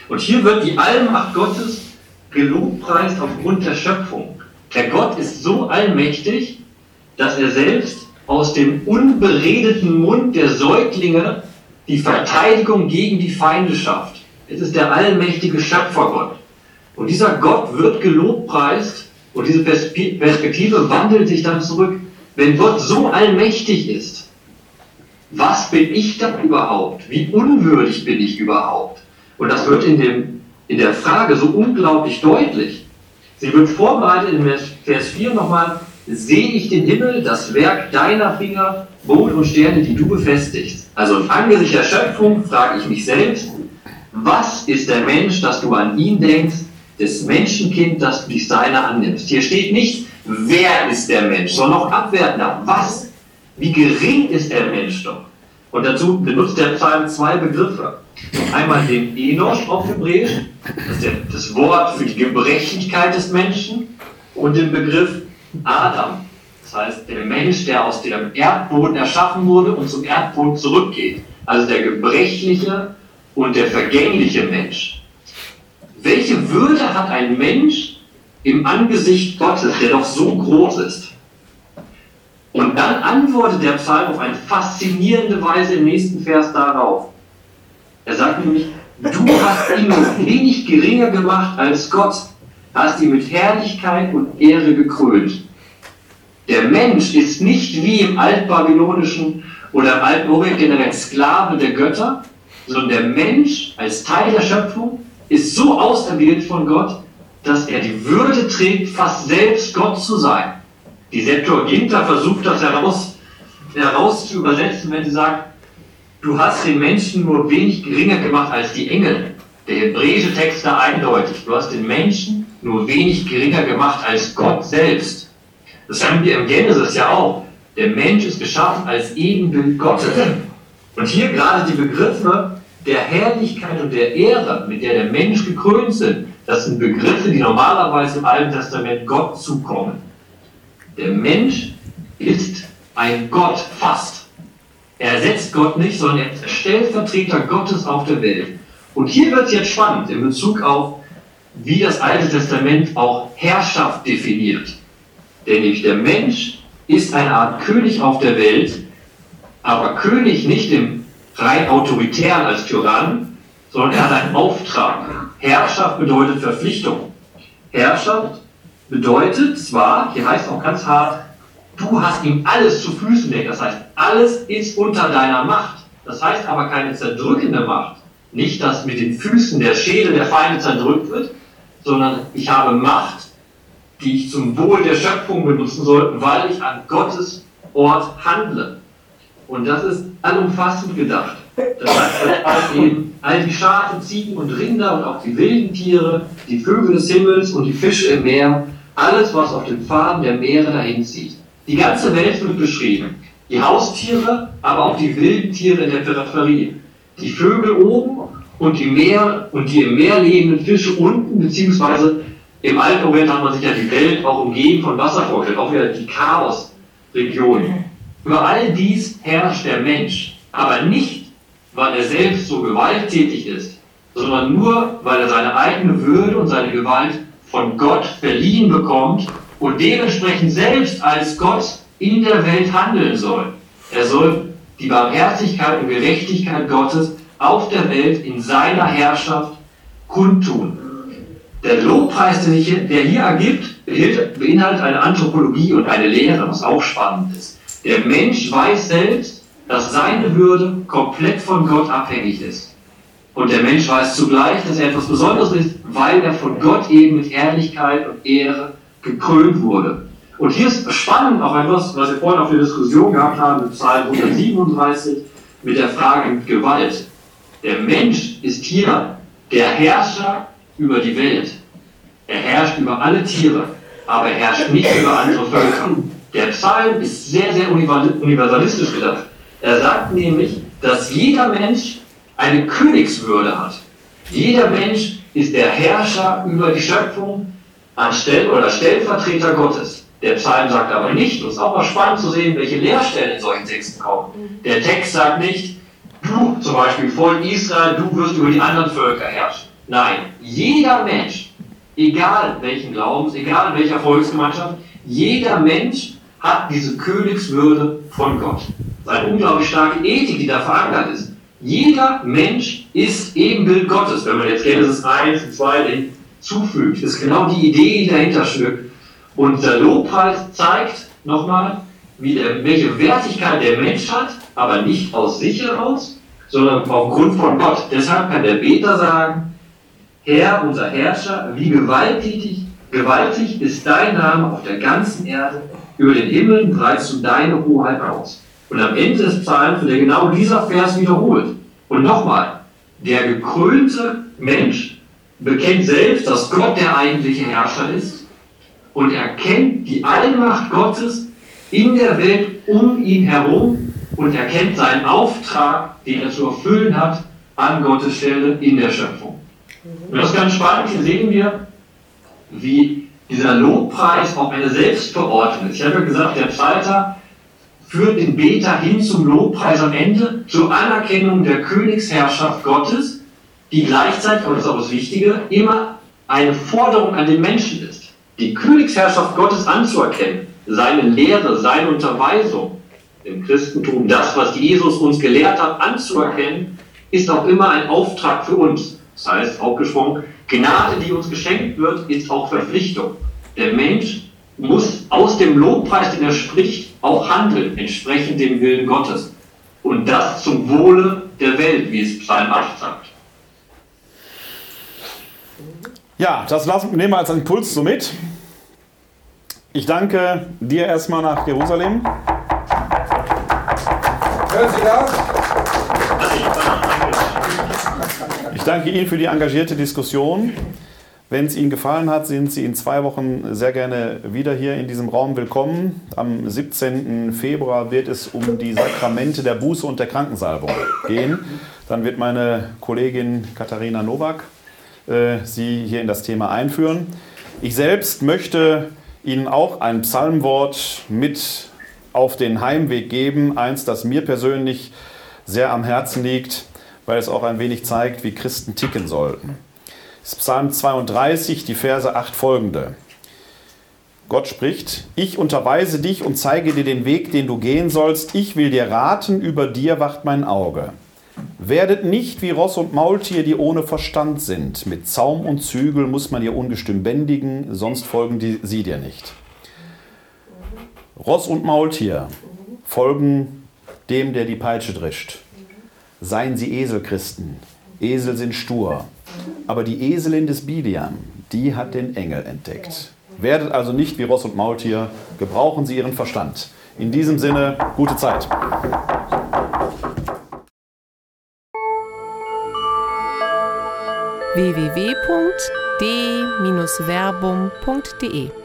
D: Und hier wird die Allmacht Gottes gelobpreist aufgrund der Schöpfung. Der Gott ist so allmächtig, dass er selbst aus dem unberedeten Mund der Säuglinge die Verteidigung gegen die Feinde schafft. Es ist der allmächtige Schöpfergott. Und dieser Gott wird gelobpreist und diese Perspektive wandelt sich dann zurück. Wenn Gott so allmächtig ist, was bin ich dann überhaupt? Wie unwürdig bin ich überhaupt? Und das wird in dem in der Frage so unglaublich deutlich. Sie wird vorbereitet in Vers 4 nochmal, sehe ich den Himmel, das Werk deiner Finger, Mond und Sterne, die du befestigst. Also im Angesicht der Schöpfung frage ich mich selbst, was ist der Mensch, dass du an ihn denkst, des Menschenkind, dass du dich seiner annimmst. Hier steht nicht, wer ist der Mensch, sondern noch abwertender, was, wie gering ist der Mensch doch. Und dazu benutzt der Psalm zwei Begriffe. Einmal den Enosch auf Hebräisch, das ist das Wort für die Gebrechlichkeit des Menschen, und den Begriff Adam, das heißt der Mensch, der aus dem Erdboden erschaffen wurde und zum Erdboden zurückgeht. Also der gebrechliche und der vergängliche Mensch. Welche Würde hat ein Mensch im Angesicht Gottes, der doch so groß ist? Und dann antwortet der Psalm auf eine faszinierende Weise im nächsten Vers darauf. Er sagt nämlich, du hast ihn nur wenig geringer gemacht als Gott, hast ihn mit Herrlichkeit und Ehre gekrönt. Der Mensch ist nicht wie im altbabylonischen oder im alten Orient generell Sklave der Götter, sondern der Mensch als Teil der Schöpfung ist so auserwählt von Gott, dass er die Würde trägt, fast selbst Gott zu sein. Die Septuaginta versucht das heraus, heraus zu übersetzen, wenn sie sagt, du hast den Menschen nur wenig geringer gemacht als die Engel. Der hebräische Text da eindeutig, du hast den Menschen nur wenig geringer gemacht als Gott selbst. Das haben wir im Genesis ja auch. Der Mensch ist geschaffen als Ebenbild Gottes. Und hier gerade die Begriffe der Herrlichkeit und der Ehre, mit der der Mensch gekrönt sind, das sind Begriffe, die normalerweise im Alten Testament Gott zukommen. Der Mensch ist ein Gott fast. Er ersetzt Gott nicht, sondern er ist Stellvertreter Gottes auf der Welt. Und hier wird es jetzt spannend in Bezug auf, wie das Alte Testament auch Herrschaft definiert. Denn nämlich der Mensch ist eine Art König auf der Welt, aber König nicht im rein autoritären als Tyrann, sondern er hat einen Auftrag. Herrschaft bedeutet Verpflichtung. Herrschaft bedeutet zwar, hier heißt auch ganz hart, du hast ihm alles zu Füßen gelegt. Das heißt, alles ist unter deiner Macht. Das heißt aber keine zerdrückende Macht. Nicht, dass mit den Füßen der Schädel der Feinde zerdrückt wird, sondern ich habe Macht, die ich zum Wohl der Schöpfung benutzen soll, weil ich an Gottes Ort handle. Und das ist allumfassend gedacht. Das heißt, eben all die Schafe, Ziegen und Rinder und auch die wilden Tiere, die Vögel des Himmels und die Fische im Meer, alles, was auf den Pfaden der Meere dahin zieht. Die ganze Welt wird beschrieben. Die Haustiere, aber auch die wilden Tiere in der Peripherie. Die Vögel oben und die Meer und die im Meer lebenden Fische unten, beziehungsweise im Alten Orient hat man sich ja die Welt auch umgeben von Wasser vorgestellt, auch wieder die Chaos-Region. Über all dies herrscht der Mensch, aber nicht, weil er selbst so gewalttätig ist, sondern nur, weil er seine eigene Würde und seine Gewalt von Gott verliehen bekommt und dementsprechend selbst als Gott in der Welt handeln soll. Er soll die Barmherzigkeit und Gerechtigkeit Gottes auf der Welt in seiner Herrschaft kundtun. Der Lobpreis, der hier ergibt, beinhaltet eine Anthropologie und eine Lehre, was auch spannend ist. Der Mensch weiß selbst, dass seine Würde komplett von Gott abhängig ist. Und der Mensch weiß zugleich, dass er etwas Besonderes ist, weil er von Gott eben mit Ehrlichkeit und Ehre gekrönt wurde. Und hier ist spannend auch etwas, was wir vorhin auf der Diskussion gehabt haben mit Psalm 137 mit der Frage Gewalt. Der Mensch ist hier der Herrscher über die Welt. Er herrscht über alle Tiere, aber er herrscht nicht über andere Völker. Der Psalm ist sehr, sehr universalistisch gedacht. Er sagt nämlich, dass jeder Mensch eine Königswürde hat. Jeder Mensch ist der Herrscher über die Schöpfung anstelle oder Stellvertreter Gottes. Der Psalm sagt aber nicht, und es ist auch mal spannend zu sehen, welche Leerstellen in solchen Texten kommen. Der Text sagt nicht, du zum Beispiel Volk Israel, du wirst über die anderen Völker herrschen. Nein, jeder Mensch, egal welchen Glaubens, egal in welcher Volksgemeinschaft, jeder Mensch hat diese Königswürde von Gott. Das ist eine unglaublich starke Ethik, die da verankert ist. Jeder Mensch ist Ebenbild Gottes. Wenn man jetzt Genesis 1 und 2 zufügt, ist genau die Idee, die dahinter steckt. Und der Lobpreis zeigt nochmal, der, welche Wertigkeit der Mensch hat, aber nicht aus sich heraus, sondern aufgrund von Gott. Deshalb kann der Beter sagen, Herr, unser Herrscher, wie gewaltig, gewaltig ist dein Name auf der ganzen Erde, über den Himmel breitest du deine Hoheit aus. Und am Ende des Psalms wird genau dieser Vers wiederholt. Und nochmal, der gekrönte Mensch bekennt selbst, dass Gott der eigentliche Herrscher ist und erkennt die Allmacht Gottes in der Welt um ihn herum und erkennt seinen Auftrag, den er zu erfüllen hat, an Gottes Stelle in der Schöpfung. Und das ist ganz spannend. Hier sehen wir, wie dieser Lobpreis auch eine Selbstverortung ist. Ich habe ja gesagt, der Psalter führt den Beter hin zum Lobpreis am Ende, zur Anerkennung der Königsherrschaft Gottes, die gleichzeitig, und das ist auch das Wichtige, immer eine Forderung an den Menschen ist. Die Königsherrschaft Gottes anzuerkennen, seine Lehre, seine Unterweisung im Christentum, das, was Jesus uns gelehrt hat, anzuerkennen, ist auch immer ein Auftrag für uns. Das heißt, aufgeschwungen, Gnade, die uns geschenkt wird, ist auch Verpflichtung. Der Mensch muss aus dem Lobpreis, den er spricht, auch handeln, entsprechend dem Willen Gottes. Und das zum Wohle der Welt, wie es Psalm 8 sagt.
C: Ja, das lassen, nehmen wir als Impuls so mit. Ich danke dir erstmal nach Jerusalem.
A: Hören Sie das?
C: Ich danke Ihnen für die engagierte Diskussion. Wenn es Ihnen gefallen hat, sind Sie in zwei Wochen sehr gerne wieder hier in diesem Raum willkommen. Am 17. Februar wird es um die Sakramente der Buße und der Krankensalbung gehen. Dann wird meine Kollegin Katharina Nowak äh, Sie hier in das Thema einführen. Ich selbst möchte Ihnen auch ein Psalmwort mit auf den Heimweg geben. Eins, das mir persönlich sehr am Herzen liegt, weil es auch ein wenig zeigt, wie Christen ticken sollten. Ist Psalm 32, die Verse 8 folgende. Gott spricht, ich unterweise dich und zeige dir den Weg, den du gehen sollst. Ich will dir raten, über dir wacht mein Auge. Werdet nicht wie Ross und Maultier, die ohne Verstand sind. Mit Zaum und Zügel muss man ihr Ungestüm bändigen, sonst folgen die, sie dir nicht. Ross und Maultier folgen dem, der die Peitsche drischt. Seien sie Eselchristen. Esel sind stur. Aber die Eselin des Biliam, die hat den Engel entdeckt. Werdet also nicht wie Ross und Maultier, gebrauchen Sie Ihren Verstand. In diesem Sinne, gute Zeit.
H: www.d-verbum.de